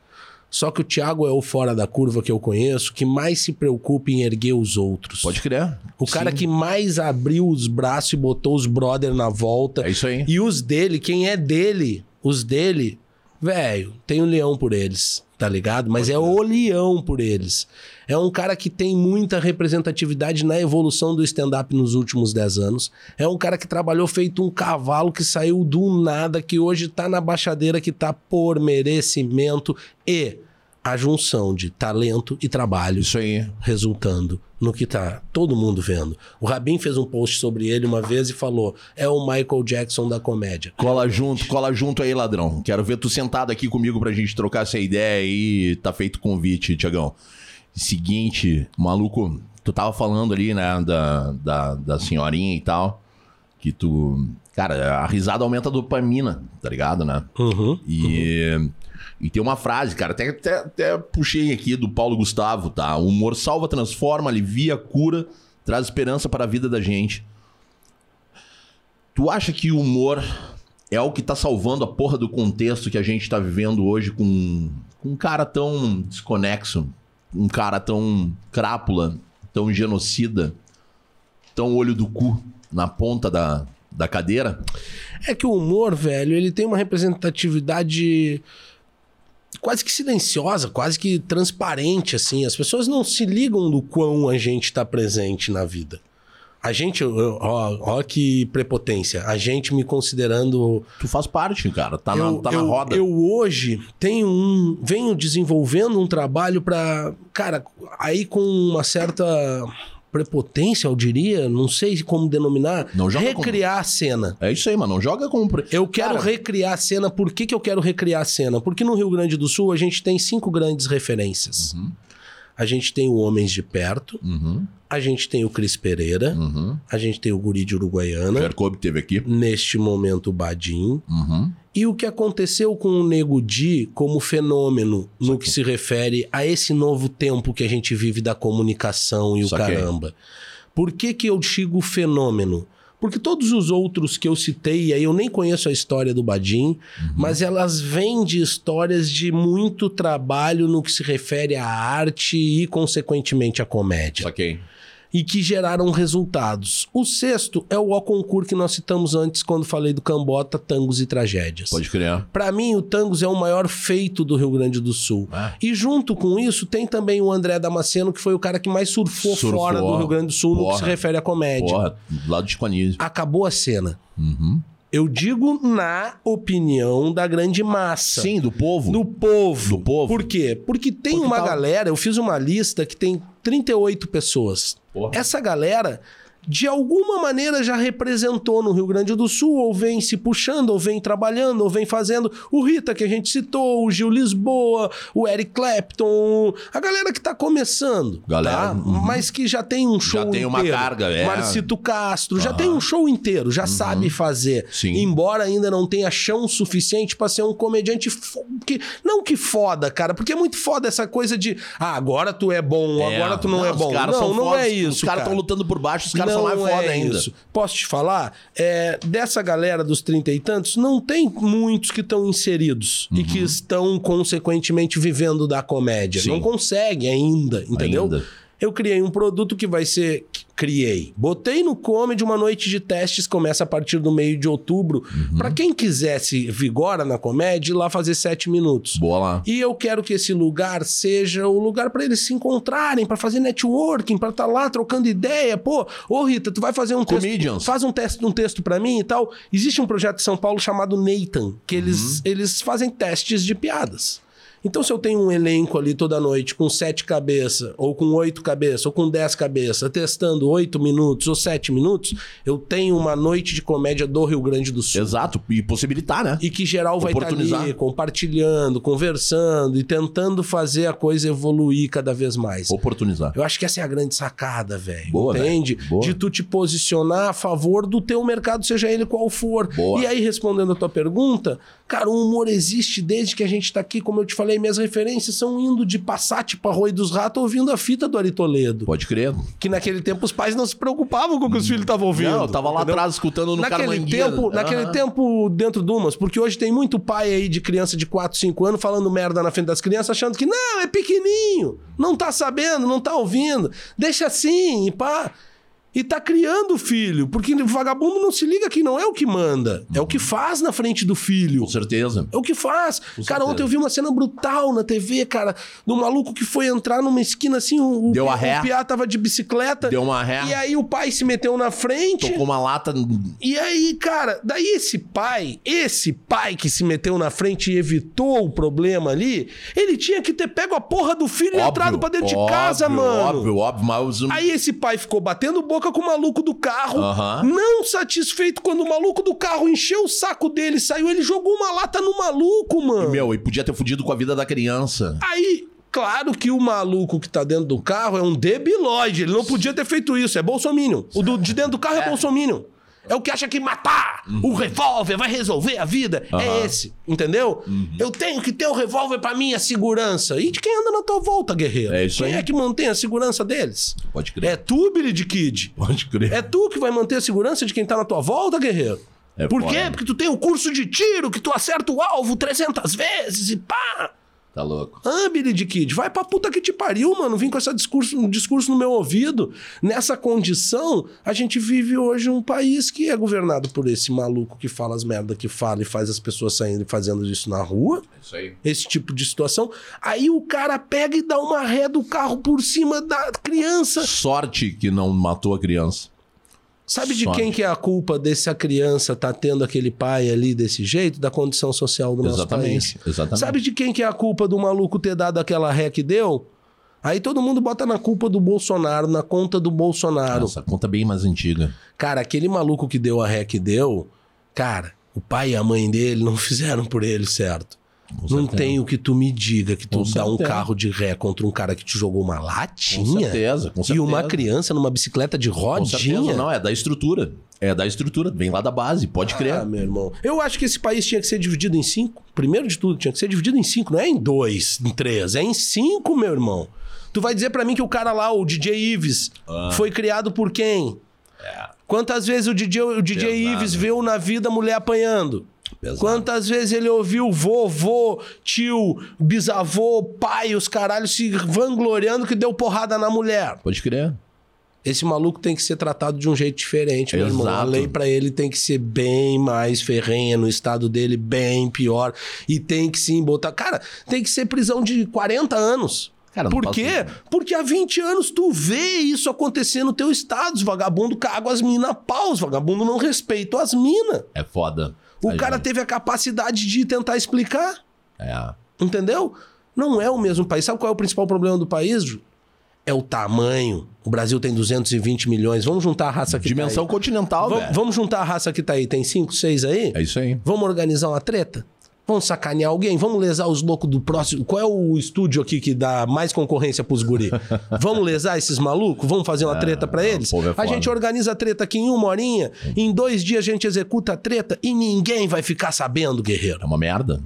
Só que o Thiago é o fora da curva que eu conheço que mais se preocupa em erguer os outros. Pode crer. O cara Sim. que mais abriu os braços e botou os brother na volta. É isso aí. E os dele, quem é dele, os dele, velho, tem um leão por eles, tá ligado? Mas é o leão por eles. É um cara que tem muita representatividade na evolução do stand-up nos últimos 10 anos. É um cara que trabalhou feito um cavalo que saiu do nada, que hoje tá na baixadeira, que tá por merecimento e a junção de talento e trabalho Isso aí. resultando no que tá todo mundo vendo. O Rabin fez um post sobre ele uma vez e falou: é o Michael Jackson da comédia. Cola junto, cola junto aí, ladrão. Quero ver tu sentado aqui comigo pra gente trocar essa ideia aí. Tá feito o convite, Tiagão. Seguinte, maluco, tu tava falando ali, né, da, da, da senhorinha e tal, que tu... Cara, a risada aumenta a dopamina, tá ligado, né? Uhum. E, e tem uma frase, cara, até, até, até puxei aqui do Paulo Gustavo, tá? O humor salva, transforma, alivia, cura, traz esperança para a vida da gente. Tu acha que o humor é o que tá salvando a porra do contexto que a gente tá vivendo hoje com, com um cara tão desconexo, um cara tão crápula, tão genocida, tão olho do cu na ponta da, da cadeira? É que o humor, velho, ele tem uma representatividade quase que silenciosa, quase que transparente, assim. As pessoas não se ligam do quão a gente está presente na vida. A gente, ó, ó que prepotência. A gente me considerando Tu faz parte, cara, tá, eu, na, tá na eu- roda. Eu hoje tenho um, venho desenvolvendo um trabalho para, cara, aí com uma certa prepotência, eu diria, não sei como denominar, Não joga recriar a cena. É isso aí, mano. Não joga pre- Eu quero Cara, recriar a cena. Por que, que eu quero recriar a cena? Porque no Rio Grande do Sul a gente tem cinco grandes referências. A gente tem o Homens de Perto, Uhum, a gente tem o Cris Pereira, uhum. a gente tem o Guri de Uruguaiana, Jacob teve aqui. neste momento o Badim, Uhum. E o que aconteceu com o Nego Di como fenômeno no que se refere a esse novo tempo que a gente vive da comunicação e o Saquei. caramba? Por que, que eu digo fenômeno? Porque todos os outros que eu citei, e aí eu nem conheço a história do Badim, mas elas vêm de histórias de muito trabalho no que se refere à arte e, consequentemente, à comédia. Saquei. E que geraram resultados. O sexto é o concurso que nós citamos antes quando falei do Cambota, Tangos e Tragédias. Pode criar. Para mim, o Tangos é o maior feito do Rio Grande do Sul. Ah. E junto com isso, tem também o André Damasceno, que foi o cara que mais surfou, Surfou. fora do Rio Grande do Sul no que Porra. se refere à comédia. Porra, do lado de Conísio. Acabou a cena. Uhum. Eu digo na opinião da grande massa. Sim, do povo. Do povo. Do povo. Por quê? Porque tem Porque uma tá- galera, eu fiz uma lista que tem 38 pessoas. Porra. Essa galera, de alguma maneira, já representou no Rio Grande do Sul, ou vem se puxando, ou vem trabalhando, ou vem fazendo. O Rita, que a gente citou, o Gil Lisboa, o Eric Clapton, a galera que tá começando. Galera, tá? uhum. Mas que já tem um show Já tem uma inteiro. carga, é. Marcito Castro, já Aham. tem um show inteiro, já sabe fazer. Sim. Embora ainda não tenha chão suficiente pra ser um comediante que não que foda, cara, porque é muito foda essa coisa de ah, agora tu é bom, É. agora tu não, é os bom. caras Não, são não fodas, é isso. Os caras estão lutando por baixo, os caras são mais foda é ainda. isso. Posso te falar? É, dessa galera dos trinta e tantos, não tem muitos que estão inseridos e que estão, consequentemente, vivendo da comédia. Sim. Não consegue ainda, entendeu? Ainda. Eu criei um produto que vai ser. Criei. Botei no Comedy uma noite de testes, começa a partir do meio de outubro. Uhum. Pra quem quisesse vigora na comédia, ir lá fazer sete minutos. Boa lá. E eu quero que esse lugar seja o lugar pra eles se encontrarem, pra fazer networking, pra estar lá trocando ideia. Pô, ô Rita, tu vai fazer um Comedians. texto, faz um texto, um texto para mim e tal. Existe um projeto em São Paulo chamado Nathan, que eles, Uhum. eles fazem testes de piadas. Então, se eu tenho um elenco ali toda noite com sete cabeças, ou com oito cabeças, ou com dez cabeças, testando oito minutos ou sete minutos, eu tenho uma noite de comédia do Rio Grande do Sul. Exato. E possibilitar, né? E que geral vai estar Oportunizar. ali compartilhando, conversando e tentando fazer a coisa evoluir cada vez mais. Oportunizar. Eu acho que essa é a grande sacada, velho. Boa, Entende? velho. Boa. De tu te posicionar a favor do teu mercado, seja ele qual for. Boa. E aí, respondendo a tua pergunta, cara, o humor existe desde que a gente tá aqui, como eu te falei, minhas referências são indo de Passat pra Rui dos Ratos ouvindo a fita do Ari Toledo. Pode crer. Que naquele tempo os pais não se preocupavam com o que os filhos estavam ouvindo. Não, eu tava lá entendeu? atrás escutando no naquele Carmanguia. tempo, naquele Aham. tempo dentro de umas, porque hoje tem muito pai aí de criança de 4, 5 anos falando merda na frente das crianças, achando que não, é pequenininho, não tá sabendo, não tá ouvindo. Deixa assim, e pá. E tá criando o filho, porque o vagabundo não se liga que não é o que manda, é o que faz na frente do filho. Com certeza. É o que faz. cara, certeza. ontem eu vi uma cena brutal na TV, cara, do maluco que foi entrar numa esquina assim, o, Deu a ré. o piá tava de bicicleta. Deu uma ré. E aí o pai se meteu na frente. Tocou uma lata. E aí, cara, daí esse pai, esse pai que se meteu na frente e evitou o problema ali, ele tinha que ter pego a porra do filho e entrado pra dentro de casa, óbvio, mano. Óbvio, óbvio, mas. Aí esse pai ficou batendo boca com o maluco do carro, não satisfeito quando o maluco do carro encheu o saco dele, saiu, ele jogou uma lata no maluco, mano. Meu, e podia ter fudido com a vida da criança. Aí, claro que o maluco que tá dentro do carro é um debilóide. Ele não podia ter feito isso. É bolsominion. O do- de dentro do carro é, bolsominion. É o que acha que matar o revólver vai resolver a vida. É Uhum. Aham. esse, entendeu? Eu tenho que ter o revólver pra minha segurança. E de quem anda na tua volta, guerreiro? É isso quem aí. é que mantém a segurança deles? Pode crer. É tu, Billy de Kid. Pode crer. É tu que vai manter a segurança de quem tá na tua volta, guerreiro. É Por quê? Porque tu tem o curso de tiro, que tu acerta o alvo 300 vezes e pá. Tá louco. Ah, Billy de Kid, vai pra puta que te pariu, mano. Vim com esse discurso, um discurso no meu ouvido. Nessa condição, a gente vive hoje um país que é governado por esse maluco que fala as merda que fala e faz as pessoas saindo e fazendo isso na rua. Isso aí. Esse tipo de situação. Aí o cara pega e dá uma ré do carro por cima da criança. Sorte que não matou a criança. Sabe de quem que é a culpa dessa criança tá tendo aquele pai ali desse jeito? Da condição social do nosso país. Exatamente. Exatamente. Sabe de quem que é a culpa do maluco ter dado aquela ré que deu? Aí todo mundo bota na culpa do Bolsonaro, na conta do Bolsonaro. Essa conta bem mais antiga. Cara, aquele maluco que deu a ré que deu, cara, o pai e a mãe dele não fizeram por ele certo. Com Não certeza. tem o que tu me diga que tu Com dá um certeza. carro de ré contra um cara que te jogou uma Com latinha certeza, com e certeza. uma criança numa bicicleta de Com rodinha. Não, é da estrutura. É da estrutura. Vem lá da base, pode crer. Ah, meu irmão. Eu acho que esse país tinha que ser dividido em cinco. Primeiro de tudo, tinha que ser dividido em cinco. Não é em dois, em três. É em cinco, meu irmão. Tu vai dizer pra mim que o cara lá, o DJ Ives, Ah. foi criado por quem? Quantas vezes o DJ, o DJ É. Ives viu na vida mulher apanhando? Pesado. Quantas vezes ele ouviu vovô, tio, bisavô, pai, os caralhos se vangloriando que deu porrada na mulher? Pode crer. Esse maluco tem que ser tratado de um jeito diferente, meu irmão. A Exato. lei pra ele tem que ser bem mais ferrenha, no estado dele bem pior. E tem que sim botar. Cara, tem que ser prisão de 40 anos. Cara, Por posso- quê? Porque há 20 anos tu vê isso acontecer no teu estado. Os vagabundos cagam as minas a pau, os vagabundos não respeitam as minas. É foda. O cara teve a capacidade de tentar explicar. É. Entendeu? Não é o mesmo país. Sabe qual é o principal problema do país, Ju? É o tamanho. O Brasil tem 220 milhões. Vamos juntar a raça que Dimensão tá aí. continental, Vam-. Vamos juntar a raça que tá aí. Tem 5, 6 aí? É isso aí. Vamos organizar uma treta? Vamos sacanear alguém? Vamos lesar os loucos do próximo? Qual é o estúdio aqui que dá mais concorrência pros guri? Vamos lesar esses malucos? Vamos fazer uma treta pra eles? é a gente organiza a treta aqui em uma horinha, em dois dias a gente executa a treta e ninguém vai ficar sabendo, guerreiro. É uma merda.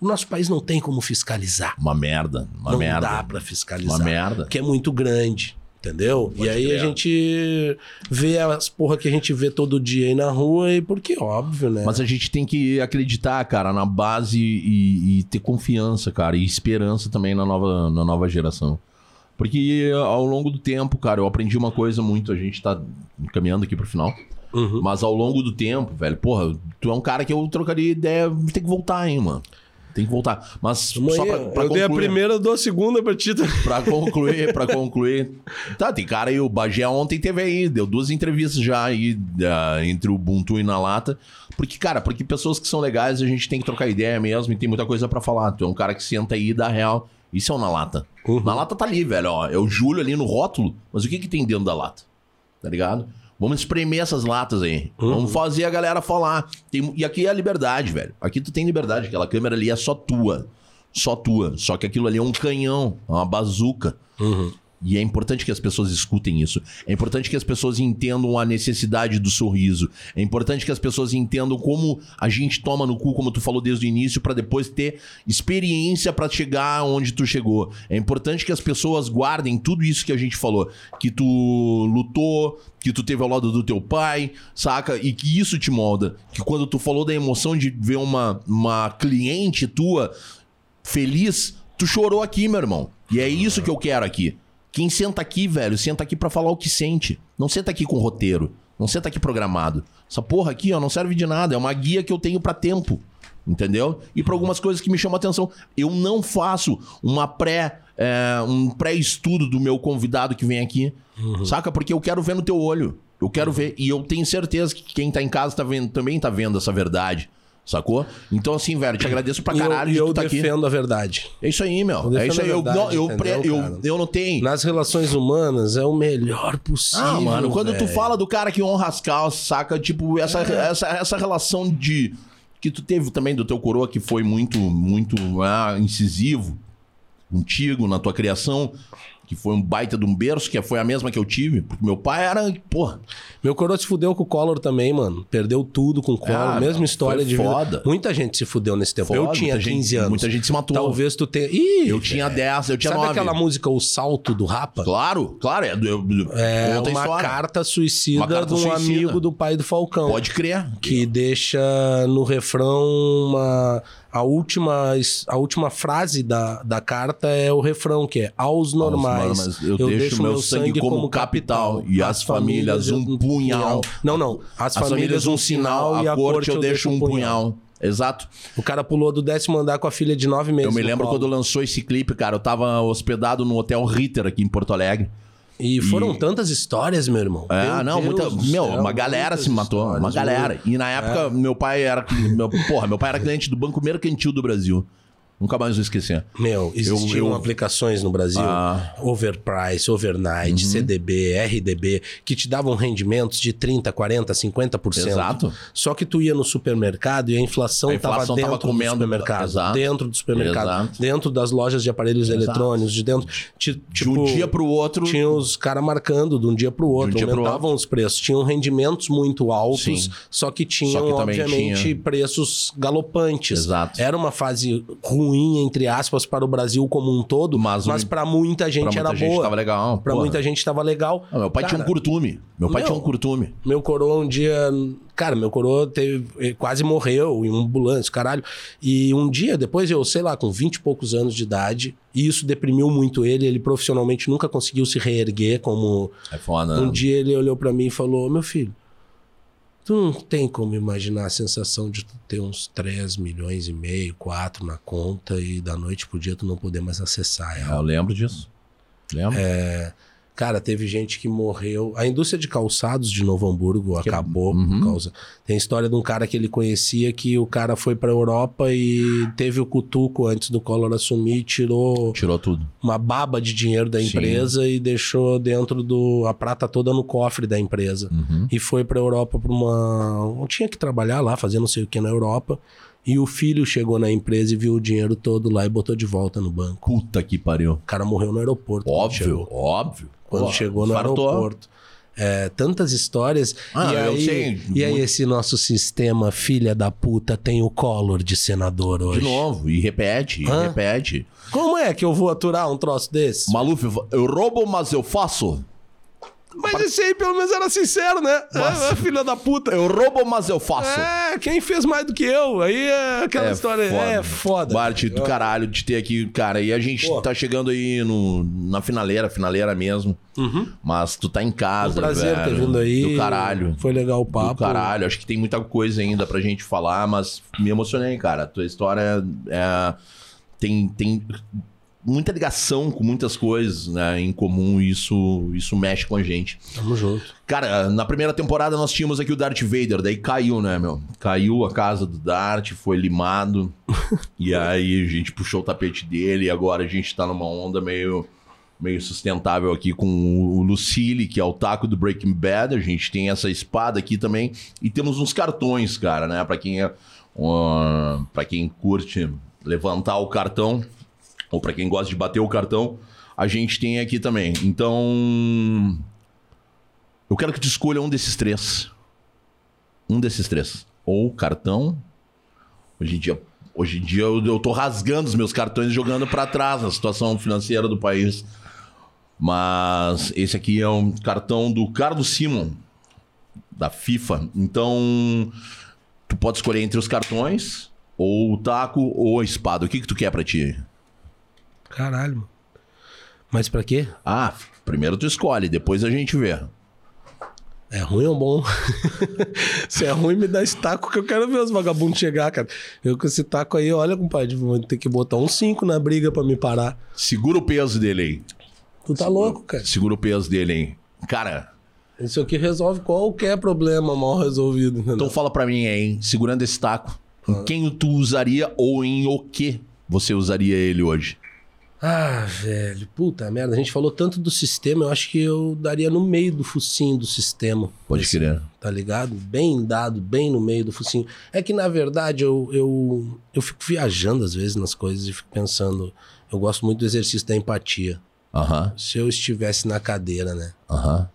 O nosso país não tem como fiscalizar. Uma merda. Uma não merda. dá pra fiscalizar. Uma merda. Porque é muito grande. Entendeu? e aí crer. a gente vê as porra que a gente vê todo dia aí na rua, e porque óbvio, né? Mas a gente tem que acreditar, cara, na base e, e ter confiança, cara, e esperança também na nova, na nova geração. Porque ao longo do tempo, cara, eu aprendi uma coisa muito, a gente tá caminhando aqui pro final. Uhum. Mas ao longo do tempo, velho, porra, tu é um cara que eu trocaria ideia, tem que voltar, hein, mano. Tem que voltar. Mas Vamos só pra, pra eu dei a concluir- primeira, eu dou a segunda pra ti. Pra concluir, pra concluir. Tá, tem cara aí, o Bagé ontem teve aí, deu duas entrevistas já aí ah, entre o Ubuntu e na lata. Porque, cara, porque pessoas que são legais a gente tem que trocar ideia mesmo e tem muita coisa pra falar. Tu é um cara que senta aí e dá real. Isso é o na lata. Na lata tá ali, velho, ó. É o Júlio ali no rótulo, mas o que que tem dentro da lata? Tá ligado? Vamos espremer essas latas aí. Vamos fazer a galera falar. Tem- e aqui é a liberdade, velho. Aqui tu tem liberdade. Aquela câmera ali é só tua. Só tua. Só que aquilo ali é um canhão, é uma bazuca. E é importante que as pessoas escutem isso. É importante que as pessoas entendam a necessidade do sorriso. É importante que as pessoas entendam como a gente toma no cu, como tu falou desde o início, pra depois ter experiência pra chegar onde tu chegou. É importante que as pessoas guardem tudo isso que a gente falou, que tu lutou, que tu teve ao lado do teu pai, saca? E que isso te molda. Que quando tu falou da emoção de ver uma, uma cliente tua feliz, tu chorou aqui, meu irmão. E é isso que eu quero aqui. Quem senta aqui, velho, senta aqui pra falar o que sente. Não senta aqui com roteiro. Não senta aqui programado. Essa porra aqui, ó, não serve de nada. É uma guia que eu tenho pra tempo. Entendeu? E pra algumas coisas que me chamam a atenção. Eu não faço uma pré. é, um pré-estudo do meu convidado que vem aqui. Saca? Porque eu quero ver no teu olho. Eu quero ver. E eu tenho certeza que quem tá em casa tá vendo, também tá vendo essa verdade. Sacou? Então, assim, velho, te agradeço pra E eu, caralho e eu tu tá aqui. defendo a verdade. É isso aí, meu. Eu É isso aí. Eu, defendo a não, eu, verdade, pre- entendeu, eu, eu notei. Nas relações humanas é o melhor possível. Ah, mano, quando tu velho. fala do cara que honra as calças, saca? Tipo, essa, essa, essa relação de. Que tu teve também do teu coroa, que foi muito, muito ah, incisivo contigo na tua criação, que foi um baita de um berço, que foi a mesma que eu tive, porque meu pai era, porra, Meu coroa se fudeu com o Collor também, mano. Perdeu tudo com o Collor. Ah, mesma história de vida. foda. Muita gente se fudeu nesse tempo. Foda, eu tinha muita 15 gente- anos. muita gente se matou. Talvez tu tenha. Ih, eu tinha 10, eu tinha Sabe 9. aquela música O Salto do Rapa? Claro, claro, é, do- eu- É uma história. carta suicida Uma carta de um suicida. amigo do pai do Falcão. Pode crer. Que deixa no refrão uma. A última, a última frase da, da carta é o refrão, que é aos normais. normais, eu deixo meu sangue como capital, e as famílias um punhal. Não, não. As, As famílias um sinal e a corte eu deixo um punhal. Exato. O cara pulou do décimo andar com a filha de nove meses. Eu me lembro quando lançou esse clipe, cara. Eu tava hospedado no Hotel Ritter aqui em Porto Alegre. E foram E- tantas histórias, meu irmão. É, Meu não, Deus muita. Meu, céu, uma galera se matou. Uma galera. E na época, meu pai era. Meu, porra, meu pai era cliente do Banco Mercantil do Brasil. Nunca mais vou esquecer. Meu, existiam eu- aplicações no Brasil, Ah. Overprice, Overnight, CDB, RDB, que te davam rendimentos de 30, 40, 50%. Exato. Só que tu ia no supermercado e a inflação estava dentro tava comendo- do supermercado. Exato. Dentro do supermercado. Exato. Dentro das lojas de aparelhos Exato. eletrônicos, de dentro. Ti- De tipo, um dia pro outro. Tinha os caras marcando de um dia pro outro, dia pro aumentavam os preços. Tinham rendimentos muito altos, Sim. só que tinham, Só que obviamente, tinha- preços galopantes. Exato. Era uma fase ruim ruim, entre aspas, para o Brasil como um todo, mas, mas para muita gente pra muita era gente boa. Tava legal. Para muita gente tava legal. Ah, meu pai cara, tinha um curtume. Meu pai meu, tinha um curtume. Meu coroa um dia. Cara, meu coroa teve, quase morreu em um ambulância, caralho. E um dia, depois eu, sei lá, com 20 e poucos anos de idade, e isso deprimiu muito ele. Ele profissionalmente nunca conseguiu se reerguer como. É foda, Um né? dia ele olhou para mim e falou: Meu filho, Tu não tem como imaginar a sensação de tu ter uns 3 milhões e meio, 4 na conta e da noite pro dia tu não poder mais acessar ela. É, eu lembro disso. Lembro. É, Cara, teve gente que morreu. A indústria de calçados de Novo Hamburgo que... acabou uhum. por causa. Tem a história de um cara que ele conhecia que o cara foi pra Europa e teve o cutuco antes do Collor assumir e tirou. Tirou tudo. Uma baba de dinheiro da empresa Sim. e deixou dentro do. a prata toda no cofre da empresa. Uhum. E foi pra Europa pra uma. Não tinha que trabalhar lá, fazer não sei o que na Europa. E o filho chegou na empresa e viu o dinheiro todo lá e botou de volta no banco. Puta que pariu. O cara morreu no aeroporto. Óbvio, óbvio quando Pô, chegou no fartou. aeroporto. É, tantas histórias. Ah, e, aí, sei. e aí, esse nosso sistema, filha da puta, tem o Collor de senador hoje. De novo, e repete, e Hã? repete. Como é que eu vou aturar um troço desse? Maluf, eu roubo, mas eu faço. Mas esse aí pelo menos era sincero, né? Mas... É, é, filha da puta. Eu roubo, mas eu faço. É, quem fez mais do que eu? Aí é aquela é história. Foda. É foda. Bart, do caralho de ter aqui, cara. E a gente Pô. tá chegando aí no, na finaleira, finaleira mesmo. Uhum. Mas tu tá em casa, um prazer velho. ter vindo aí. Do caralho. Foi legal o papo. Do caralho. Acho que tem muita coisa ainda pra gente falar, mas me emocionei, cara. A tua história é... Tem, tem muita ligação com muitas coisas né, em comum e isso, isso mexe com a gente. Tamo junto. Cara, na primeira temporada nós tínhamos aqui o Darth Vader, daí caiu, né, meu? Caiu a casa do Darth, foi limado. e aí a gente puxou o tapete dele e agora a gente tá numa onda meio meio sustentável aqui com o Lucille, que é o taco do Breaking Bad. A gente tem essa espada aqui também e temos uns cartões, cara, né, para quem é uh, para quem curte levantar o cartão, ou para quem gosta de bater o cartão, a gente tem aqui também. Então, eu quero que tu escolha um desses três. Um desses três. Ou cartão. Hoje em dia, hoje em dia eu, eu tô rasgando os meus cartões e jogando para trás na situação financeira do país. Mas esse aqui é um cartão do Carlos Simon, da FIFA. Então, tu pode escolher entre os cartões, ou o taco, ou a espada. O que, que tu quer para ti? Caralho, mano. Mas pra quê? Ah, primeiro tu escolhe, depois a gente vê. É ruim ou bom? Se é ruim, me dá esse taco que eu quero ver os vagabundos chegar, cara. Eu com esse taco aí, olha, compadre, vou ter que botar um 5 na briga pra me parar. Segura o peso dele aí. Tu tá Segura, louco, cara. Segura o peso dele aí. Cara. Isso aqui resolve qualquer problema mal resolvido. Entendeu? Então fala pra mim aí, segurando esse taco, ah. em quem tu usaria ou em o que você usaria ele hoje? Ah, velho, puta merda. A gente falou tanto do sistema, eu acho que eu daria no meio do focinho do sistema. Pode crer. Tá ligado? Bem dado, bem no meio do focinho. É que, na verdade, eu, eu, eu fico viajando às vezes nas coisas e fico pensando. Eu gosto muito do exercício da empatia. Aham. Uh -huh. Se eu estivesse na cadeira, né? Aham.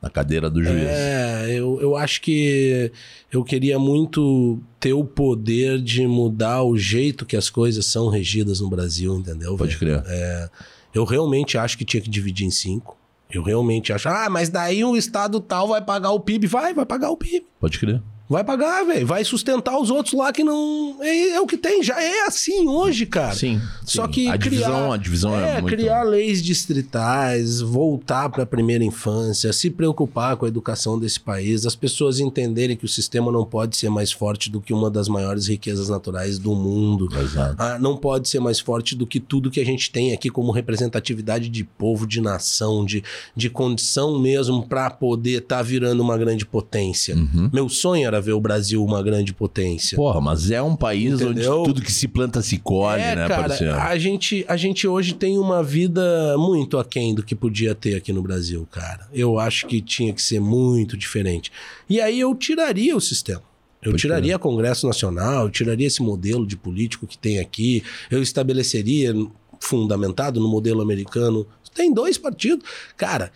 Na cadeira do juiz. É, eu, eu acho que eu queria muito ter o poder de mudar o jeito que as coisas são regidas no Brasil, entendeu? Pode crer. É, eu realmente acho que tinha que dividir em cinco. Eu realmente acho, ah, mas daí um estado tal vai pagar o PIB. Vai, vai pagar o PIB. Pode crer. Vai pagar, velho. Vai sustentar os outros lá que não. É, é, o que tem. Já é assim hoje, cara. Sim. Só sim. que. A criar, divisão, a divisão é, é muito... criar leis distritais, voltar para a primeira infância, se preocupar com a educação desse país, as pessoas entenderem que o sistema não pode ser mais forte do que uma das maiores riquezas naturais do mundo. Exato. Ah, não pode ser mais forte do que tudo que a gente tem aqui como representatividade de povo, de nação, de, de condição mesmo para poder estar tá virando uma grande potência. Uhum. Meu sonho era ver o Brasil uma grande potência. Porra, mas é um país Entendeu? onde tudo que se planta se colhe, é, né, cara, parceiro? A gente, a gente hoje tem uma vida muito aquém do que podia ter aqui no Brasil, cara. Eu acho que tinha que ser muito diferente. E aí eu tiraria o sistema. Eu Pode tiraria o Congresso Nacional, eu tiraria esse modelo de político que tem aqui, eu estabeleceria, fundamentado no modelo americano, tem dois partidos. Cara,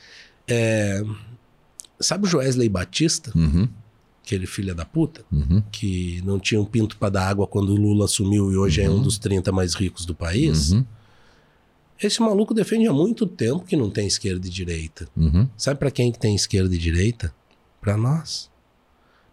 é... sabe o Joesley Batista? Uhum aquele filho da puta, uhum. que não tinha um pinto para dar água quando o Lula assumiu e hoje uhum. é um uhum. dos 30 mais ricos do país. Uhum. Esse maluco defende há muito tempo que não tem esquerda e direita. Uhum. Sabe para quem que tem esquerda e direita? Para nós.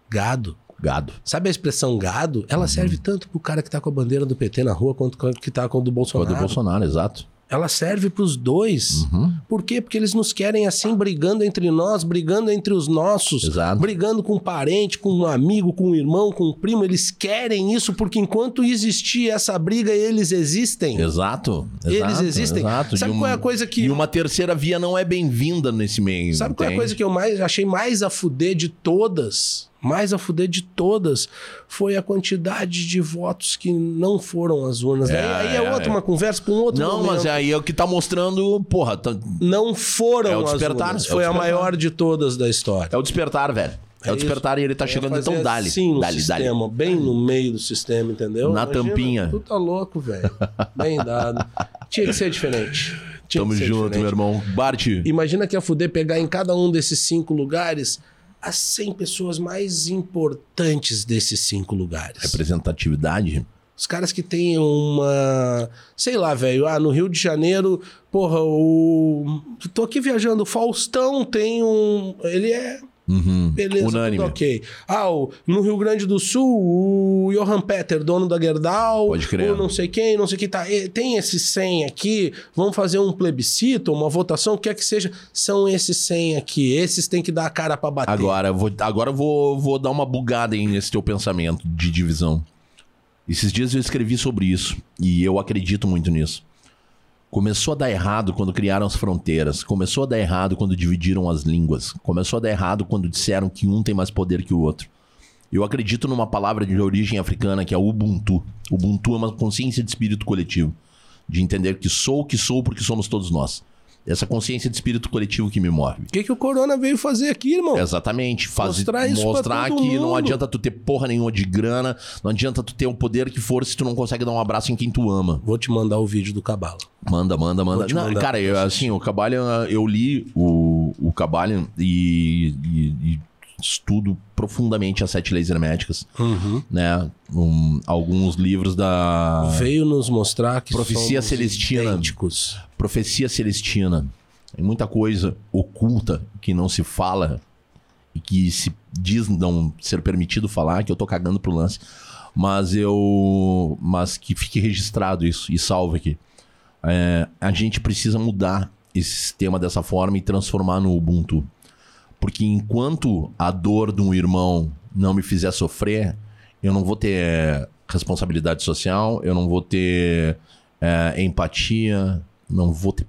Gado. Gado. Sabe a expressão gado? Ela uhum. serve tanto pro cara que tá com a bandeira do PT na rua quanto que tá com a do Bolsonaro. Com a do Bolsonaro, exato. Ela serve para os dois. Uhum. Por quê? Porque eles nos querem assim, brigando entre nós, brigando entre os nossos, Exato. brigando com um parente, com um amigo, com um irmão, com um primo. Eles querem isso porque enquanto existir essa briga, eles existem. Exato. Eles exato, existem. Exato. Sabe qual é a coisa que. E uma terceira via não é bem-vinda nesse meio. Sabe qual é a coisa que eu mais achei mais a fuder de todas? Mais a fuder de todas foi a quantidade de votos que não foram às urnas. É, aí, aí é, outra, é. uma conversa com outro Não, momento. mas aí é o que tá mostrando, porra... Tá... Não foram é o despertar, urnas. Foi a maior de todas da história. É o despertar, velho. É, é o despertar isso. e ele tá chegando então dali. Sim, dali, sistema, dali. bem no meio do sistema, entendeu? Na Imagina, tampinha. Tu tá louco, velho. Bem dado. Tinha que ser diferente. Tinha Tamo junto, diferente. meu irmão. Bart. Imagina que a Fuder pegar em cada um desses cinco lugares as 100 pessoas mais importantes desses cinco lugares. Representatividade? Os caras que têm uma. Sei lá, velho. Ah, no Rio de Janeiro, porra, o. Tô aqui viajando. O Faustão tem um. Ele é Uhum. Beleza, Unânime. ok. Ah, o, no Rio Grande do Sul, o Johan Peter, dono da Gerdau, Pode crer. ou não sei quem, não sei quem tá. Tem esses 100 aqui, vamos fazer um plebiscito, uma votação, o que quer que seja. São esses 100 aqui. Esses tem que dar a cara para bater. Agora, vou, agora vou, vou dar uma bugada aí nesse teu pensamento de divisão. Esses dias eu escrevi sobre isso e eu acredito muito nisso. Começou a dar errado quando criaram as fronteiras. Começou a dar errado quando dividiram as línguas. Começou a dar errado quando disseram que um tem mais poder que o outro. Eu acredito numa palavra de origem africana que é Ubuntu. Ubuntu é uma consciência de espírito coletivo. De entender que sou o que sou porque somos todos nós essa consciência de espírito coletivo que me move. O que, que o Corona veio fazer aqui, irmão? Exatamente. Faz, mostrar isso mostrar que mundo. não adianta tu ter porra nenhuma de grana, não adianta tu ter o poder que for se tu não consegue dar um abraço em quem tu ama. Vou te mandar o vídeo do Cabala. Manda, manda, manda. Não, cara, eu, assim, o Cabala, eu li o, o Cabala e, e, e estudo profundamente as sete leis herméticas, uhum. né? Um, alguns livros da veio nos mostrar que profecia celestina, idênticos. Profecia celestina, tem muita coisa oculta que não se fala e que se diz não ser permitido falar, que eu tô cagando pro lance, mas eu, mas que fique registrado isso e salve aqui. É, a gente precisa mudar esse sistema dessa forma e transformar no Ubuntu. Porque enquanto a dor de um irmão não me fizer sofrer, eu não vou ter responsabilidade social, eu não vou ter é, empatia, não vou ter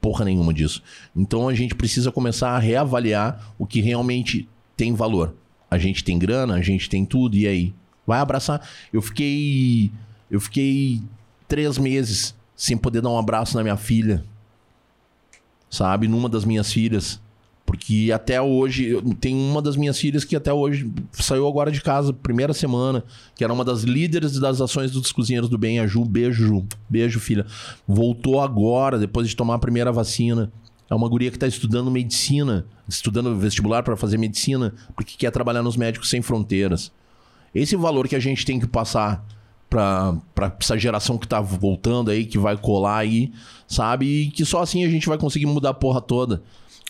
porra nenhuma disso. Então a gente precisa começar a reavaliar o que realmente tem valor. A gente tem grana, a gente tem tudo, e aí? Vai abraçar. Eu fiquei. Eu fiquei três meses sem poder dar um abraço na minha filha. Sabe? Numa das minhas filhas. Porque até hoje, tem uma das minhas filhas que até hoje saiu agora de casa, primeira semana, que era uma das líderes das ações dos Cozinheiros do Bem, a Ju. Beijo, Ju. Beijo, filha. Voltou agora, depois de tomar a primeira vacina. É uma guria que está estudando medicina, estudando vestibular para fazer medicina, porque quer trabalhar nos Médicos Sem Fronteiras. Esse valor que a gente tem que passar para essa geração que está voltando aí, que vai colar aí, sabe? E que só assim a gente vai conseguir mudar a porra toda.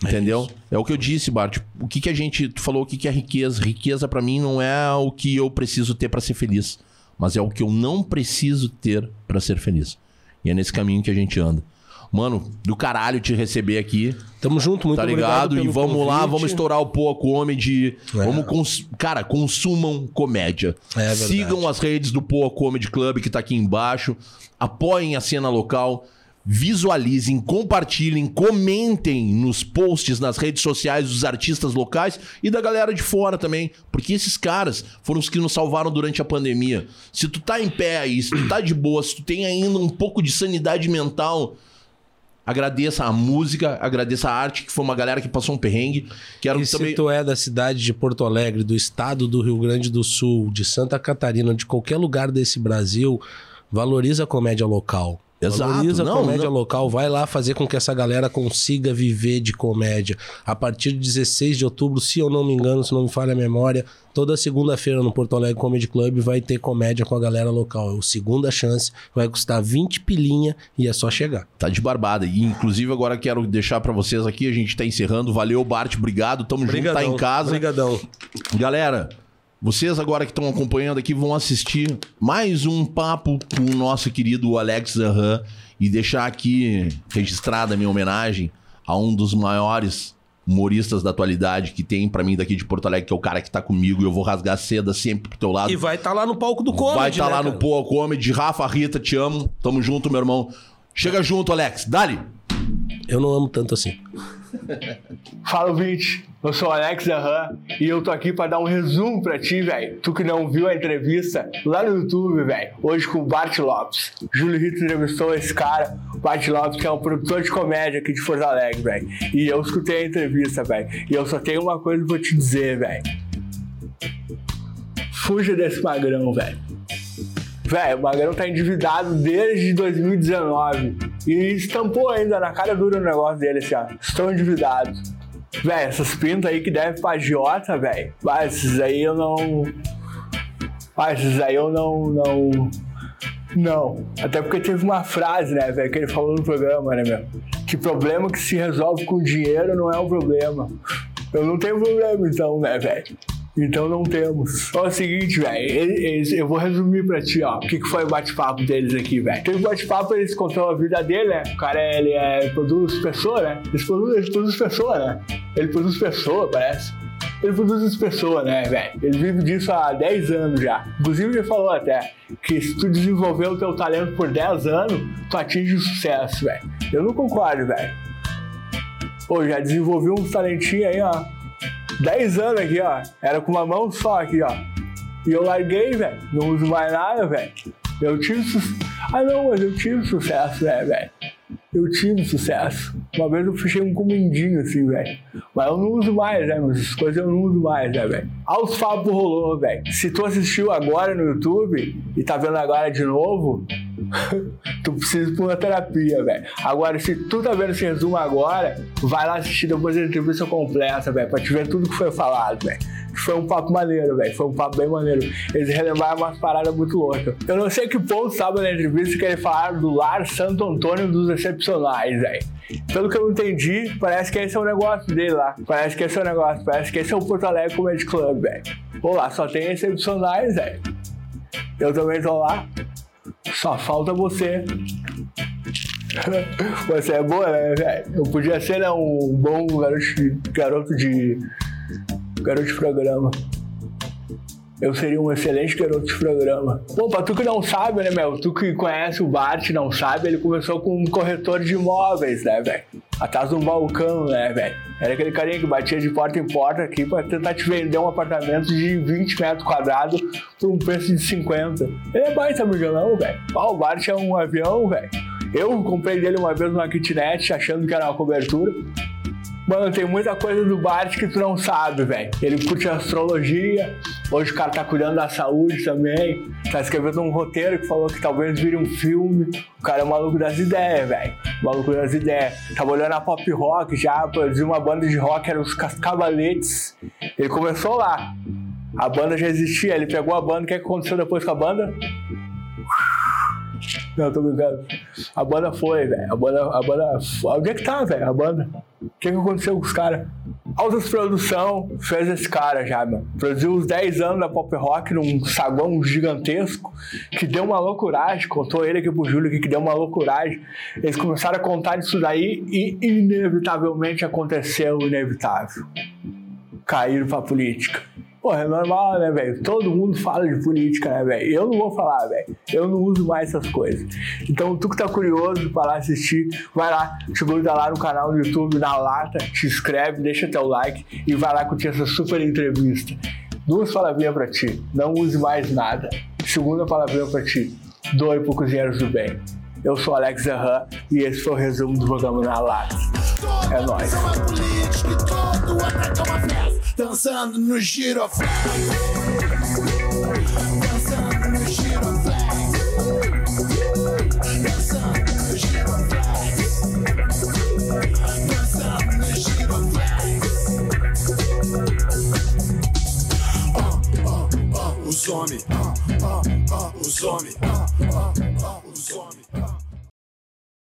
Entendeu? É, é, o que eu disse, Bart. O que, que a gente. Tu falou o que, que é riqueza. Riqueza para mim não é o que eu preciso ter para ser feliz, mas é o que eu não preciso ter para ser feliz. E é nesse caminho que a gente anda. Mano, do caralho te receber aqui. Tamo junto, muito tá ligado? E vamos convite. lá, vamos estourar o Poa Comedy. É. Vamos cons... Cara, consumam comédia. É Sigam as redes do Poa Comedy Club que tá aqui embaixo. Apoiem a cena local visualizem, compartilhem, comentem nos posts nas redes sociais dos artistas locais e da galera de fora também, porque esses caras foram os que nos salvaram durante a pandemia. Se tu tá em pé aí, se tu tá de boa, se tu tem ainda um pouco de sanidade mental, agradeça a música, agradeça a arte, que foi uma galera que passou um perrengue. Quero e também... se tu é da cidade de Porto Alegre, do estado do Rio Grande do Sul, de Santa Catarina, de qualquer lugar desse Brasil, valoriza a comédia local Exato. Valoriza Não, a comédia não. local, vai lá fazer com que essa galera consiga viver de comédia. A partir de 16 de outubro, se eu não me engano, se não me falha a memória, toda segunda-feira no Porto Alegre Comedy Club vai ter comédia com a galera local. É o segunda chance, vai custar 20 pilinha e é só chegar. Tá de barbada. E, inclusive, agora quero deixar pra vocês aqui, a gente tá encerrando. Valeu, Bart, obrigado. Tamo junto, tá em casa. Obrigadão. Galera, vocês agora que estão acompanhando aqui vão assistir mais um papo com o nosso querido Alex Zahan e deixar aqui registrada a minha homenagem a um dos maiores humoristas da atualidade que tem pra mim daqui de Porto Alegre, que é o cara que tá comigo e eu vou rasgar seda sempre pro teu lado. E vai estar lá no palco do comedy, Vai estar né, lá no? Poa Comedy. Rafa, Rita, te amo. Tamo junto, meu irmão. Chega junto, Alex. Dali. Eu não amo tanto assim. Fala, ouvinte. Eu sou o Alex Zahan e eu tô aqui pra dar um resumo pra ti, velho. Tu que não viu a entrevista lá no YouTube, velho. Hoje com o Bart Lopes. Júlio Rito entrevistou esse cara, o Bart Lopes, que é um produtor de comédia aqui de Porto Alegre, velho. E eu escutei a entrevista, velho. E eu só tenho uma coisa pra te dizer, velho. Fuja desse magrão, velho. Velho, o Magrão tá endividado desde 2019. E estampou ainda na cara dura o negócio dele assim, ó. Estão endividados. Velho, essas pintas aí que devem pra agiota, velho. Mas esses aí eu não. Ah, esses aí eu não. Não. Não. Até porque teve uma frase, né, velho, que ele falou no programa, né, meu? Que problema que se resolve com dinheiro não é um problema. Eu não tenho problema, então, né, velho? Então não temos. É o seguinte, velho. eles- Eu vou resumir pra ti, ó. O que, que foi o bate-papo deles aqui, velho. Teve bate-papo, eles contou a vida dele, né? O cara, ele é, produz pessoa, né? Ele produz, ele produz pessoa, né? Ele produz pessoa, parece. Ele produz pessoa, né, velho? Ele vive disso há 10 anos já. Inclusive, ele falou até que se tu desenvolver o teu talento por 10 anos, tu atinge o sucesso, velho. Eu não concordo, velho. Pô, já desenvolvi uns talentinhos aí, ó. 10 anos aqui, ó. Era com uma mão só aqui, ó. E eu larguei, velho. Não uso mais nada, velho. Eu tive sucesso. Ah, não, mas eu tive sucesso, né, velho? Eu tive sucesso. Uma vez eu fechei um comendinho, assim, velho. Mas eu não uso mais, né? Mas essas coisas eu não uso mais, né, velho? Altos Papo rolou, velho. Se tu assistiu agora no YouTube e tá vendo agora de novo, tu precisa pra uma terapia, velho. Agora, se tu tá vendo esse resumo agora, vai lá assistir depois da entrevista completa, velho, pra te ver tudo que foi falado, velho. Foi um papo maneiro, velho. Foi um papo bem maneiro. Eles relembraram umas paradas muito loucas. Eu não sei que ponto estava na entrevista que eles falaram do lar Santo Antônio dos Excepcionais, velho. Pelo que eu entendi, parece que esse é o negócio dele lá. Parece que esse é o negócio. Parece que esse é o Porto Alegre Comedy Club, velho. Pô, lá só tem excepcionais, velho. Eu também tô lá. Só falta você. Você é boa, né, velho? Eu podia ser né, um bom garoto garoto de. garoto de programa. Eu seria um excelente garoto de programa. Pô, pra tu que não sabe, né, meu? Tu que conhece o Bart, não sabe, ele começou com um corretor de imóveis, né, velho? Atrás de um balcão, né, velho? Era aquele carinha que batia de porta em porta aqui pra tentar te vender um apartamento de 20 metros quadrados por um preço de 50. Ele é baita milhão, velho. Ah, o Bart é um avião, velho. Eu comprei dele uma vez numa kitnet achando que era uma cobertura. Mano, tem muita coisa do Bart que tu não sabe, velho. Ele curte astrologia. Hoje o cara tá cuidando da saúde também. Tá escrevendo um roteiro que falou que talvez vire um filme. O cara é maluco das ideias, velho. Maluco das ideias. Tava olhando a pop rock já, produziu uma banda de rock, era os Cascavaletes. Ele começou lá. A banda já existia, ele pegou a banda. O que, é que aconteceu depois com a banda? Não, tô brincando. A banda foi, velho. A banda, a banda. Onde é que tá, velho? A banda. O que, que aconteceu com os caras? Altas Produção fez esse cara já, meu. Produziu uns 10 anos da pop rock num saguão gigantesco, que deu uma loucuragem. Contou ele aqui pro Júlio que deu uma loucuragem. Eles começaram a contar disso daí e inevitavelmente aconteceu o inevitável. Caíram pra política. Porra, é normal, né, velho? Todo mundo fala de política, né, velho? Eu não vou falar, velho. Eu não uso mais essas coisas. Então, tu que tá curioso para lá assistir, vai lá, te gruda lá no canal do YouTube, na lata, te inscreve, deixa teu like e vai lá curtir essa super entrevista. Duas palavrinhas pra ti, não use mais nada. Segunda palavrinha pra ti, doe pro Cozinheiros do Bem. Eu sou Alex Zerran e esse foi o resumo do programa na lata. É nóis dançando no giro flex. Dançando no giro. Dançando no giro flex. Dançando no giro. Oh, oh, oh, o homens, oh, oh, o os oh, oh, o os.